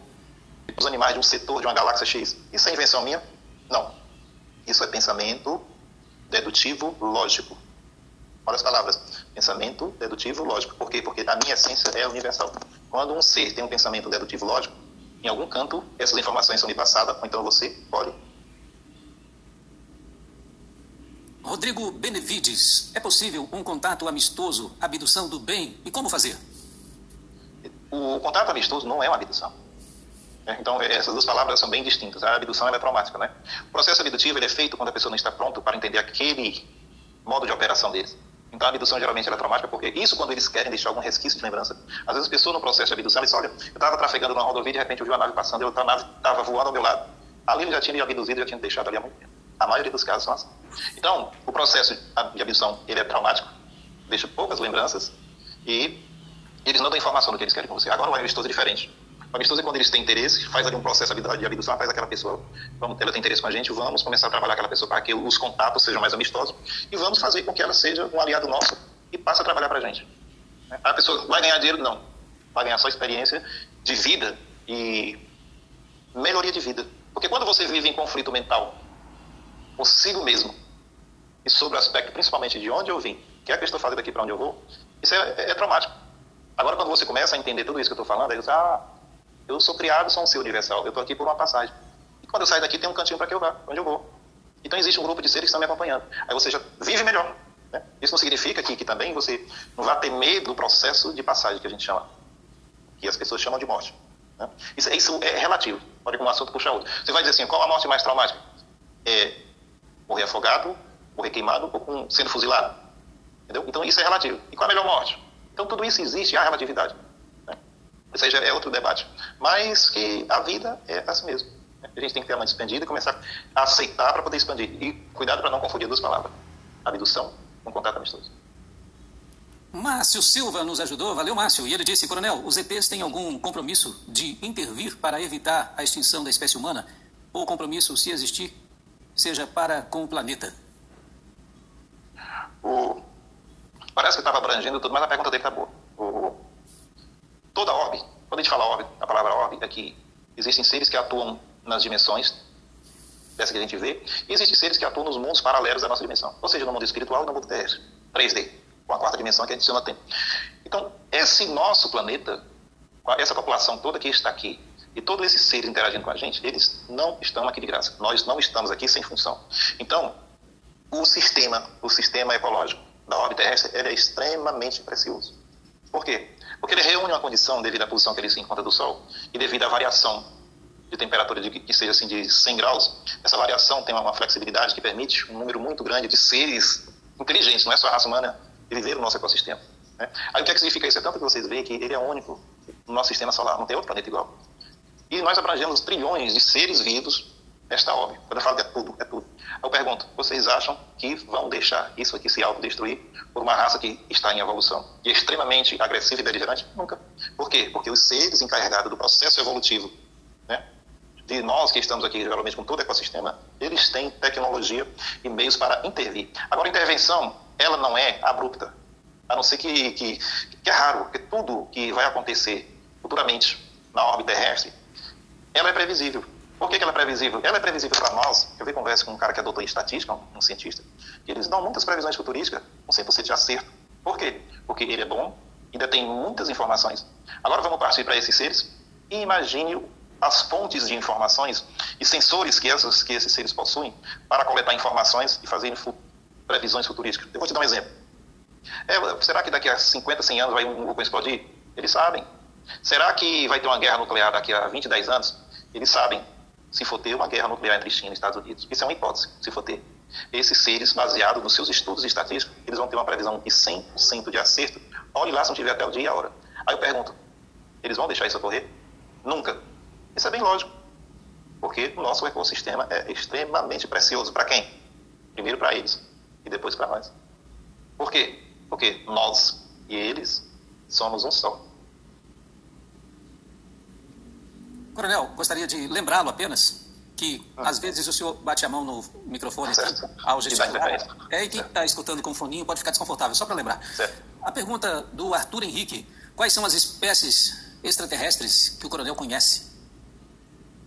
dos animais de um setor de uma galáxia X. Isso é invenção minha? Não. Isso é pensamento dedutivo lógico. Olha as palavras. Pensamento dedutivo lógico. Por quê? Porque a minha essência é universal. Quando um ser tem um pensamento dedutivo lógico, em algum canto essas informações são me passadas, ou então você pode Rodrigo Benevides, é possível um contato amistoso, abdução do bem? E como fazer? O contato amistoso não é uma abdução. É, então, essas duas palavras são bem distintas. A abdução é traumática, né? O processo abdutivo é feito quando a pessoa não está pronta para entender aquele modo de operação deles. Então, a abdução geralmente é traumática porque isso quando eles querem deixar algum resquício de lembrança. Às vezes a pessoa no processo de abdução, eles olha, eu estava trafegando numa rodovia e de repente eu vi uma nave passando e outra nave estava voando ao meu lado. Ali ele já tinha me abduzido, já tinha deixado ali há muito tempo. A maioria dos casos são assim. Então, o processo de abdução, ele é traumático, deixa poucas lembranças e eles não dão informação do que eles querem com você. Agora, o amistoso é diferente. O amistoso é quando eles têm interesse, faz ali um processo de abdução, faz aquela pessoa, vamos, ela tem interesse com a gente, vamos começar a trabalhar aquela pessoa para que os contatos sejam mais amistosos e vamos fazer com que ela seja um aliado nosso e passe a trabalhar para a gente. A pessoa vai ganhar dinheiro? Não. Vai ganhar só experiência de vida e melhoria de vida. Porque quando você vive em conflito mental consigo mesmo e sobre o aspecto principalmente de onde eu vim, que é o que estou fazendo aqui para onde eu vou, isso é, é, é, traumático. Agora, quando você começa a entender tudo isso que eu estou falando, aí você, ah, eu sou criado, sou um ser universal, eu estou aqui por uma passagem. E quando eu sair daqui, tem um cantinho para que eu vá, onde eu vou. Então, existe um grupo de seres que estão me acompanhando. Aí você já vive melhor. Né? Isso não significa que, que também você não vai ter medo do processo de passagem, que a gente chama, que as pessoas chamam de morte. Né? Isso, isso é relativo. Pode um assunto puxar outro. Você vai dizer assim, qual a morte mais traumática? É morrer afogado, morrer queimado ou sendo fuzilado. Entendeu? Então isso é relativo. E qual é a melhor morte? Então tudo isso existe, há relatividade. Né? Ou seja, é outro debate. Mas que a vida é assim mesmo. Né? A gente tem que ter a mente expandida e começar a aceitar para poder expandir. E cuidado para não confundir duas palavras. Abdução com contato amistoso. Márcio Silva nos ajudou, valeu Márcio. E ele disse, coronel, os ETs têm algum compromisso de intervir para evitar a extinção da espécie humana? Ou compromisso, se existir, seja para com o planeta? O, Parece que estava abrangendo tudo, mas a pergunta dele está boa. O, toda orbe, quando a gente fala orbe, a palavra orbe é que existem seres que atuam nas dimensões dessa que a gente vê, e existem seres que atuam nos mundos paralelos da nossa dimensão, ou seja, no mundo espiritual e no mundo terrestre, 3D, com a quarta dimensão que a gente chama tempo. Então, esse nosso planeta, essa população toda que está aqui, e todos esses seres interagindo com a gente, eles não estão aqui de graça. Nós não estamos aqui sem função. Então, o sistema, o sistema ecológico da órbita terrestre, ele é extremamente precioso. Por quê? Porque ele reúne uma condição devido à posição que ele se encontra do Sol e devido à variação de temperatura de, que seja assim de 100 graus. Essa variação tem uma flexibilidade que permite um número muito grande de seres inteligentes, não é só a raça humana, viver no nosso ecossistema. Né? Aí o que, é que significa isso? É tanto que vocês veem que ele é único no nosso sistema solar, não tem outro planeta igual. E nós abrangemos trilhões de seres vivos nesta obra. Quando eu falo que é tudo, é tudo. Eu pergunto, vocês acham que vão deixar isso aqui se autodestruir por uma raça que está em evolução e é extremamente agressiva e beligerante? Nunca. Por quê? Porque os seres encarregados do processo evolutivo, né, de nós que estamos aqui geralmente com todo o ecossistema, eles têm tecnologia e meios para intervir. Agora, a intervenção, ela não é abrupta, a não ser que, que, que é raro, porque tudo que vai acontecer futuramente na órbita terrestre, ela é previsível. Por que, que ela é previsível? Ela é previsível para nós. Eu vi conversa com um cara que é doutor em estatística, um, cientista, e eles dão muitas previsões futurísticas com 100% de acerto. Por quê? Porque ele é bom, ainda tem muitas informações. Agora vamos partir para esses seres e imagine as fontes de informações e sensores que, essas, que esses seres possuem para coletar informações e fazer previsões futurísticas. Eu vou te dar um exemplo. É, será que daqui a 50, 100 anos vai um vulcão explodir? Eles sabem. Será que vai ter uma guerra nuclear daqui a 20, 10 anos? Eles sabem se for ter uma guerra nuclear entre China e Estados Unidos. Isso é uma hipótese, se for ter. Esses seres, baseados nos seus estudos estatísticos, eles vão ter uma previsão de 100% de acerto. Olhe lá se não tiver até o dia e a hora. Aí eu pergunto, eles vão deixar isso ocorrer? Nunca. Isso é bem lógico. Porque o nosso ecossistema é extremamente precioso. Para quem? Primeiro para eles e depois para nós. Por quê? Porque nós e eles somos um só. Coronel, gostaria de lembrá-lo apenas que ah. às vezes o senhor bate a mão no microfone certo. ao gesticular. É, e quem está escutando com foninho pode ficar desconfortável, só para lembrar. Certo. A pergunta do Arthur Henrique: quais são as espécies extraterrestres que o coronel conhece?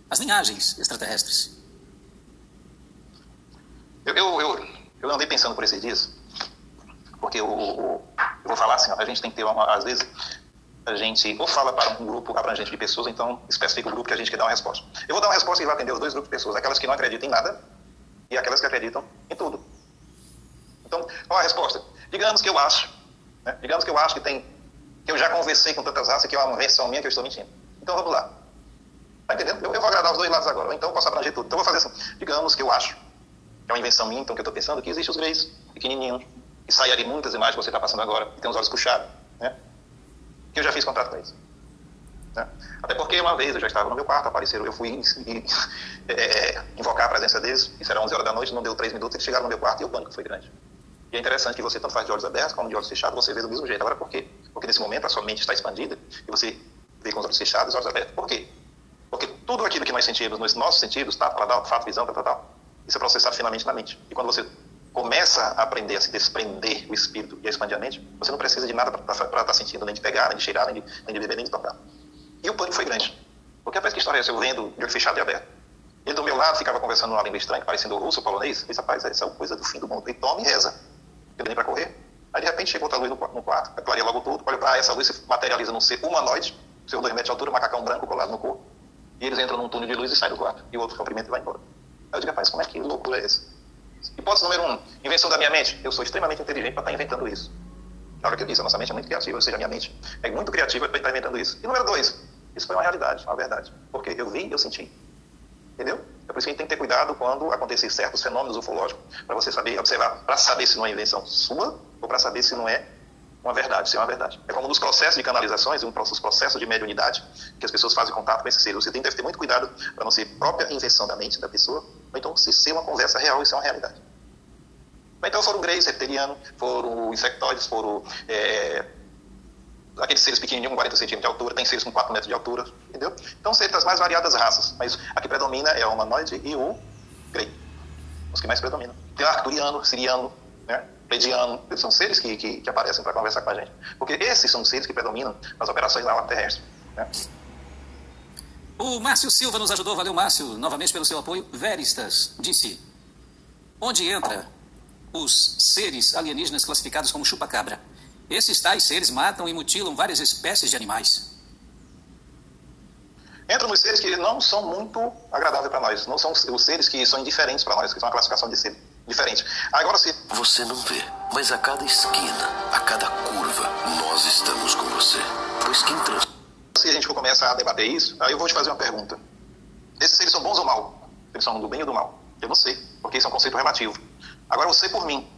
As linhagens extraterrestres. Eu, eu, eu, eu andei pensando por esses dias, porque eu, eu, vou falar assim: a gente tem que ter, uma, às vezes, a gente ou fala para um grupo abrangente de pessoas, então especifica o grupo que a gente quer dar uma resposta. Eu vou dar uma resposta que vai atender os dois grupos de pessoas, aquelas que não acreditam em nada e aquelas que acreditam em tudo. Então, qual a resposta? Digamos que eu acho, né? digamos que eu acho que tem, que eu já conversei com tantas raças que é uma versão minha que eu estou mentindo. Então vamos lá. Tá entendendo? Eu, eu vou agradar os dois lados agora, então eu posso abranger tudo. Então eu vou fazer assim. Digamos que eu acho, que é uma invenção minha, então que eu estou pensando, que existem os greys, pequenininhos, que saem ali muitas imagens que você está passando agora, que tem os olhos puxados, né? Que eu já fiz contrato com eles. Né? Até porque uma vez eu já estava no meu quarto, apareceram, eu fui é, invocar a presença deles, isso era 11 horas da noite, não deu 3 minutos, eles chegaram no meu quarto e o pânico foi grande. E é interessante que você tanto faz de olhos abertos como de olhos fechados, você vê do mesmo jeito. Agora por quê? Porque nesse momento a sua mente está expandida e você vê com os olhos fechados e os olhos abertos. Por quê? Porque tudo aquilo que nós sentimos nos nossos sentidos, tá, paladar, fato, visão, tal, tal, tal, isso é processado finalmente na mente. E quando você começa a aprender a se desprender o espírito e a expandir a mente, você não precisa de nada para estar tá sentindo, nem de pegar, nem de cheirar, nem de, nem de beber, nem de tocar. E o pânico foi grande. Porque a que história é? Eu lendo de olho fechado e aberto. Ele do meu lado ficava conversando numa língua estranha, parecendo russo, polonês. Eu disse, rapaz, essa é uma coisa do fim do mundo. E toma e reza. Eu nem para correr. Aí de repente chegou outra luz no, quarto, clareia logo tudo. Olha para essa luz se materializa num ser humanoide, seu dois metros de altura, macacão branco colado no corpo. E eles entram num túnel de luz e saem do quarto. E o outro cumprimenta e vai embora. Aí eu digo, rapaz, como é que loucura é essa? Hipótese número um, invenção da minha mente. Eu sou extremamente inteligente para estar inventando isso. Na hora que eu disse, a nossa mente é muito criativa, ou seja, a minha mente é muito criativa para estar inventando isso. E número dois, isso foi uma realidade, uma verdade. Porque eu vi e eu senti. Entendeu? É por isso que a gente tem que ter cuidado quando acontecer certos fenômenos ufológicos, para você saber observar, para saber se não é invenção sua ou para saber se não é uma verdade, se é uma verdade. É como nos processos de canalizações, um os processos de mediunidade, que as pessoas fazem contato com esses seres. Você tem, deve ter muito cuidado para não ser própria invenção da mente da pessoa, ou então se ser uma conversa real e ser uma realidade. Então foram greys, reptilianos, foram insectoides, foram é, aqueles seres pequenininhos com 40 centímetros de altura, tem seres com 4 metros de altura, entendeu? Então seres das mais variadas raças, mas a que predomina é o humanoide e o grey, os que mais predominam. Tem o arcturiano, siriano, né? Pleidiano, eles são seres que, que, que aparecem para conversar com a gente. Porque esses são seres que predominam nas operações na terrestre. Né? O Márcio Silva nos ajudou, valeu Márcio, novamente pelo seu apoio. Veristas disse: Onde entra os seres alienígenas classificados como chupa-cabra? Esses tais seres matam e mutilam várias espécies de animais. Entram nos seres que não são muito agradáveis para nós, não são os seres que são indiferentes para nós, que são uma classificação de ser diferente. Agora, se. Você não vê, mas a cada esquina, a cada curva, nós estamos com você. Pois quem trans se a gente for começar a debater isso, aí eu vou te fazer uma pergunta. Esses seres são bons ou mal? Eles são do bem ou do mal? Eu não sei, porque isso é um conceito relativo. Agora, eu sei por mim.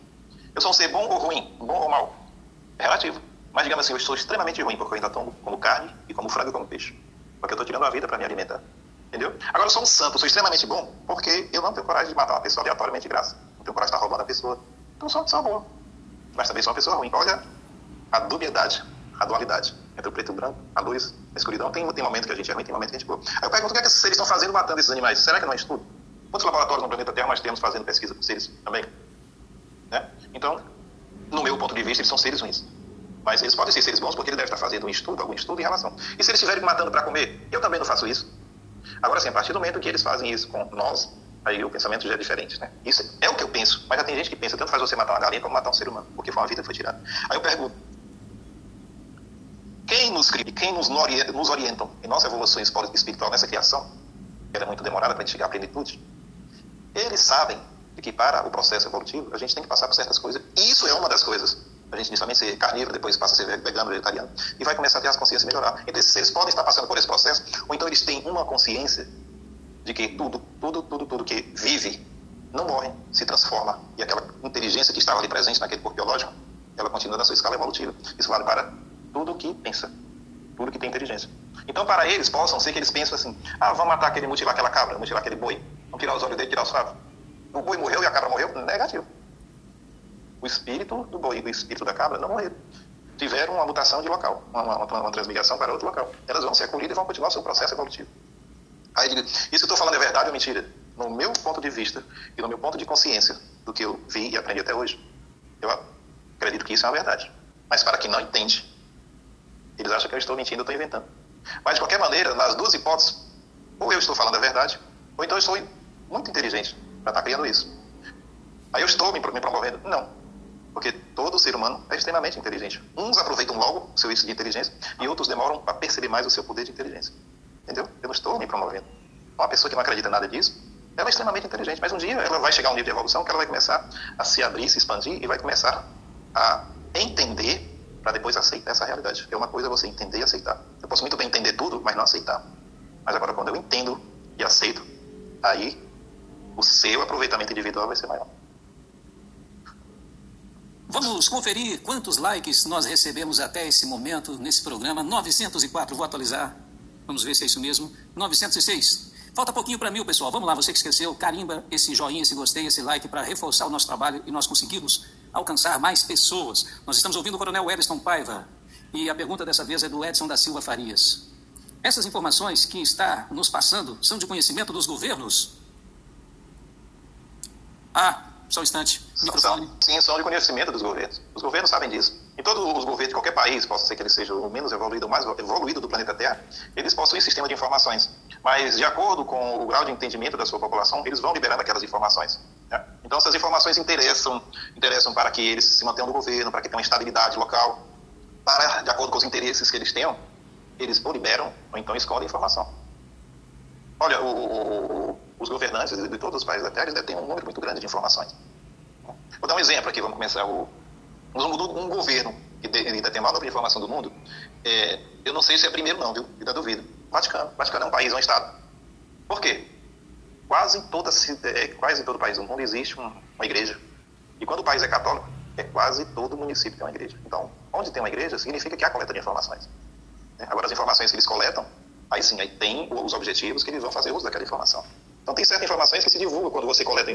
Eu sou um ser bom ou ruim? Bom ou mal? É relativo. Mas, digamos assim, eu estou extremamente ruim, porque eu ainda tomo como carne e como frango e como peixe. Porque eu estou tirando a vida para me alimentar. Entendeu? Agora, eu sou um santo, sou extremamente bom, porque eu não tenho coragem de matar uma pessoa aleatoriamente de graça. Tenho coragem de estar roubando a pessoa. Então, sou uma pessoa boa. Mas também sou uma pessoa ruim. Olha a dubiedade, a dualidade entre o preto e o branco, a luz, a escuridão. Tem, tem momento que a gente é ruim, tem momento que a gente é boa. Aí eu pergunto o que, é que esses seres estão fazendo matando esses animais? Será que não é estudo? Quantos laboratórios no planeta Terra nós temos fazendo pesquisa com seres também? Né? Então, no meu ponto de vista, eles são seres ruins. Mas eles podem ser seres bons porque ele deve estar fazendo um estudo, algum estudo em relação. E se eles estiverem matando para comer, eu também não faço isso. Agora sim, a partir do momento que eles fazem isso com nós, aí o pensamento já é diferente, né? Isso é o que eu penso, mas já tem gente que pensa tanto faz você matar uma galinha como matar um ser humano, porque foi uma vida que foi tirada. Aí eu pergunto, quem nos cria, quem nos, nos orientam em nossa evolução espiritual nessa criação, que era muito demorada para a gente chegar à plenitude, eles sabem que para o processo evolutivo a gente tem que passar por certas coisas. Isso é uma das coisas. A gente inicialmente ser carnívoro, depois passa a ser vegano, vegetariano, e vai começar a ter as consciências melhorar. Então esses seres podem estar passando por esse processo, ou então eles têm uma consciência de que tudo, tudo, tudo, tudo que vive não morre, se transforma. E aquela inteligência que estava ali presente naquele corpo biológico, ela continua na sua escala evolutiva. Isso vale para tudo que pensa, tudo que tem inteligência. Então, para eles, possam ser que eles pensam assim: ah, vamos matar aquele, mutilar aquela cabra, mutilar aquele boi, vamos tirar os olhos dele, tirar os favos. O boi morreu e a cabra morreu? Negativo. O espírito do boi e o espírito da cabra não morreram. Tiveram uma mutação de local, uma, uma, uma transmigração para outro local. Elas vão ser acolhidas e vão continuar seu processo evolutivo. Aí, isso que eu estou falando é verdade ou mentira? No meu ponto de vista e no meu ponto de consciência do que eu vi e aprendi até hoje, eu acredito que isso é uma verdade. Mas para quem não entende, eles acham que eu estou mentindo, eu estou inventando. Mas, de qualquer maneira, nas duas hipóteses, ou eu estou falando a verdade, ou então eu sou muito inteligente para estar criando isso. Aí eu estou me, promovendo? Não. Porque todo ser humano é extremamente inteligente. Uns aproveitam logo o seu isso de inteligência e outros demoram para perceber mais o seu poder de inteligência. Entendeu? Eu não estou me promovendo. Uma pessoa que não acredita em nada disso, ela é extremamente inteligente, mas um dia ela vai chegar a um nível de evolução que ela vai começar a se abrir, se expandir e vai começar a entender para depois aceitar essa realidade. É uma coisa você entender e aceitar. Eu posso muito bem entender tudo, mas não aceitar. Mas agora, quando eu entendo e aceito, aí o seu aproveitamento individual vai ser maior. Vamos conferir quantos likes nós recebemos até esse momento nesse programa. 904, vou atualizar. Vamos ver se é isso mesmo. 906. Falta pouquinho para mil, pessoal. Vamos lá, você que esqueceu, carimba esse joinha, esse gostei, esse like para reforçar o nosso trabalho e nós conseguirmos alcançar mais pessoas. Nós estamos ouvindo o Coronel Wellington Paiva e a pergunta dessa vez é do Edson da Silva Farias. Essas informações que está nos passando são de conhecimento dos governos? Ah, só um instante. Microfone. Sim, são de conhecimento dos governos. Os governos sabem disso. Em todos os governos de qualquer país, possa ser que ele seja o menos evoluído ou mais evoluído do planeta Terra, eles possuem sistema de informações. Mas, de acordo com o grau de entendimento da sua população, eles vão liberando aquelas informações. Né? Então, essas informações interessam, interessam para que eles se mantenham no governo, para que tenham estabilidade local, para, de acordo com os interesses que eles tenham, eles ou liberam ou então escondem a informação. Olha, o, o, os governantes de todos os países da Terra têm um número muito grande de informações. Vou dar um exemplo aqui, vamos começar. O, um governo que tem a maior de informação do mundo, é, eu não sei se é primeiro não, viu? Ainda duvido. Vaticano. Vaticano é um país, é um Estado. Por quê? Quase em, toda, é, quase em todo país do mundo existe uma, uma igreja. E quando o país é católico, é quase todo município tem uma igreja. Então, onde tem uma igreja, significa que há coleta de informações. Né? Agora, as informações que eles coletam, aí sim, aí tem os objetivos que eles vão fazer uso daquela informação. Então, tem certas informações que se divulgam quando você coleta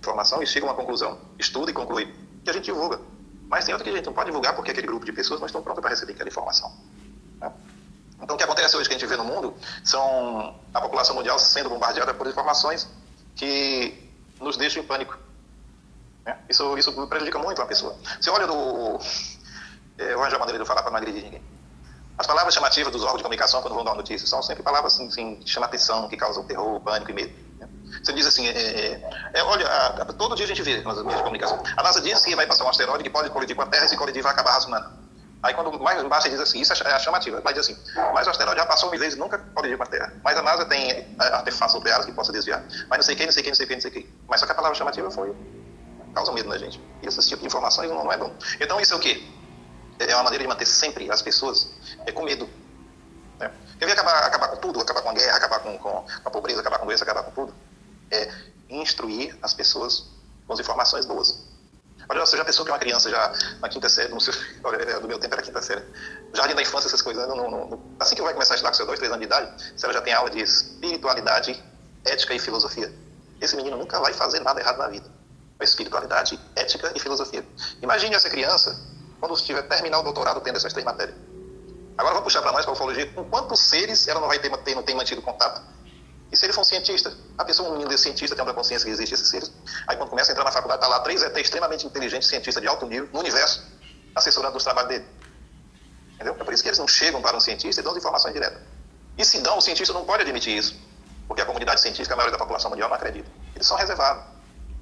informação e chega a uma conclusão, estuda e conclui, que a gente divulga. Mas tem outra que a gente não pode divulgar porque aquele grupo de pessoas não estão prontas para receber aquela informação. Né? Então, o que acontece hoje que a gente vê no mundo são a população mundial sendo bombardeada por informações que nos deixam em pânico. Né? Isso, isso prejudica muito a pessoa. Você olha do. É, eu arranjo a maneira de falar para não agredir ninguém. As palavras chamativas dos órgãos de comunicação, quando vão dar uma notícia, são sempre palavras assim, assim, que chamam atenção, que causam terror, pânico e medo. Né? Você diz assim, é, é, é olha, a, a, todo dia a gente vê nas meios de comunicação. A NASA diz que vai passar um asteroide que pode colidir com a Terra e se colidir vai acabar humana. Aí quando mais embaixo diz assim, isso é a chamativa, vai dizer assim, mas o asteroide já passou mil vezes e nunca colidiu com a Terra. Mas a NASA tem é, artefatos nucleares que possa desviar. Mas não sei quem, não sei quem, não sei quem, não sei quem. Mas só que a palavra chamativa foi, causa medo na gente. E esse tipo de informações não, não é bom. Então isso é o quê? É uma maneira de manter sempre as pessoas é, com medo. Né? Quer ver acabar, acabar com tudo, acabar com a guerra, acabar com, com a pobreza, acabar com doença, acabar com tudo? É instruir as pessoas com as informações boas. Olha, você já pensou que uma criança já na quinta série, no seu, é, do meu tempo era quinta série, jardim da infância, essas coisas, não, assim que vai começar a estudar com seus dois, três anos de idade, se ela já tem aula de espiritualidade, ética e filosofia. Esse menino nunca vai fazer nada errado na vida. Espiritualidade, ética e filosofia. Imagine essa criança quando estiver terminar o doutorado tendo essas três matérias. Agora vamos puxar para nós, para a ufologia, com quantos seres ela não vai ter, ter, não tem mantido contato? E se ele for um cientista? A pessoa, um desse cientista, tem uma consciência que existe esses seres. Aí quando começa a entrar na faculdade, está lá três ET extremamente inteligentes, cientistas de alto nível, no universo, assessorando os trabalhos dele. Entendeu? É por isso que eles não chegam para um cientista e dão as informações diretas. E se dão, o cientista não pode admitir isso. Porque a comunidade científica, a maioria da população mundial, não acredita. Eles são reservados.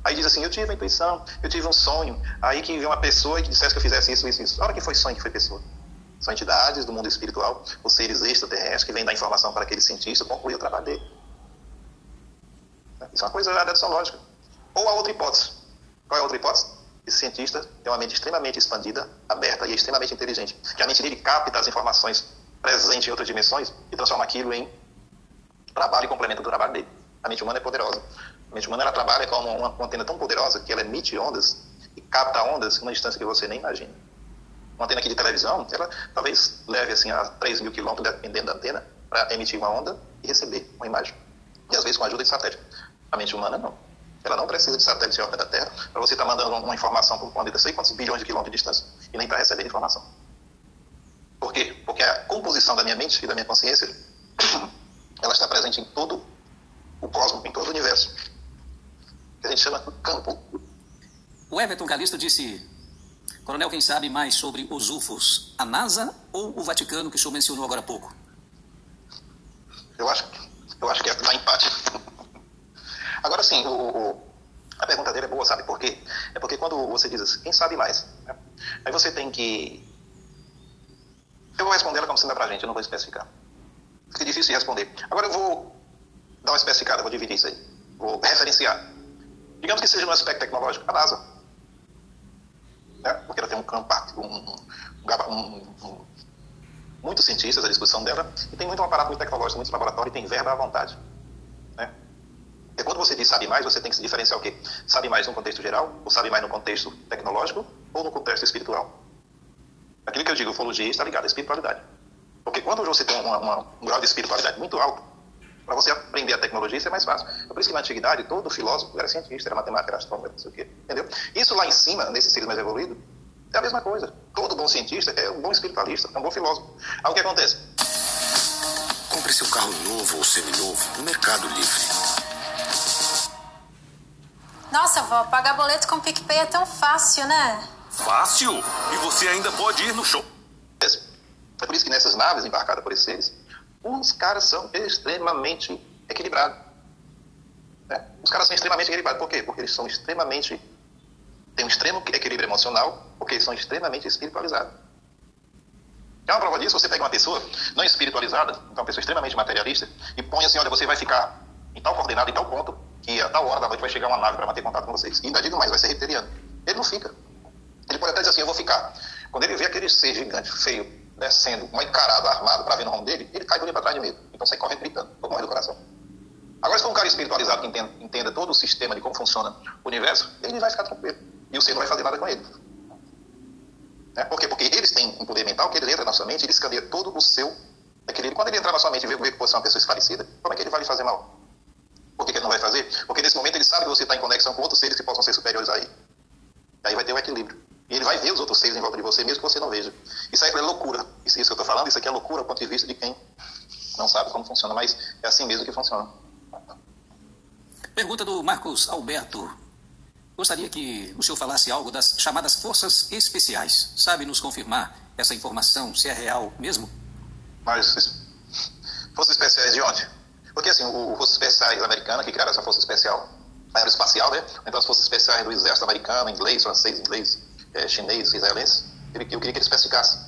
Aí diz assim, eu tive a intuição, eu tive um sonho, aí que veio uma pessoa e que dissesse que eu fizesse isso, isso, isso. A hora que foi sonho, que foi pessoa. São entidades do mundo espiritual, os seres extraterrestres que vêm dar informação para aquele cientista concluir o trabalho dele. Isso é uma coisa da dedução lógica. Ou a outra hipótese. Qual é a outra hipótese? Esse cientista tem uma mente extremamente expandida, aberta e extremamente inteligente. Que a mente dele capta as informações presentes em outras dimensões e transforma aquilo em trabalho e complemento do trabalho dele. A mente humana é poderosa. A mente humana ela trabalha como uma, antena tão poderosa que ela emite ondas e capta ondas uma distância que você nem imagina. Uma antena aqui de televisão, ela talvez leve assim a 3 mil quilômetros dependendo da antena para emitir uma onda e receber uma imagem. E às vezes com a ajuda de satélite. A mente humana não. Ela não precisa de satélite em órbita da Terra para você estar tá mandando uma informação para um planeta sei quantos bilhões de quilômetros de distância e nem para receber informação. Por quê? Porque a composição da minha mente e da minha consciência ela está presente em todo o cosmos, em todo o universo. Que a gente chama de campo. O Everton Calixto disse: Coronel, quem sabe mais sobre os UFOs? A NASA ou o Vaticano que o senhor mencionou agora há pouco? Eu acho, eu acho que é dar empate. Agora sim, o, o, a pergunta dele é boa, sabe por quê? É porque quando você diz assim, quem sabe mais? Né? Aí você tem que. Eu vou responder ela como se dá pra gente, eu não vou especificar. Fica difícil de responder. Agora eu vou dar uma especificada, vou dividir isso aí. Vou referenciar. Digamos que seja no aspecto tecnológico, a NASA. Né? Porque ela tem um campo, um, um, um, muitos cientistas à disposição dela, e tem muito um aparato muito tecnológico, muitos laboratórios, e tem verba à vontade. E quando você diz sabe mais, você tem que se diferenciar o quê? Sabe mais no contexto geral, ou sabe mais no contexto tecnológico, ou no contexto espiritual? Aquilo que eu digo, ufologia está ligado à espiritualidade. Porque quando você tem uma, uma, um grau de espiritualidade muito alto, para você aprender a tecnologia, isso é mais fácil. É por isso que na antiguidade, todo filósofo era cientista, era matemático, era astrônomo, não sei o quê. Entendeu? Isso lá em cima, nesses seres mais evoluídos, é a mesma coisa. Todo bom cientista é um bom espiritualista, é um bom filósofo. Aí o que acontece? Compre seu carro novo ou seminovo no Mercado Livre. Nossa, vó, pagar boleto com PicPay é tão fácil, né? Fácil? E você ainda pode ir no show. É por isso que nessas naves embarcadas por esses os caras são extremamente equilibrados. Né? Os caras são extremamente equilibrados. Por quê? Porque eles são extremamente. têm um extremo equilíbrio emocional, porque eles são extremamente espiritualizados. É uma prova disso, você pega uma pessoa não espiritualizada, então uma pessoa extremamente materialista, e põe assim: olha, você vai ficar em tal coordenada, em tal ponto, que a tal hora da noite vai chegar uma nave para manter contato com vocês. E ainda digo mais, vai ser reptiliano. Ele não fica. Ele pode até dizer assim, eu vou ficar. Quando ele vê aquele ser gigante, feio, descendo, um encarado, armado para ver no nome dele, ele cai do para trás de medo. Então sai correndo gritando, vou morrer do coração. Agora, se for um cara espiritualizado que entenda, entenda, todo o sistema de como funciona o universo, ele vai ficar tranquilo. E o ser não vai fazer nada com ele. É, por quê? Porque eles têm um poder mental que ele entra na sua mente, ele escaneia todo o seu equilíbrio. Quando ele entrar na sua mente e ver que você é uma pessoa esclarecida, como é que ele vai lhe fazer mal? Por que, que ele não vai fazer? Porque nesse momento ele sabe que você está em conexão com outros seres que possam ser superiores a ele. Aí vai ter um equilíbrio. E ele vai ver os outros seres em volta de você, mesmo que você não veja. Isso aí é loucura. Isso, isso que eu estou falando, isso aqui é loucura do ponto de vista de quem não sabe como funciona, mas é assim mesmo que funciona. Pergunta do Marcos Alberto. Gostaria que o senhor falasse algo das chamadas forças especiais. Sabe nos confirmar essa informação, se é real mesmo? Mas, forças especiais de onde? Porque, assim, o Forças Especiais americana, que criaram essa força especial aeroespacial, né? Então, as forças especiais do exército americano, inglês, francês, inglês, é, chinês, israelense, eu queria que ele especificasse.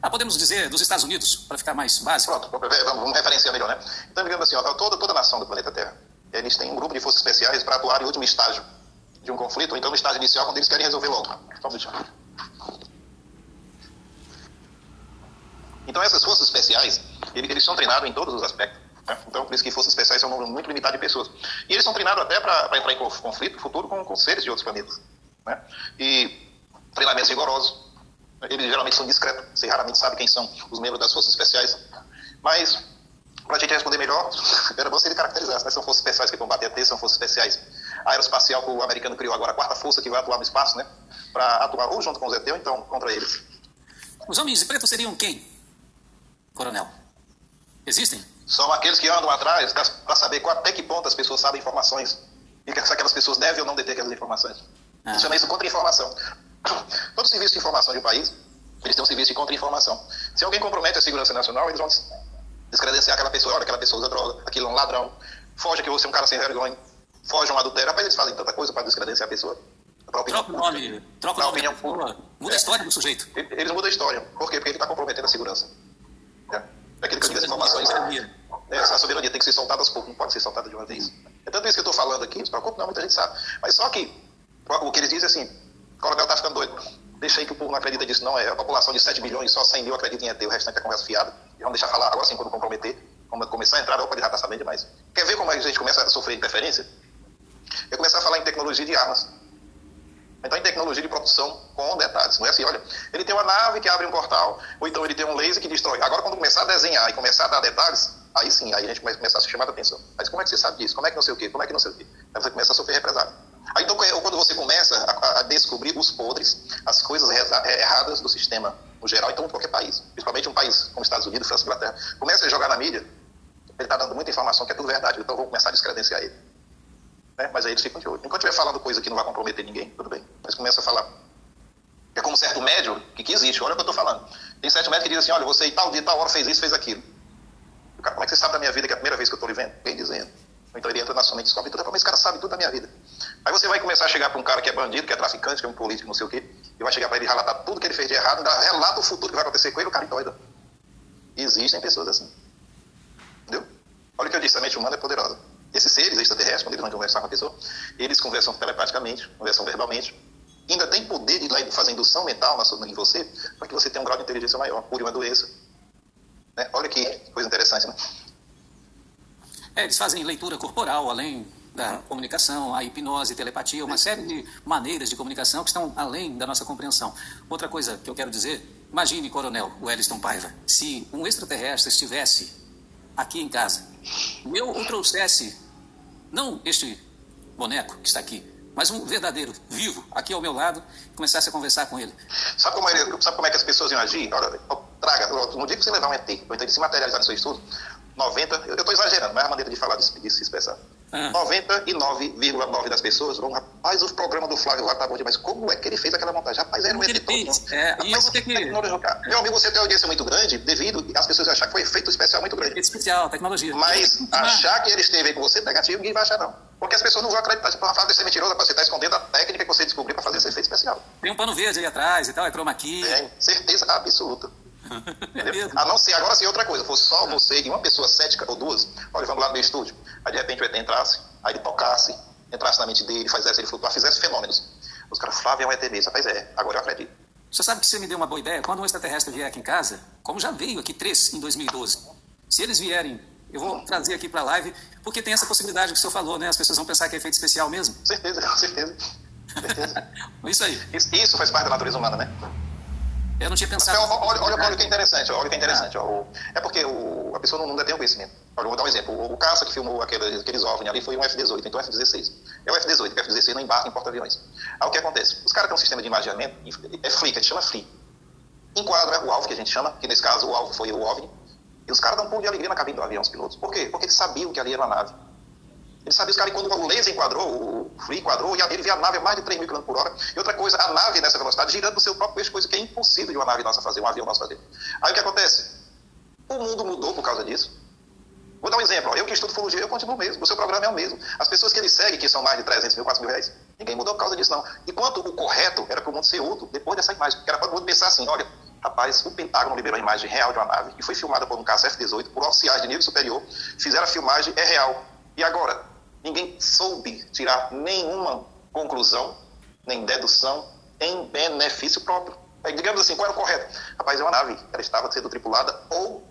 Ah, podemos dizer dos Estados Unidos, para ficar mais básico? Pronto, vamos, referenciar melhor, né? Então, digamos assim, ó, toda, toda nação do planeta Terra, eles têm um grupo de forças especiais para atuar em último estágio de um conflito, ou então no estágio inicial, quando eles querem resolver logo. Deixar. Então, essas forças especiais, eles são treinados em todos os aspectos. Né? Então, por isso que forças especiais são um número muito limitado de pessoas. E eles são treinados até para entrar em conflito futuro com, com seres de outros planetas. Né? E treinamentos rigorosos, eles geralmente são discretos, você raramente sabe quem são os membros das forças especiais. Mas, para a gente responder melhor, era bom se ele caracterizasse, né? São forças especiais que vão bater a T, são forças especiais. Aeroespacial, que o americano criou agora, a quarta força que vai atuar no espaço, né? Para atuar ou junto com os ET ou então contra eles. Os homens de preto seriam quem, coronel? Existem? São aqueles que andam atrás para saber até que ponto as pessoas sabem informações e que aquelas pessoas devem ou não deter aquelas informações. Ah. Isso chama isso contra-informação. Todo serviço de informação de um país, eles têm um serviço de contra-informação. Se alguém compromete a segurança nacional, eles vão descredenciar aquela pessoa. Olha, aquela pessoa usa droga, aquilo é um ladrão, foge que você é um cara sem vergonha, foge um adultério. Rapaz, eles fazem tanta coisa para descredenciar a pessoa. Troca o nome, troca o nome. Muda a história do sujeito. Eles mudam a história. Por quê? Porque ele está comprometendo a segurança. É. Aquele que diz as informações. É, a soberania tem que ser soltada aos poucos, não pode ser soltada de uma vez. É tanto isso que eu estou falando aqui, não se preocupe, não, muita gente sabe. Mas só que o que eles dizem é assim: o coronel está ficando doido. Deixa aí que o povo não acredita nisso, não. É a população de 7 bilhões, só 100 mil acredita em ET, o restante é conversa fiada. E vamos deixar falar agora sim, quando comprometer, quando começar a entrar, opa, ele já está sabendo demais. Quer ver como a gente começa a sofrer interferência? Eu começar a falar em tecnologia de armas. Então, em tecnologia de produção com detalhes. Não é assim, olha, ele tem uma nave que abre um portal, ou então ele tem um laser que destrói. Agora, quando começar a desenhar e começar a dar detalhes, aí sim, aí a gente vai começar a se chamar a atenção. Mas como é que você sabe disso? Como é que não sei o quê? Como é que não sei o quê? Aí você começa a sofrer represália. Aí, então, quando você começa a, a descobrir os podres, as coisas erradas do sistema no geral, então, qualquer país, principalmente um país como Estados Unidos, França, Inglaterra, começa a jogar na mídia, ele está dando muita informação que é tudo verdade, então vou começar a descredenciar ele. Né? Mas aí eles ficam de olho. Enquanto estiver falando coisa que não vai comprometer ninguém, tudo bem. Mas começa a falar. É como certo médio que, que existe, olha o que eu estou falando. Tem certo médico que diz assim, olha, você tal dia, tal hora fez isso, fez aquilo. Cara, como é que você sabe da minha vida que é a primeira vez que eu estou lhe vendo? Quem dizendo? Então ele entra na sua mente e descobre tudo. Mas esse cara sabe tudo da minha vida. Aí você vai começar a chegar para um cara que é bandido, que é traficante, que é um político, não sei o quê, e vai chegar para ele relatar tudo que ele fez de errado, ainda relata o futuro que vai acontecer com ele, o cara doido. Existem pessoas assim. Entendeu? Olha o que eu disse, a mente humana é poderosa. Esses seres extraterrestres, quando eles vão conversar com a pessoa, eles conversam telepaticamente, conversam verbalmente, ainda tem poder de fazer indução mental em você, para que você tenha um grau de inteligência maior, cure uma doença. Né? Olha que coisa interessante, né? É, eles fazem leitura corporal, além da comunicação, a hipnose, telepatia, uma série de maneiras de comunicação que estão além da nossa compreensão. Outra coisa que eu quero dizer, imagine, coronel Wellington Paiva, se um extraterrestre estivesse aqui em casa eu o trouxesse, não este boneco que está aqui, mas um verdadeiro, vivo, aqui ao meu lado, começasse a conversar com ele. Sabe como, ele, sabe como é que as pessoas iam agir? Olha, traga, no dia que você levar um ET, ou então ele se materializar no seu estudo, 90, eu estou exagerando, mas é a maneira de falar, de se expressar. Ah. 99,9 das pessoas vão, rapaz, o programa do Flávio lá tá bom demais. Como é que ele fez aquela montagem? Rapaz, era um ET todo. É, rapaz, que... Meu amigo, você tem uma audiência muito grande devido às pessoas acharem que foi efeito especial muito grande. Especial, tecnologia. Mas achar que ele esteve aí com você negativo, ninguém vai achar, não. Porque as pessoas não vão acreditar. Pode falar de ser mentirosa, você está escondendo a técnica que você descobriu para fazer esse efeito especial. Tem um pano verde aí atrás e tal, é chroma key. Tem, certeza absoluta. É a não ser, agora sim, outra coisa, fosse só você e uma pessoa cética ou duas, olha, vamos lá no meu estúdio. Aí de repente o ET entrasse, aí ele tocasse, entrasse na mente dele, fizesse ele flutuar, fizesse fenômenos. Os caras, Flávio é um ET mesmo. Rapaz, é, agora eu acredito. Você sabe que você me deu uma boa ideia? Quando um extraterrestre vier aqui em casa, como já veio aqui três em 2012, se eles vierem, eu vou trazer aqui para a live, porque tem essa possibilidade que o senhor falou, né? As pessoas vão pensar que é efeito especial mesmo. Certeza, com certeza. certeza. isso aí. Isso, isso faz parte da natureza humana, né? Eu não tinha pensado. Então, olha, olha, olha o que é interessante, olha o que é interessante. Ah. é porque o, a pessoa não, não detém o conhecimento. Olha, eu vou dar um exemplo. O, o caça que filmou aqueles, aqueles OVNI ali foi um F-18, então F-16. É o F-18, que o F-16 não embarca em porta-aviões. Aí o que acontece? Os caras têm um sistema de imaginamento, é FLI, que a gente chama FLI. Enquadra o alvo, que a gente chama, que nesse caso o alvo foi o OVNI, e os caras dão um pulo de alegria na cabine do avião, os pilotos. Por quê? Porque eles sabiam que ali era uma nave. Ele sabia os caras, quando o laser enquadrou, o Free enquadrou, e ele via a nave a mais de 3 mil km por hora. E outra coisa, a nave nessa velocidade girando no seu próprio eixo, coisa que é impossível de uma nave nossa fazer, um avião nosso fazer. Aí o que acontece? O mundo mudou por causa disso. Vou dar um exemplo. Eu que estudo ufologia, eu continuo mesmo. O seu programa é o mesmo. As pessoas que ele segue, que são mais de 300 mil, 4 mil reais, ninguém mudou por causa disso, não. Enquanto o correto era para o mundo ser outro, depois dessa imagem. Era para o mundo pensar assim, olha, rapaz, o Pentágono liberou a imagem real de uma nave, que foi filmada por um caça F-18, por oficiais de nível superior, fizeram a filmagem, é real. E agora? Ninguém soube tirar nenhuma conclusão, nem dedução em benefício próprio. Aí, digamos assim, qual era o correto? Rapaz, é uma nave, ela estava sendo tripulada ou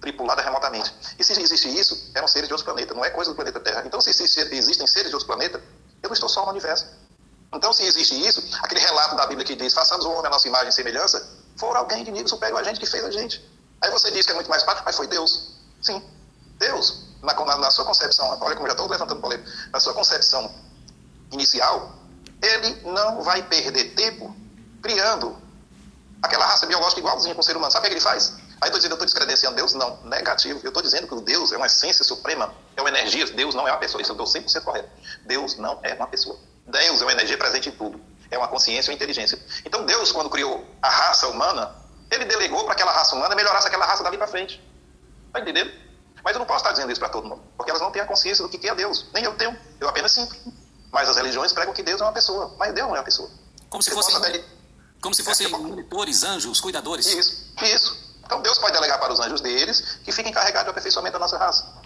tripulada remotamente. E se existe isso, eram seres de outros planetas, não é coisa do planeta Terra. Então, se existem seres de outros planetas, eu não estou só no universo. Então, se existe isso, aquele relato da Bíblia que diz, façamos o homem a nossa imagem e semelhança, for alguém de nível superior a gente que fez a gente. Aí você diz que é muito mais prático, mas foi Deus. Sim, Deus na, na, na sua concepção, olha como já estou levantando polêmica, na sua concepção inicial, ele não vai perder tempo criando aquela raça biológica igualzinha com o ser humano. Sabe o que ele faz? Aí estou dizendo, eu estou descredenciando Deus? Não, negativo. Eu estou dizendo que o Deus é uma essência suprema, é uma energia. Deus não é uma pessoa. Isso eu estou 100% correto. Deus não é uma pessoa. Deus é uma energia presente em tudo. É uma consciência, uma inteligência. Então Deus, quando criou a raça humana, ele delegou para aquela raça humana melhorasse aquela raça dali para frente. Está entendendo? Mas eu não posso estar dizendo isso para todo mundo, porque elas não têm a consciência do que é Deus. Nem eu tenho, eu apenas sinto. Mas as religiões pregam que Deus é uma pessoa, mas Deus não é uma pessoa. Como se fossem, dele... como se fossem é, monitores, anjos, cuidadores. Isso, isso. Então Deus pode delegar para os anjos deles que fiquem encarregados do aperfeiçoamento da nossa raça.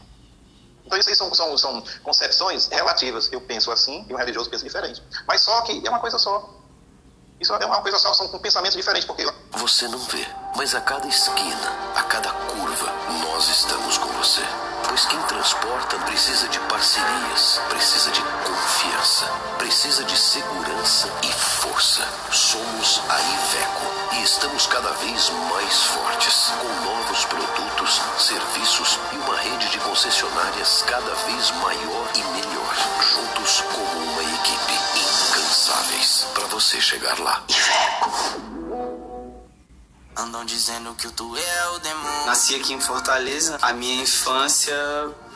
Então isso aí são, são, são concepções relativas. Eu penso assim e um religioso pensa diferente. Mas só que é uma coisa só. Isso é uma coisa só, são pensamentos diferentes, porque... Você não vê, mas a cada esquina, a cada curva, nós estamos com você. Pois quem transporta precisa de parcerias, precisa de confiança, precisa de segurança e força. Somos a Iveco e estamos cada vez mais fortes, com novos produtos, serviços e uma rede de concessionárias cada vez maior e melhor. Juntos como uma equipe incansáveis para você chegar lá. Iveco. Andam dizendo que o tu é o demônio. Nasci aqui em Fortaleza. A minha infância,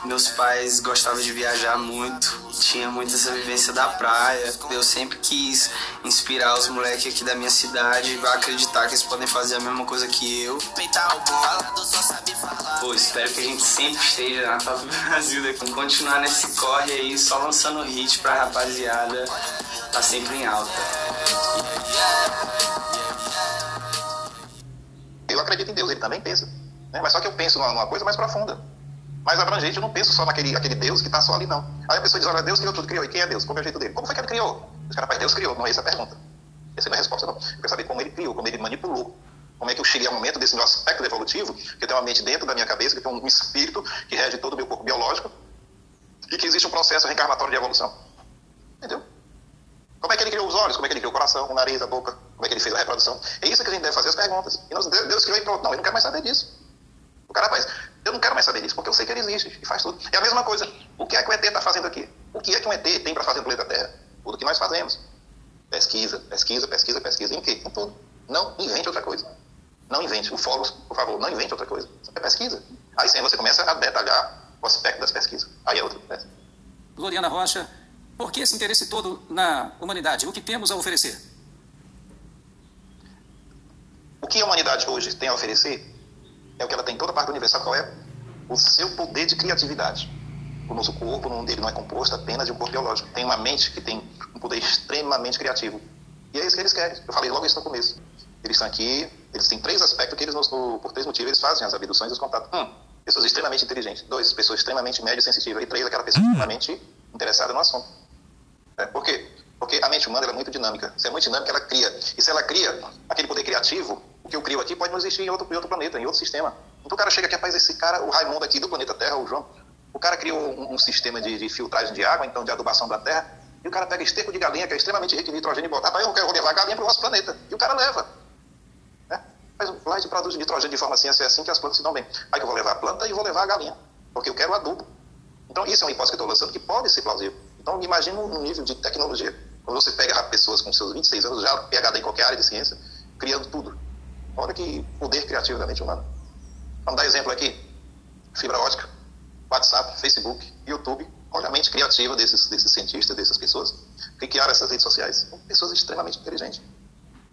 meus pais gostavam de viajar muito. Tinha muito essa vivência da praia. Eu sempre quis inspirar os moleques aqui da minha cidade a acreditar que eles podem fazer a mesma coisa que eu. Pô, espero que a gente sempre esteja na Top Brasil. Né? Continuar nesse corre aí, só lançando hit pra rapaziada. Tá sempre em alta. Eu acredito em Deus, ele também pensa. Né? Mas só que eu penso numa, numa coisa mais profunda, mais abrangente. Eu não penso só naquele aquele Deus que está só ali, não. Aí a pessoa diz: Olha, Deus criou tudo, criou. E quem é Deus? Como é o jeito dele? Como foi que ele criou? Os caras, Deus criou. Não é essa a pergunta. Essa não é a resposta, não. Eu quero saber como ele criou, como ele manipulou. Como é que eu cheguei ao momento desse meu aspecto evolutivo, que eu tenho uma mente dentro da minha cabeça, que tem um espírito que rege todo o meu corpo biológico, e que existe um processo reencarnatório de evolução. Entendeu? Como é que ele criou os olhos? Como é que ele criou o coração, o nariz, a boca? Como é que ele fez a reprodução? É isso que a gente deve fazer as perguntas. E nós, Deus criou e pronto. Não, eu não quero mais saber disso. O cara faz, eu não quero mais saber disso, porque eu sei que ele existe e faz tudo. É a mesma coisa. O que é que o ET está fazendo aqui? O que é que um ET tem para fazer no planeta Terra? Tudo que nós fazemos. Pesquisa, pesquisa, pesquisa, pesquisa. Em quê? Em tudo. Não invente outra coisa. Não invente. O Fórum, por favor, não invente outra coisa. É pesquisa. Aí sim você começa a detalhar o aspecto das pesquisas. Aí é outra coisa. Gloriana Rocha, por que esse interesse todo na humanidade? O que temos a oferecer? O que a humanidade hoje tem a oferecer é o que ela tem em toda parte do universo. Sabe qual é? O seu poder de criatividade. O nosso corpo não, ele não é composto apenas de um corpo biológico. Tem uma mente que tem um poder extremamente criativo. E é isso que eles querem. Eu falei logo isso no começo. Eles estão aqui, eles têm três aspectos que eles, no, por três motivos, eles fazem as abduções e os contatos. Um, pessoas extremamente inteligentes. Dois, pessoas extremamente médio sensitivas. E três, aquela pessoa extremamente interessada no assunto. É, por quê? Porque a mente humana é muito dinâmica. Se é muito dinâmica, ela cria. E se ela cria aquele poder criativo, o que eu crio aqui pode não existir em outro, em outro planeta, em outro sistema. Então o cara chega aqui, rapaz, esse cara, o Raimundo aqui do planeta Terra, o João, o cara criou um, um sistema de, de, filtragem de água, então de adubação da Terra, e o cara pega esterco de galinha, que é extremamente rico em nitrogênio, e bota, rapaz, eu quero levar a galinha para o nosso planeta. E o cara leva. Né? Mas lá de produz nitrogênio de forma assim, assim, assim que as plantas se dão bem. Aí eu vou levar a planta e vou levar a galinha, porque eu quero adubo. Então isso é uma hipótese que eu estou lançando que pode ser plausível. Então, imagina um nível de tecnologia. Quando você pega pessoas com seus 26 anos, já PhD em qualquer área de ciência, criando tudo. Olha que poder criativo da mente humana. Vamos dar exemplo aqui. Fibra ótica, WhatsApp, Facebook, YouTube, Olha a mente criativa desses, desses cientistas, dessas pessoas, que criaram essas redes sociais. Pessoas extremamente inteligentes.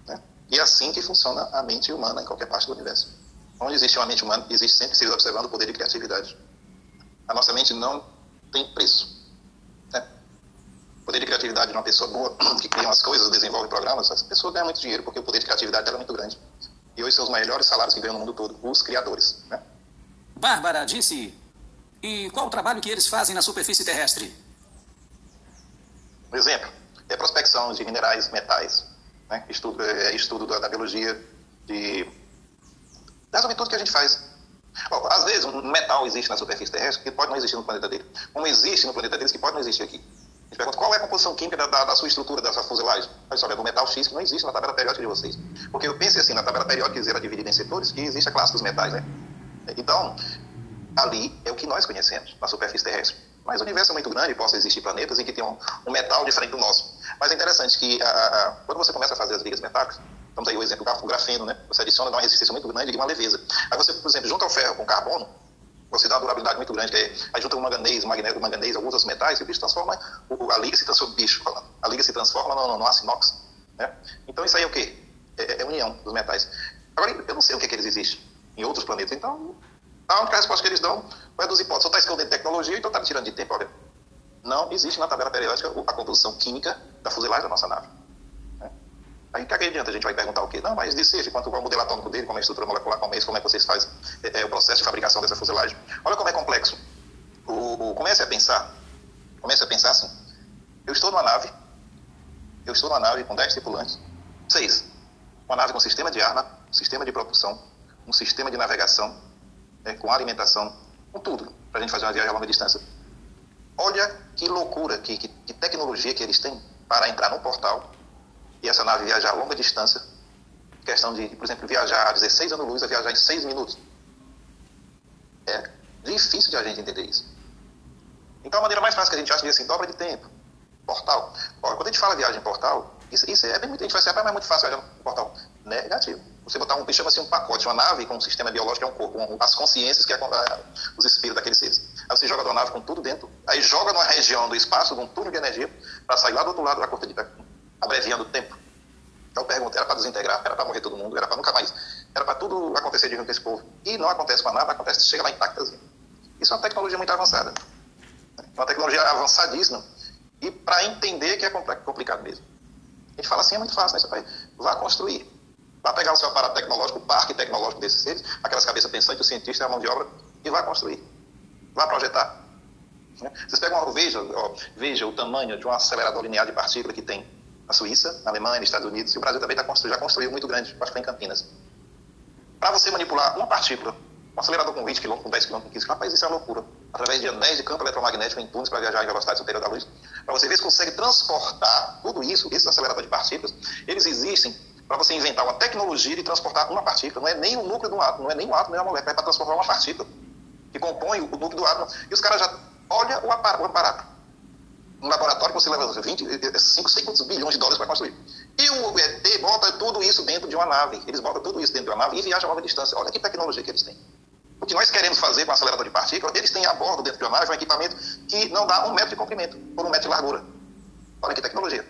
Né? E é assim que funciona a mente humana em qualquer parte do universo. Onde existe uma mente humana, existe sempre seres observando o poder de criatividade. A nossa mente não tem preço. O poder de criatividade de uma pessoa boa, que cria umas coisas, desenvolve programas, essa pessoa ganha muito dinheiro, porque o poder de criatividade dela é muito grande. E hoje são os maiores salários que ganham no mundo todo, os criadores. Né? Bárbara disse e qual o trabalho que eles fazem na superfície terrestre? Um exemplo é prospecção de minerais, metais, né? estudo, é, estudo da, da, biologia, de. Resume tudo que a gente faz. Bom, às vezes, um metal existe na superfície terrestre que pode não existir no planeta dele. Como existe no planeta deles que pode não existir aqui. Qual é a composição química da, da, sua estrutura, da sua fuselagem. Olha só, é do metal X que não existe na tabela periódica de vocês. Porque eu pensei assim, na tabela periódica, que era dividida em setores, que existe a classe dos metais, né? Então, ali é o que nós conhecemos na superfície terrestre. Mas o universo é muito grande, possa existir planetas em que tem um, um metal diferente do nosso. Mas é interessante que a, a, quando você começa a fazer as ligas metálicas, estamos aí o exemplo do grafeno, né? Você adiciona uma resistência muito grande e uma leveza. Aí você, por exemplo, junta o ferro com o carbono, você dá uma durabilidade muito grande, que é, junta o manganês, o magnésico, o manganês, alguns outros metais, e o bicho transforma, o, a liga se transforma, bicho falando, a liga se transforma no, no, no aço inox. Né? Então isso aí é o quê? É, é união dos metais. Agora, eu não sei o que, é que eles existem em outros planetas, então a única resposta que eles dão é dos hipóteses. Ou está escondendo tecnologia, então está me tirando de tempo. Olha, não existe na tabela periódica a composição química da fuselagem da nossa nave. Aí que, é adianta? A gente vai perguntar o quê? Não, mas disse quanto qual o modelo atômico dele, como é a estrutura molecular, como é, como é que vocês fazem é, é, o processo de fabricação dessa fuselagem. Olha como é complexo. O, o, comece a pensar, comece a pensar assim. Eu estou numa nave, eu estou numa nave com 10 tripulantes, seis. Uma nave com sistema de arma, sistema de propulsão, um sistema de navegação, né, com alimentação, com tudo, para a gente fazer uma viagem a longa distância. Olha que loucura, que, que, que, tecnologia que eles têm para entrar no portal e essa nave viajar a longa distância. Questão de, por exemplo, viajar a 16 anos-luz a viajar em 6 minutos. É difícil de a gente entender isso. Então, a maneira mais fácil que a gente acha de assim, dobra de tempo. Portal. Olha, quando a gente fala viagem em portal, isso, isso é bem muito. A gente vai ser, mas é muito fácil viajar no portal. Negativo. Você botar um, chama-se um pacote, uma nave com um sistema biológico, é um corpo, um, as consciências, que é a, os espíritos daqueles seres. Aí você joga uma nave com tudo dentro, aí joga numa região do espaço, com um túnel de energia, para sair lá do outro lado da corta de abreviando o tempo. Então pergunta, era para desintegrar, era para morrer todo mundo, era para nunca mais, era para tudo acontecer de junto com esse povo. E não acontece com a nave, acontece, chega lá intactazinha. Isso é uma tecnologia muito avançada. Uma tecnologia avançadíssima. E para entender que é complicado mesmo. A gente fala assim, é muito fácil, né? Você vai, vá construir. Vá pegar o seu aparato tecnológico, o parque tecnológico desses seres, aquelas cabeças pensantes, o cientista, a mão de obra, e vá construir. Vá projetar. Né? Vocês pegam, veja, ó, veja o tamanho de um acelerador linear de partícula que tem na Suíça, na Alemanha, Estados Unidos, e o Brasil também tá construindo, já construiu muito grande, acho que foi em Campinas. Para você manipular uma partícula, um acelerador com 20 km, com 10 km, com 15 km, rapaz, isso é uma loucura. Através de anéis de campo eletromagnético em túneis para viajar em velocidade superior da luz, para você ver se consegue transportar tudo isso, esses aceleradores de partículas, eles existem para você inventar uma tecnologia de transportar uma partícula. Não é nem o núcleo do átomo, não é nem o átomo, nem a molécula, é para transportar uma partícula que compõe o núcleo do átomo. E os caras já olham o aparato. Um laboratório que você leva 20, 5, 5 bilhões de dólares para construir. E o ET bota tudo isso dentro de uma nave. Eles botam tudo isso dentro de uma nave e viajam a longa distância. Olha que tecnologia que eles têm. O que nós queremos fazer com o acelerador de partículas, eles têm a bordo dentro de uma nave um equipamento que não dá um metro de comprimento por um metro de largura. Olha que tecnologia.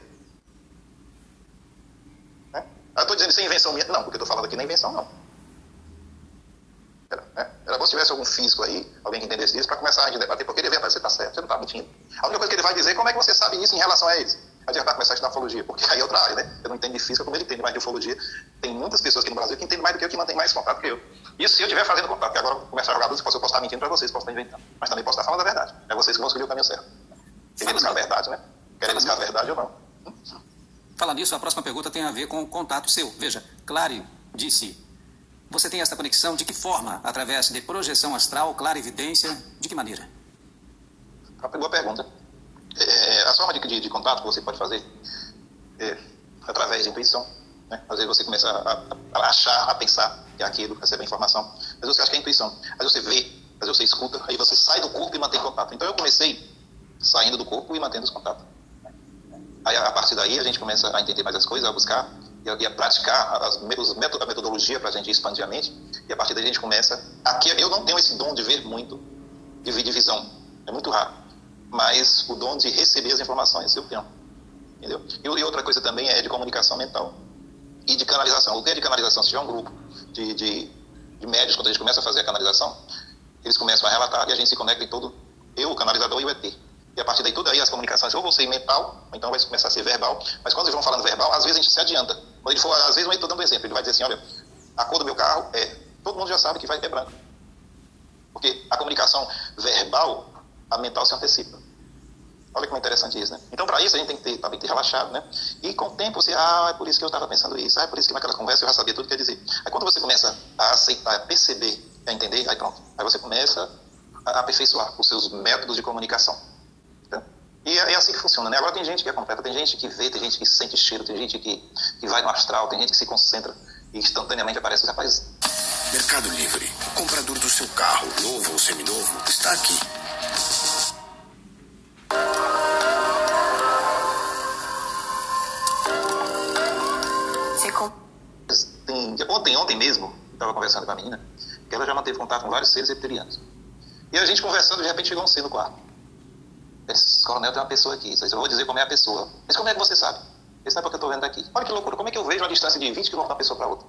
Eu estou dizendo isso é invenção minha. Não, porque eu estou falando aqui não é invenção, não. Né? Era bom se tivesse algum físico aí, alguém que entendesse disso, para começar a debater, porque ele vem aparecer, está certo, você não está mentindo. A única coisa que ele vai dizer é como é que você sabe isso em relação a eles. Adiantar começar a estudar ufologia, porque aí é outra área, né? Eu não entendo de física como ele entende, mas de ufologia tem muitas pessoas aqui no Brasil que entendem mais do que eu, que mantêm mais contato que eu. Isso se eu estiver fazendo contato, porque agora eu começar a jogar luz, eu posso estar mentindo para vocês, posso estar inventando. Mas também posso estar falando a verdade. É vocês que vão escolher o caminho certo. Querem buscar a verdade, né? Querem buscar a verdade ou não. Falar nisso, a próxima pergunta tem a ver com o contato seu. Veja, Clare disse: Você tem essa conexão de que forma? Através de projeção astral, clara evidência? De que maneira? Uma boa pergunta. É, a forma de, de, de, contato que você pode fazer é através de intuição. Né? Às vezes você começa a, a, achar, a pensar que é aquilo, receber informação. Às vezes você acha que é intuição. Vezes você vê, vezes você escuta, aí você sai do corpo e mantém contato. Então eu comecei saindo do corpo e mantendo os contatos. Aí, a partir daí, a gente começa a entender mais as coisas, a buscar e a, e praticar as, os métodos, a metodologia para a gente expandir a mente. E a partir daí, a gente começa. Aqui, eu não tenho esse dom de ver muito, de ver divisão. É muito raro. mas o dom de receber as informações eu tenho. Entendeu? E outra coisa também é de comunicação mental e de canalização. O que é de canalização? Se tiver um grupo de, de, de médios, quando a gente começa a fazer a canalização, eles começam a relatar e a gente se conecta em todo, eu, o canalizador e o ET. E a partir daí, tudo aí, as comunicações, ou vão ser mental, então vai começar a ser verbal. Mas quando eles vão falando verbal, às vezes a gente se adianta. Quando ele for, às vezes eu estou dando um exemplo, ele vai dizer assim, olha, a cor do meu carro é, todo mundo já sabe que vai ter branco. Porque a comunicação verbal, a mental se antecipa. Olha como é interessante isso, né? Então, para isso, a gente tem que ter, também ter relaxado, né? E com o tempo, você, ah, é por isso que eu estava pensando isso, ah, é por isso que naquela conversa eu já sabia tudo que ia dizer. Aí, quando você começa a aceitar, a perceber, a entender, aí pronto. Aí você começa a aperfeiçoar os seus métodos de comunicação. E é, é assim que funciona, né? Agora tem gente que é completa, tem gente que vê, tem gente que sente cheiro, tem gente que, que vai no astral, tem gente que se concentra e instantaneamente aparece, rapaz. Mercado Livre, o comprador do seu carro, novo ou seminovo, está aqui. Tem, ontem, ontem mesmo, estava conversando com a menina, que ela já manteve contato com vários seres reptilianos. E a gente conversando, de repente chegou um ser no quarto. Esse coronel tem uma pessoa aqui. Eu vou dizer como é a pessoa. Mas como é que você sabe? Esse não é porque eu estou vendo daqui. Olha que loucura. Como é que eu vejo uma distância de 20 km de uma pessoa para outra?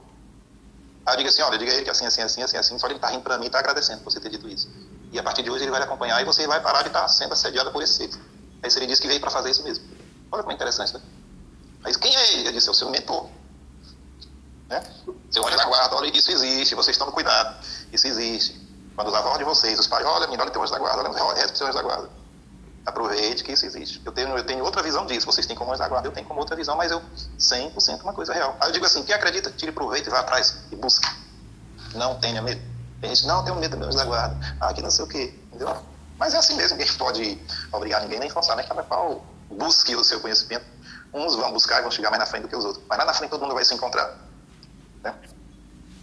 Aí eu digo assim, olha, diga ele que assim, assim, assim, assim, assim. Só ele está rindo para mim e está agradecendo por você ter dito isso. E a partir de hoje ele vai lhe acompanhar e você vai parar de estar sendo assediada por esse ser. Aí ele disse que veio para fazer isso mesmo. Olha como é interessante, né? Mas quem é ele? Eu disse, é o seu mentor. Né? Seu olha na guarda, olha, isso existe, vocês estão no cuidado. Isso existe. Quando os avós de vocês, os pais, olha, menina, olha, tem anjo da guarda, olha, reza para da guarda. Aproveite que isso existe. Eu tenho, eu tenho outra visão disso. Vocês têm como guarda, eu tenho como outra visão, mas eu 100% uma coisa real. Aí eu digo assim, quem acredita, tire proveito e vá atrás e busque. Não tenha medo. Tem gente, não, tenho medo do meu guarda. Ah, que não sei o quê, entendeu? Mas é assim mesmo, ninguém pode obrigar ninguém nem forçar, né? Cada qual busque o seu conhecimento. Uns vão buscar e vão chegar mais na frente do que os outros. Mas lá na frente todo mundo vai se encontrar. Né?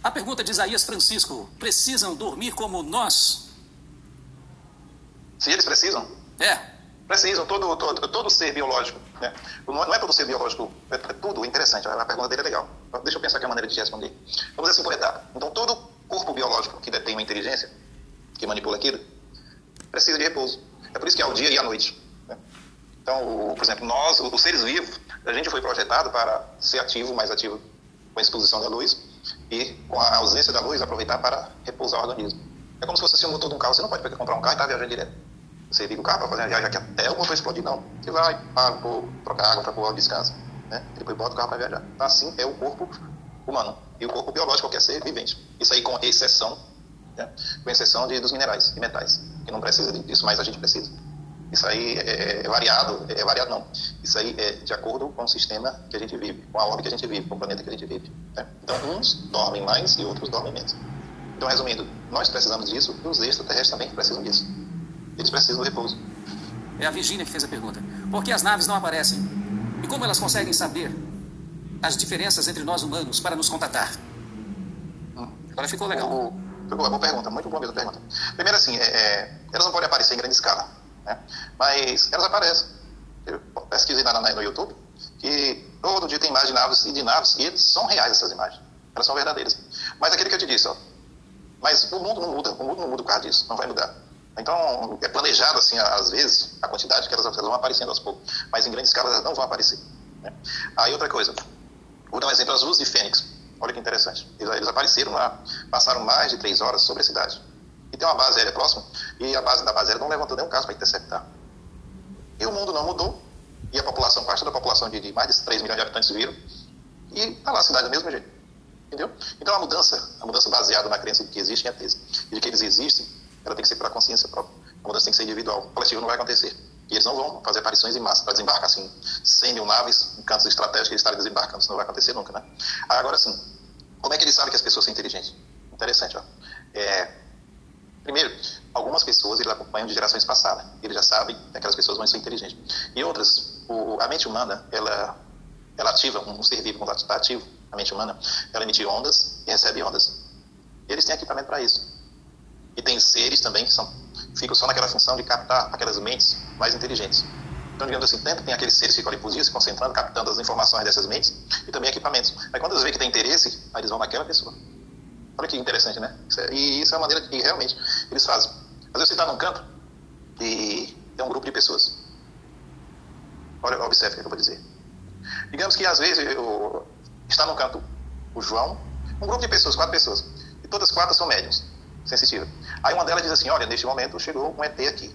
A pergunta de Isaías Francisco: precisam dormir como nós? Se eles precisam? É. Precisam, todo, todo, todo ser biológico. Né? Não é todo ser biológico, é, é tudo interessante. A pergunta dele é legal. Deixa eu pensar aqui a maneira de responder. Vamos assim por etapa. Então, todo corpo biológico que detém uma inteligência, que manipula aquilo, precisa de repouso. É por isso que é o dia e a noite. Né? Então, o, por exemplo, nós, os seres vivos, a gente foi projetado para ser ativo, mais ativo com a exposição da luz e com a ausência da luz aproveitar para repousar o organismo. É como se fosse assim, o motor de um carro. Você não pode comprar um carro e estar tá viajando direto. Você liga o carro para fazer a viagem aqui até o motor explodir, não. Você vai, para um pouco, trocar água para pôr descanso. Né? E depois bota o carro para viajar. Assim é o corpo humano. E o corpo biológico qualquer ser vivente. Isso aí com exceção, né? com exceção de, dos minerais e metais, que não precisa disso, mas a gente precisa. Isso aí é, é variado, é variado não. Isso aí é de acordo com o sistema que a gente vive, com a ordem que a gente vive, com o planeta que a gente vive. Né? Então, uns dormem mais e outros dormem menos. Então, resumindo, nós precisamos disso e os extraterrestres também precisam disso. Eles precisam do repouso. É a Virgínia que fez a pergunta. Por que as naves não aparecem? E como elas conseguem saber as diferenças entre nós humanos para nos contatar? Hum. Agora ficou legal. O, boa, boa pergunta, muito boa mesmo a pergunta. Primeiro assim, é, é, elas não podem aparecer em grande escala né? Mas elas aparecem. Eu pesquisei na, na, no YouTube que todo dia tem imagens de naves e de naves, e são reais essas imagens. Elas são verdadeiras. Mas aquele que eu te disse, ó, mas o mundo não muda, o mundo não muda por causa disso, não vai mudar. Então, é planejado, assim, às vezes, a quantidade que elas, elas vão aparecendo aos poucos, mas em grande escala elas não vão aparecer. Né? Aí, outra coisa, vou dar um exemplo, as luzes de Fênix. Olha que interessante. Eles, eles apareceram lá, passaram mais de três horas sobre a cidade e tem uma base aérea próxima, e a base da base aérea não levantou nenhum caso para interceptar. E o mundo não mudou, e a população, parte da população de, de mais de 3 milhões de habitantes viram, e está lá a cidade do mesmo jeito. Entendeu? Então a mudança, a mudança baseada na crença de que existem ETs, e de que eles existem, ela tem que ser pela consciência própria. A mudança tem que ser individual. Coletivo não vai acontecer. E eles não vão fazer aparições em massa para desembarcar assim, 100 mil naves em cantos estratégicos que eles estarem desembarcando. Isso não vai acontecer nunca, né? Agora sim, como é que eles sabem que as pessoas são inteligentes? Interessante, ó. É, Primeiro, algumas pessoas eles acompanham de gerações passadas. Eles já sabem que aquelas pessoas vão ser inteligentes. E outras, o, a mente humana, ela, ela ativa, um ser vivo está ativo, a mente humana, ela emite ondas e recebe ondas. Eles têm equipamento para isso. E tem seres também que são, ficam só naquela função de captar aquelas mentes mais inteligentes. Então, digamos assim, tem aqueles seres que ficam ali por dia se concentrando, captando as informações dessas mentes, e também equipamentos. Aí quando eles veem que tem interesse, aí eles vão naquela pessoa. Olha que interessante, né? É, e isso é uma maneira que realmente eles fazem. Às vezes você está num canto e é um grupo de pessoas. Olha, observe o que eu vou dizer. Digamos que às vezes eu, está no canto o João, um grupo de pessoas, quatro pessoas, e todas quatro são médiums, sensitivas. Aí uma delas diz assim: Olha, neste momento chegou um ET aqui.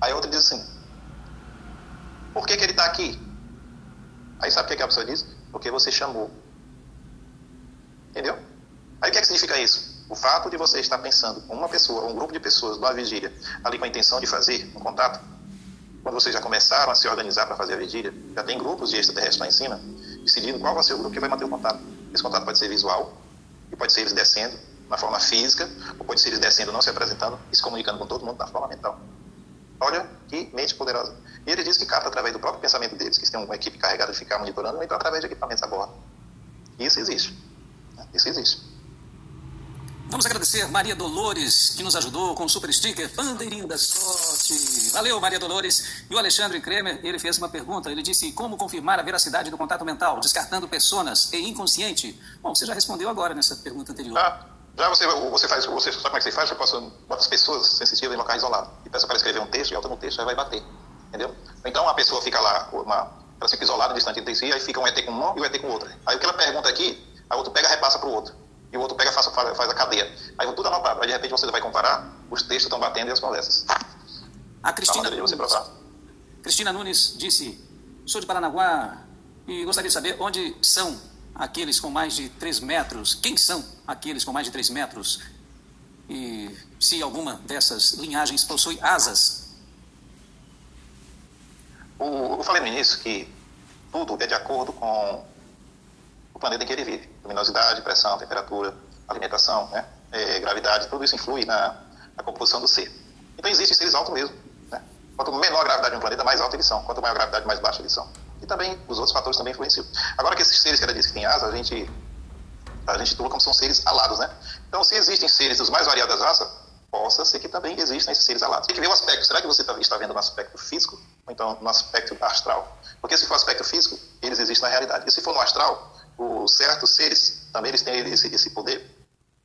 Aí a outra diz assim: Por que, que ele está aqui? Aí sabe o que, que a pessoa diz? Porque você chamou. Entendeu? Aí o que, é que significa isso? O fato de você estar pensando com uma pessoa, um grupo de pessoas numa vigília, ali com a intenção de fazer um contato, quando vocês já começaram a se organizar para fazer a vigília, já tem grupos de extraterrestres lá em cima, decidindo qual vai ser o grupo que vai manter o contato. Esse contato pode ser visual, e pode ser eles descendo na forma física, ou pode ser eles descendo não se apresentando e se comunicando com todo mundo na forma mental. Olha que mente poderosa. E ele diz que capta através do próprio pensamento deles, que têm uma equipe carregada de ficar monitorando, então através de equipamentos a bordo. Isso existe. Isso existe. Vamos agradecer Maria Dolores, que nos ajudou com o super sticker Bandeirinha da Sorte. Valeu, Maria Dolores. E o Alexandre Kremer, ele fez uma pergunta. Ele disse: Como confirmar a veracidade do contato mental, descartando pessoas e inconsciente? Bom, você já respondeu agora nessa pergunta anterior. Ah, já você, você faz, você sabe como é que você faz? Você bota as pessoas sensitivas em locais isolados e peça para escrever um texto e alta no texto, já vai bater. Entendeu? Então a pessoa fica lá, uma, ela fica isolada, distante de si, aí fica um ET com um e o ET com outro. Aí o que ela pergunta aqui, a outro pega e repassa para o outro e o outro pega e faz, faz, a cadeia. Aí tudo anotado. Aí de repente você vai comparar, os textos estão batendo e as conversas. A Cristina, Nunes, Cristina Nunes disse: Sou de Paranaguá e gostaria de saber onde são aqueles com mais de 3 metros. Quem são aqueles com mais de 3 metros? E se alguma dessas linhagens possui asas. O, eu falei no início que tudo é de acordo com o planeta em que ele vive. Luminosidade, pressão, temperatura, alimentação, né? É, gravidade, tudo isso influi na, na, composição do ser. Então existem seres altos mesmo. Né? Quanto menor a gravidade de um planeta, mais alta eles são. Quanto maior a gravidade, mais baixa eles são. Também os outros fatores também influenciam. Agora que esses seres que ela disse que tem asa, a gente a gente toma como são seres alados, né? Então, se existem seres dos mais variadas raças, possa ser que também existam esses seres alados. Tem que ver o aspecto. Será que você tá, está vendo no aspecto físico ou então no aspecto astral? Porque se for aspecto físico, eles existem na realidade. E se for no astral, os certos seres também eles têm esse, esse poder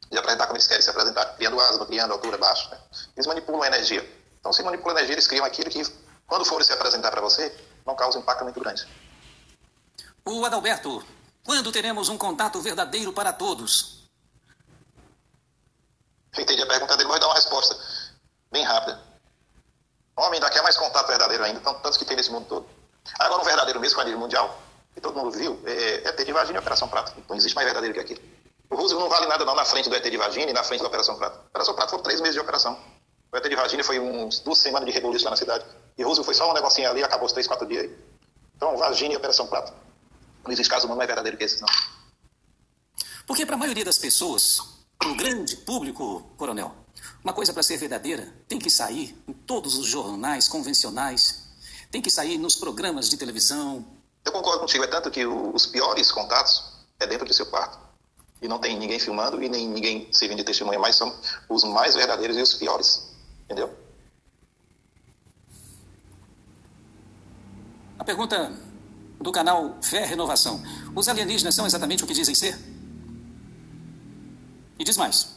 de apresentar como eles querem se apresentar, criando asa, criando altura, baixo. Né? Eles manipulam a energia. Então, se manipulam a energia, eles criam aquilo que, quando forem se apresentar para você, não causa impacto muito grande. O Adalberto, quando teremos um contato verdadeiro para todos? Entendi a pergunta dele, vou dar uma resposta bem rápida. Homem ainda quer mais contato verdadeiro ainda, tantos que tem nesse mundo todo. Agora, um verdadeiro mesmo, com a nível mundial, que todo mundo viu, é, é ET de Varginha e Operação Prata. Não existe mais verdadeiro que aquilo. O Roosevelt não vale nada não na frente do ET de Varginha e na frente da Operação Prata. A Operação Prata foram três meses de operação. O ET de Varginha foi uns duas semanas de rebuliço lá na cidade. E Roosevelt foi só um negocinho ali acabou os três, quatro dias aí. Então, Varginha e Operação Prata. Não existe caso não é verdadeiro que esse, não. Porque para a maioria das pessoas, para o grande público, coronel, uma coisa para ser verdadeira tem que sair em todos os jornais convencionais, tem que sair nos programas de televisão, eu concordo contigo, é tanto que os piores contatos é dentro do seu quarto. E não tem ninguém filmando e nem ninguém servindo de testemunha, mas são os mais verdadeiros e os piores. Entendeu? A pergunta do canal Fé Renovação. Os alienígenas são exatamente o que dizem ser? E diz mais.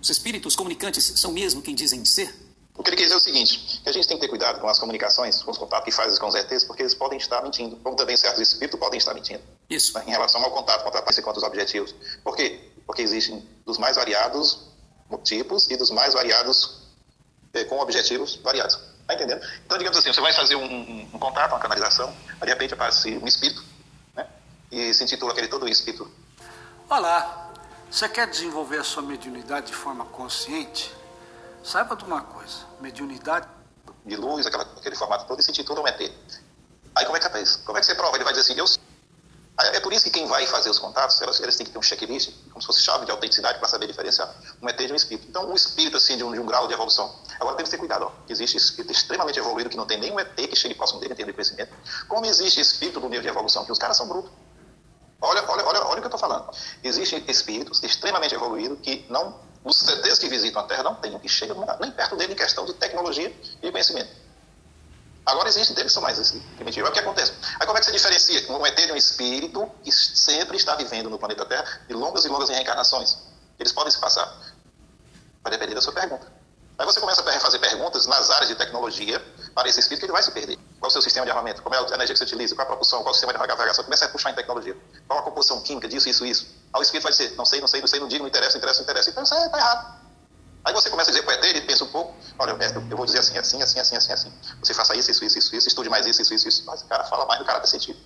Os espíritos comunicantes são mesmo quem dizem ser? O que ele quer dizer é o seguinte, que a gente tem que ter cuidado com as comunicações, com os contatos que faz com os ETs, porque eles podem estar mentindo, como também certos espíritos podem estar mentindo. Isso. Em relação ao contato, com quanto aos objetivos. Por quê? Porque existem dos mais variados tipos e dos mais variados eh, com objetivos variados. Está entendendo? Então, digamos assim, você vai fazer um, um, um contato, uma canalização, de repente aparece um espírito, né? E se intitula aquele todo espírito. Olá, você quer desenvolver a sua mediunidade de forma consciente? Saiba de uma coisa, mediunidade... De luz, aquela, aquele formato todo, e sentir todo um ET. Aí como é que? Como é que você prova? Ele vai dizer assim, eu é por isso que quem vai fazer os contatos, elas, elas têm que ter um checklist, como se fosse chave de autenticidade para saber diferenciar um ET de um espírito. Então, um espírito assim de um, de um grau de evolução. Agora temos que ter cuidado, ó. Existe espírito extremamente evoluído que não tem nenhum ET que chegue próximo dele em termos de conhecimento. Como existe espírito do nível de evolução, que os caras são brutos. Olha, olha, olha, olha o que eu estou falando. Existem espíritos extremamente evoluídos que não os que visitam a Terra não têm, que chegam nem perto dele em questão de tecnologia e conhecimento. Agora existem deles são mais primitivos. É o que acontece. Aí como é que você diferencia um ET de um espírito que sempre está vivendo no planeta Terra de longas e longas reencarnações? Eles podem se passar. Vai depender da sua pergunta. Aí você começa a fazer perguntas nas áreas de tecnologia para esse espírito que ele vai se perder. Qual é o seu sistema de armamento? Qual é a energia que você utiliza? Qual é a propulsão? Qual é o sistema de navegação? Começa a puxar em tecnologia. Qual é a composição química disso, isso, isso? Aí o espírito vai dizer, não sei, não sei, não sei, não digo, não interessa, não interessa, não interessa. Então isso está errado. Aí você começa a dizer para o ET, ele pensa um pouco, olha, eu vou dizer assim, assim, assim, assim, assim, assim. Você faça isso, isso, isso, isso, isso, estude mais isso, isso, isso, isso. Mas o cara fala mais no caráter sentido.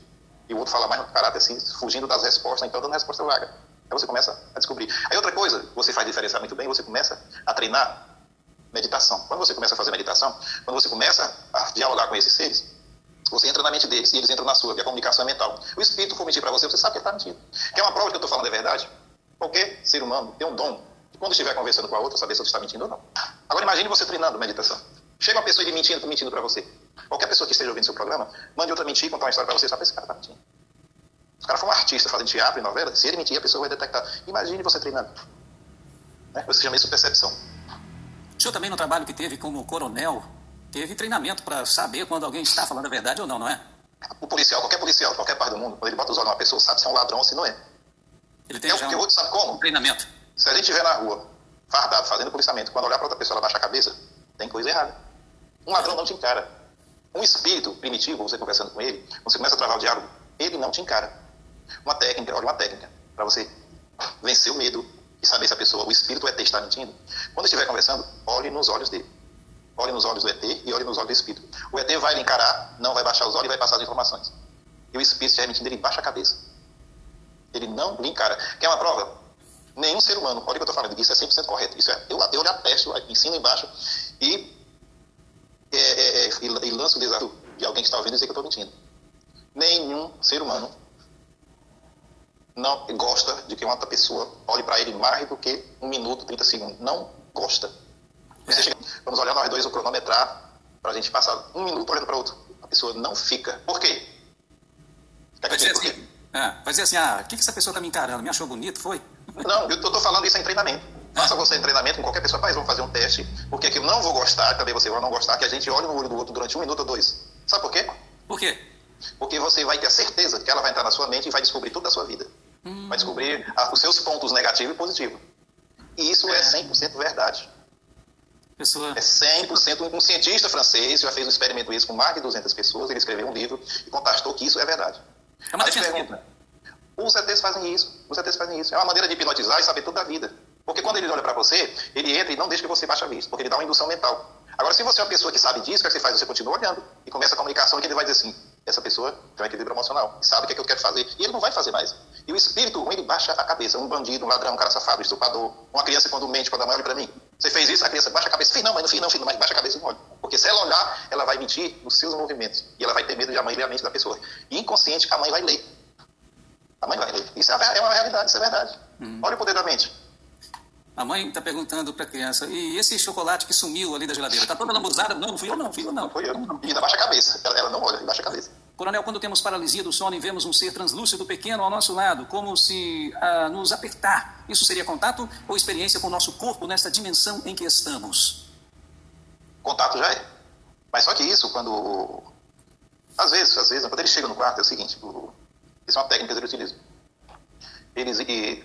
E o outro fala mais no caráter assim, fugindo das respostas, então dando resposta vaga. Aí você começa a descobrir. Aí outra coisa, você faz diferenciar muito bem, você começa a treinar meditação. Quando você começa a fazer meditação, quando você começa a dialogar com esses seres, você entra na mente deles e eles entram na sua, que a comunicação é mental. O espírito for mentir para você, você sabe que ele está mentindo. Quer uma prova de que eu estou falando é verdade? Qualquer ser humano tem um dom quando estiver conversando com a outra, saber se você está mentindo ou não. Agora imagine você treinando meditação. Chega uma pessoa e mentindo, mentindo para você. Qualquer pessoa que esteja ouvindo seu programa, mande outra mentir, contar uma história para você, sabe esse cara está mentindo. Se o cara for um artista fazendo teatro e novela, se ele mentir, a pessoa vai detectar. Imagine você treinando. Né? Você chama isso percepção. O senhor também no trabalho que teve como coronel, teve treinamento para saber quando alguém está falando a verdade ou não, não é? O policial, qualquer policial, qualquer parte do mundo, quando ele bota os olhos numa pessoa, sabe se é um ladrão ou se não é. Ele tem é já o que um outro sabe como? treinamento. Se a gente estiver na rua, fardado, fazendo policiamento, quando olhar para outra pessoa, ela baixa a cabeça, tem coisa errada. Um ladrão não te encara. Um espírito primitivo, você conversando com ele, você começa a travar o diálogo, ele não te encara. Uma técnica, olha uma técnica, para você vencer o medo, e saber se a pessoa, o espírito ET está mentindo. Quando estiver conversando, olhe nos olhos dele. Olhe nos olhos do ET e olhe nos olhos do espírito. O ET vai lhe encarar, não vai baixar os olhos e vai passar as informações. E o espírito, se estiver mentindo, ele baixa a cabeça. Ele não lhe encara. Quer uma prova? Nenhum ser humano, olha o que eu estou falando, isso é 100% correto. Isso é, eu, eu lhe atesto, ensino embaixo e, é, é, é, e, e lanço o desafio de alguém que está ouvindo dizer que eu estou mentindo. Nenhum ser humano não gosta de que uma outra pessoa olhe para ele mais do que um minuto, 30 segundos. Não gosta. É. Chega, vamos olhar nós dois o cronometrar para a gente passar um minuto olhando para outro. A pessoa não fica. Por quê? Vai dizer, assim, ah, vai dizer assim, ah, o que, que essa pessoa está me encarando? Me achou bonito, foi? Não, eu estou falando isso em treinamento. Faça você em treinamento com qualquer pessoa. Mas vamos fazer um teste. Porque aqui eu não vou gostar, também você vai não gostar, que a gente olhe no olho do outro durante um minuto ou dois. Sabe por quê? Por quê? Porque você vai ter a certeza que ela vai entrar na sua mente e vai descobrir tudo da sua vida. Hum. Vai descobrir os seus pontos negativos e positivos. E isso é, é 100% verdade. Pessoa... É 100%. Um cientista francês já fez um experimento isso com mais de 200 pessoas. Ele escreveu um livro e constatou que isso é verdade. É uma pergunta. Os ETs fazem isso. Os ETs fazem isso. É uma maneira de hipnotizar e saber tudo da vida. Porque quando ele olha para você, ele entra e não deixa que você baixe a vista, porque ele dá uma indução mental. Agora, se você é uma pessoa que sabe disso, o que, é que você faz? Você continua olhando e começa a comunicação e ele vai dizer assim: essa pessoa tem um equilíbrio emocional, sabe o que é que eu quero fazer. E ele não vai fazer mais. E o espírito ruim, ele baixa a cabeça. Um bandido, um ladrão, um cara safado, um estuprador, uma criança quando mente, quando a mãe olha para mim. Você fez isso, a criança baixa a cabeça. Fiz não, mas não fiz não, fiz não, mas baixa a cabeça e não olha. Porque se ela olhar, ela vai mentir nos seus movimentos. E ela vai ter medo de a mãe ler a mente da pessoa. E inconsciente, a mãe vai ler. A mãe vai ler. Isso é, é uma realidade, isso é verdade. Hum. Olha o poder da mente. A mãe está perguntando para a criança, e esse chocolate que sumiu ali da geladeira, está toda lambuzada? Não, não fui eu não, fui eu não. Não foi eu. E ainda baixa a cabeça. Ela, ela não olha, baixa a cabeça. Coronel, quando temos paralisia do sono e vemos um ser translúcido pequeno ao nosso lado, como se ah, nos apertar, isso seria contato ou experiência com o nosso corpo nessa dimensão em que estamos? Contato já é. Mas só que isso, quando. Às vezes, às vezes, quando ele chega no quarto, é o seguinte: o... é uma técnica que eles utilizam. Eles, e,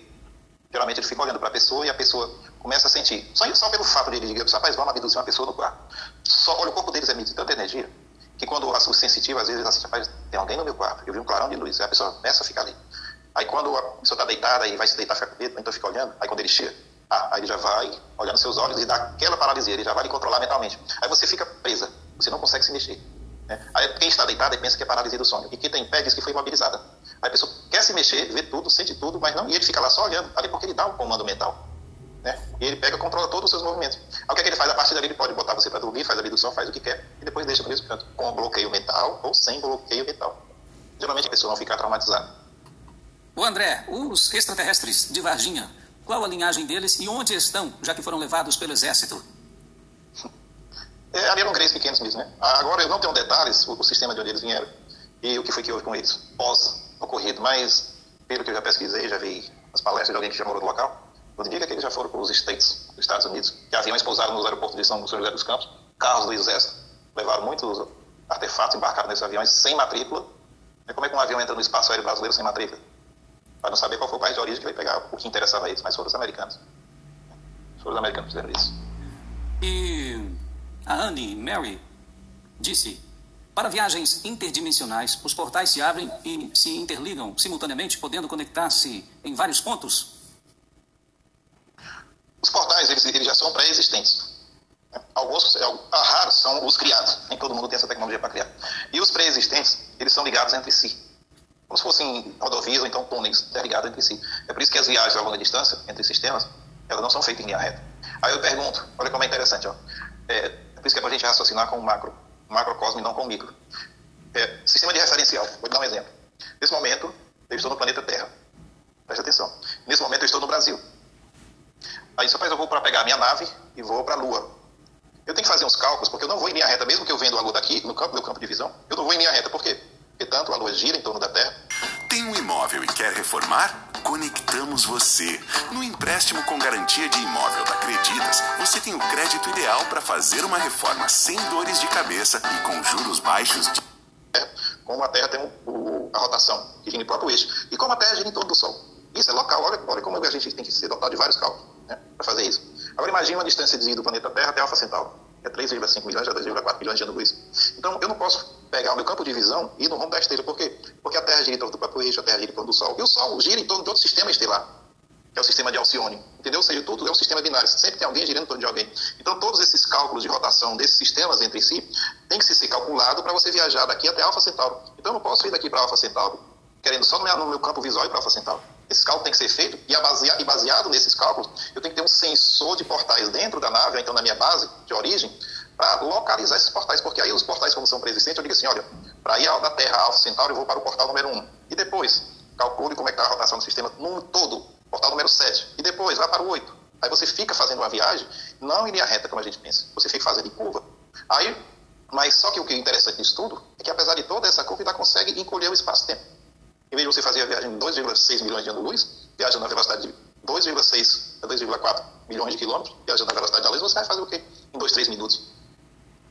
geralmente ele fica olhando para a pessoa e a pessoa começa a sentir. Só, só pelo fato de ele dizer, rapaz, vamos abduzir uma pessoa no quarto. Só, olha, o corpo deles emite tanta energia que quando o sensitivo, às vezes, assim, rapaz, tem alguém no meu quarto, eu vi um clarão de luz, aí a pessoa começa a ficar ali. Aí quando a pessoa está deitada e vai se deitar, fica com medo, então fica olhando, aí quando ele chega, ah, aí ele já vai olhando seus olhos e dá aquela paralisia, ele já vai lhe controlar mentalmente. Aí você fica presa, você não consegue se mexer. Né? Aí quem está deitado pensa que é paralisia do sono. E quem tem pé diz que foi imobilizada. Aí a pessoa quer se mexer, vê tudo, sente tudo, mas não. E ele fica lá só olhando, ali porque ele dá um comando mental. Né? E ele pega e controla todos os seus movimentos. Aí o que, é que ele faz? A partir dali ele pode botar você para dormir, faz a abdução, faz o que quer, e depois deixa no mesmo canto, com bloqueio mental ou sem bloqueio mental. Geralmente a pessoa não fica traumatizada. O André, os extraterrestres de Varginha, qual a linhagem deles e onde estão, já que foram levados pelo exército? É, ali eram greys pequenos mesmo, né? Agora eu não tenho detalhes, o, o, sistema de onde eles vieram e o que foi que houve com eles pós-ocorrido, mas pelo que eu já pesquisei, já vi as palestras de alguém que já morou no local, tudo indica que eles já foram para os States, os Estados Unidos, que aviões pousaram nos aeroportos de São José dos Campos, carros do Exército, levaram muitos artefatos, embarcaram nesses aviões sem matrícula. E como é que um avião entra no espaço aéreo brasileiro sem matrícula? Para não saber qual foi o país de origem que vai pegar o que interessava a eles, mas foram os americanos. Foram os americanos que fizeram isso. E a Anne Mary disse: para viagens interdimensionais, os portais se abrem e se interligam simultaneamente, podendo conectar-se em vários pontos? Os portais, eles, eles já são pré-existentes. Alguns, raros são os criados. Nem todo mundo tem essa tecnologia para criar. E os pré-existentes, eles são ligados entre si. Como se fossem rodovias ou então túneis interligados entre si. É por isso que as viagens a longa distância entre sistemas, elas não são feitas em linha reta. Aí eu pergunto, olha como é interessante, ó. É, é por isso que é para a gente raciocinar com o macro macrocosmo e não com micro. É, sistema de referencial, vou dar um exemplo. Nesse momento, eu estou no planeta Terra. Preste atenção. Nesse momento, eu estou no Brasil. Aí, rapaz, eu vou para pegar a minha nave e vou para a Lua. Eu tenho que fazer uns cálculos, porque eu não vou em linha reta, mesmo que eu vendo a Lua daqui, no campo, meu campo de visão, eu não vou em linha reta. Por quê? Porque tanto a Lua gira em torno da Terra. Tem um imóvel e quer reformar? Conectamos você. No empréstimo com garantia de imóvel da Creditas, você tem o crédito ideal para fazer uma reforma sem dores de cabeça e com juros baixos. De... É, como a Terra tem o, o, a rotação, que gira em próprio eixo, e como a Terra gira em torno do Sol. Isso é local, olha, olha como a gente tem que ser dotado de vários cálculos né, para fazer isso. Agora imagine uma distância de do planeta Terra até Alfa Centauro é 3,5 milhões a 2,4 milhões de anos-luz. Então, eu não posso pegar o meu campo de visão e ir no rumo da estrela. Por quê? Porque a Terra gira em torno do próprio eixo, a Terra gira em torno do Sol. E o Sol gira em torno de outro sistema estelar, que é o sistema de Alcione. Entendeu? Ou seja, tudo é um sistema binário. Sempre tem alguém girando em torno de alguém. Então, todos esses cálculos de rotação desses sistemas entre si tem que ser calculado para você viajar daqui até Alfa Centauro. Então, eu não posso ir daqui para Alfa Centauro querendo só no meu, no meu campo visual ir para Alfa Centauro. Esse cálculo tem que ser feito e, baseado, e baseado nesses cálculos, eu tenho que ter um sensor de portais dentro da nave, ou então na minha base de origem, para localizar esses portais, porque aí os portais, como são pré-existentes, eu digo assim, olha, para ir da Terra Alfa Centauro, eu vou para o portal número 1. E depois, calcule como é que está a rotação do sistema no todo, portal número 7. E depois, vai para o 8. Aí você fica fazendo uma viagem, não em linha reta, como a gente pensa. Você fica fazendo em curva. Aí, mas só que o que é interessante nisso tudo é que, apesar de toda essa curva, ainda consegue encolher o espaço-tempo. Em vez de você fazer a viagem de 2,6 milhões de anos-luz, viajando na velocidade de 2,6 a 2,4 milhões de quilômetros, viajando na velocidade da luz, você vai fazer o quê? Em 2, 3 minutos.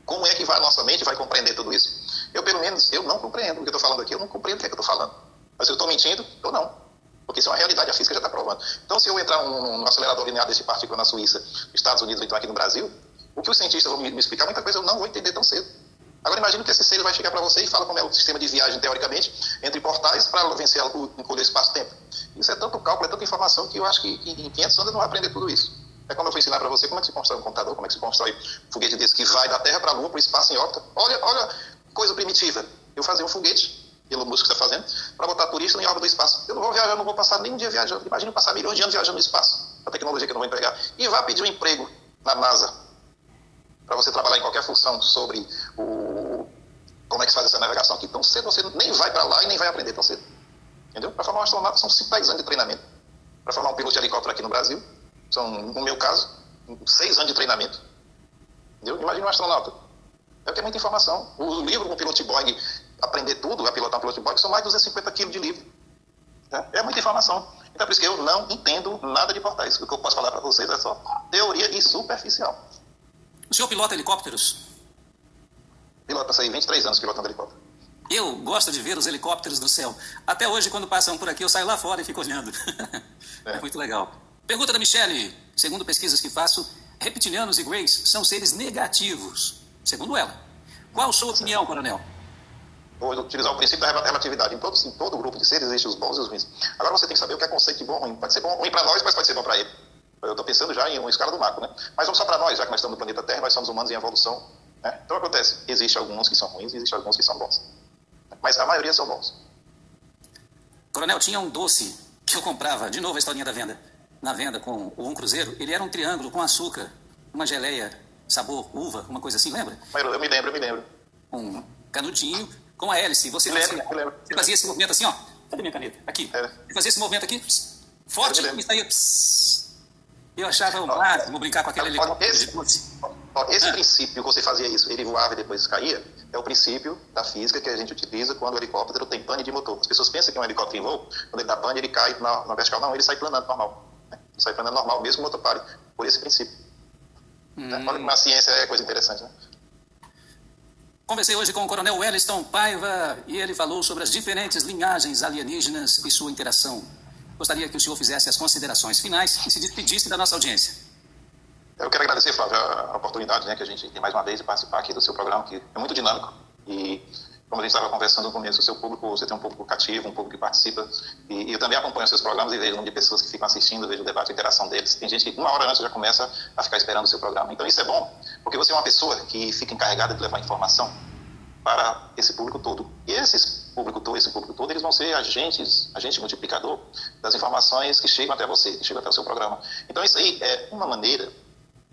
Como é que vai, a nossa mente vai compreender tudo isso? Eu, pelo menos, eu não compreendo o que eu estou falando aqui, eu não compreendo o que, é que eu estou falando. Mas eu estou mentindo ou não. Porque isso é uma realidade, a física já está provando. Então, se eu entrar num, num acelerador linear desse partícula na Suíça, Estados Unidos ou então aqui no Brasil, o que os cientistas vão me, me explicar, muita coisa eu não vou entender tão cedo. Agora, imagine que esse ser vai chegar para você e fala como é o sistema de viagem, teoricamente, entre portais para vencer o encolher espaço-tempo. Isso é tanto cálculo, é tanta informação que eu acho que, que em 500 anos não vai aprender tudo isso. É como eu vou ensinar para você como é que se constrói um computador, como é que se constrói um foguete desse que vai da Terra para a Lua, para o espaço em órbita. Olha, olha, coisa primitiva. Eu fazer um foguete, Elon Musk está fazendo, para botar turista em órbita do espaço. Eu não vou viajar, não vou passar nem um dia viajando. Imagina passar milhões de anos viajando no espaço. A tecnologia que eu não vou empregar. E vá pedir um emprego na NASA, para você trabalhar em qualquer função sobre o, como é que se faz essa navegação aqui tão cedo, você nem vai para lá e nem vai aprender tão cedo. Entendeu? Para formar um astronauta são 5, 10 anos de treinamento. Para formar um piloto de helicóptero aqui no Brasil, são, no meu caso, seis anos de treinamento. Entendeu? Imagina um astronauta. É que é muita informação. O livro um piloto de Boeing, aprender tudo, a pilotar um piloto de Boeing, são mais de 250 quilos de livro. É, é muita informação. Então, por isso que eu não entendo nada de portais. O que eu posso falar para vocês é só teoria e superficial. O senhor pilota helicópteros? Pilota, passei 23 anos pilotando helicóptero. Eu gosto de ver os helicópteros do céu. Até hoje, quando passam por aqui, eu saio lá fora e fico olhando. é, é muito legal. Pergunta da Michelle. Segundo pesquisas que faço, reptilianos e greys são seres negativos, segundo ela. Qual a sua opinião, coronel? Vou utilizar o princípio da relatividade. Em todo, em todo grupo de seres existem os bons e os ruins. Agora você tem que saber o que é conceito de bom e ruim. Pode ser bom, ruim para nós, mas pode ser bom para ele. Eu estou pensando já em uma escala do macro, né? Mas vamos só para nós, já que nós estamos no planeta Terra, nós somos humanos em evolução. Né? Então acontece, existem alguns que são ruins e existem alguns que são bons. Mas a maioria são bons. Coronel, tinha um doce que eu comprava, de novo a historinha da venda na venda com o Um Cruzeiro, ele era um triângulo com açúcar, uma geleia, sabor uva, uma coisa assim, lembra? Eu me lembro, eu me lembro. Um canudinho com a hélice. Você, me fazia, lembro, você fazia esse movimento assim, ó. Cadê minha caneta? Aqui. É. Você fazia esse movimento aqui, forte, e saía. Pss. Eu achava o máximo brincar com aquele helicóptero esse, esse ah. princípio que você fazia isso, ele voava e depois caía, é o princípio da física que a gente utiliza quando o helicóptero tem pane de motor. As pessoas pensam que um helicóptero em voo, quando ele dá pane, ele cai na, na vertical. Não, ele sai planando normal. Sai para normal, mesmo o motopare, por esse princípio. Hum. Olha como a ciência é coisa interessante, né? Conversei hoje com o coronel Wellington Paiva e ele falou sobre as diferentes linhagens alienígenas e sua interação. Gostaria que o senhor fizesse as considerações finais e se despedisse da nossa audiência. Eu quero agradecer Flávio, a oportunidade né, que a gente tem mais uma vez de participar aqui do seu programa, que é muito dinâmico. E, como a gente estava conversando no começo, o seu público, você tem um público cativo, um público que participa. E, e eu também acompanho seus programas e vejo o número de pessoas que ficam assistindo, vejo o debate, a interação deles. Tem gente que uma hora antes já começa a ficar esperando o seu programa. Então isso é bom, porque você é uma pessoa que fica encarregada de levar informação para esse público todo. E esse público todo, esse público todo, eles vão ser agentes, agente multiplicador das informações que chegam até você, que chegam até o seu programa. Então isso aí é uma maneira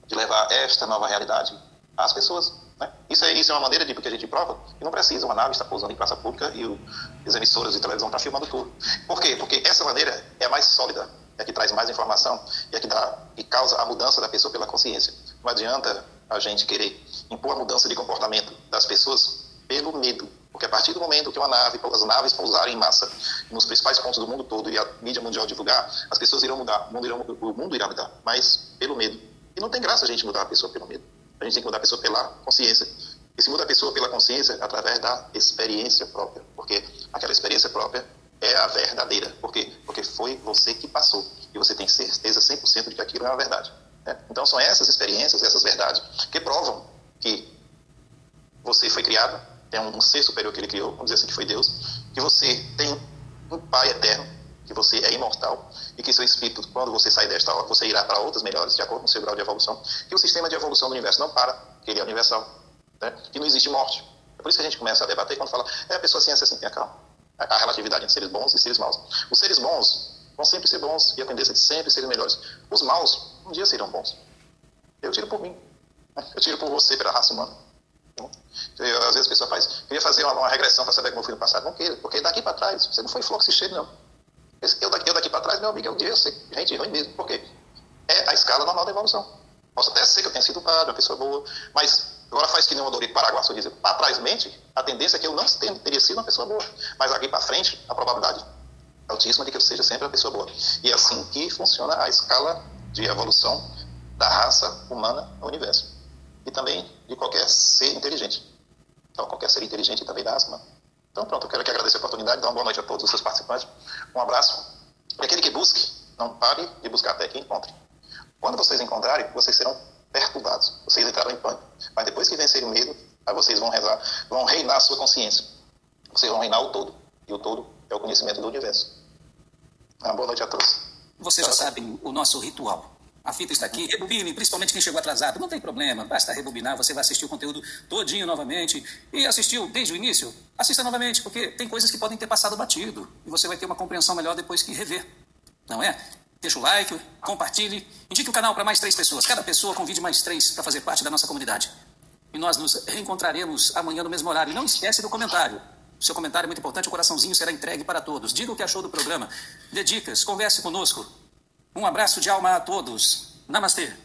de levar esta nova realidade às pessoas. Né? Isso, é, isso é uma maneira de, porque a gente prova que não precisa uma nave estar pousando em praça pública e o, as emissoras de televisão estão filmando tudo. Por quê? Porque essa maneira é a mais sólida, é a que traz mais informação e é a que, dá, que causa a mudança da pessoa pela consciência. Não adianta a gente querer impor a mudança de comportamento das pessoas pelo medo. Porque a partir do momento que uma nave, as naves pousarem em massa nos principais pontos do mundo todo e a mídia mundial divulgar, as pessoas irão mudar, o mundo, irá, o mundo irá mudar, mas pelo medo. E não tem graça a gente mudar a pessoa pelo medo. A gente tem que mudar a pessoa pela consciência. E se muda a pessoa pela consciência através da experiência própria, porque aquela experiência própria é a verdadeira. Por quê? Porque foi você que passou e você tem certeza 100% de que aquilo é a verdade. Né? Então são essas experiências, essas verdades que provam que você foi criado tem um ser superior que ele criou, vamos dizer assim, que foi Deus, que você tem um Pai eterno, que você é imortal e que seu espírito, quando você sair desta você irá para outras melhores, de acordo com o seu grau de evolução, que o sistema de evolução do universo não para, que ele é universal, né? que não existe morte. É por isso que a gente começa a debater quando fala, é a pessoa ciência assim, tenha calma. A relatividade entre seres bons e seres maus. Os seres bons vão sempre ser bons e a tendência de sempre serem melhores. Os maus, um dia serão bons. Eu tiro por mim. Eu tiro por você, pela raça humana. Eu, às vezes a pessoa faz, queria fazer uma, uma regressão para saber como eu fui no passado. Não queira, porque daqui para trás, você não foi fluxo cheio, não. Eu daqui, eu daqui para trás, meu amigo, é um dia eu gente ruim mesmo. Por quê? É a escala normal da evolução. Posso até ser que eu tenha sido padre, uma pessoa boa, mas agora faz que nem o Odorito Paraguaçu diz, para trás mente, a tendência é que eu não teria sido uma pessoa boa. Mas aqui para frente, a probabilidade é altíssima de que eu seja sempre uma pessoa boa. E é assim que funciona a escala de evolução da raça humana no universo. E também de qualquer ser inteligente. Então, qualquer ser inteligente também dá asma. Então, pronto, eu quero aqui agradecer a oportunidade, dar uma boa noite a todos os seus participantes. Um abraço. E aquele que busque, não pare de buscar até que encontre. Quando vocês encontrarem, vocês serão perturbados. Vocês entrarão em pânico. Mas depois que vencerem o medo, aí vocês vão rezar, vão reinar a sua consciência. Vocês vão reinar o todo. E o todo é o conhecimento do universo. Uma boa noite a todos. Vocês já sabem o nosso ritual. A fita está aqui, rebobine, principalmente quem chegou atrasado. Não tem problema, basta rebobinar, você vai assistir o conteúdo todinho novamente. E assistiu desde o início? Assista novamente, porque tem coisas que podem ter passado batido. E você vai ter uma compreensão melhor depois que rever. Não é? Deixa o like, compartilhe, indique o canal para mais três pessoas. Cada pessoa convide mais três para fazer parte da nossa comunidade. E nós nos reencontraremos amanhã no mesmo horário. E não esquece do comentário. O seu comentário é muito importante, o coraçãozinho será entregue para todos. Diga o que achou do programa. Dê dicas, converse conosco. Um abraço de alma a todos. Namastê.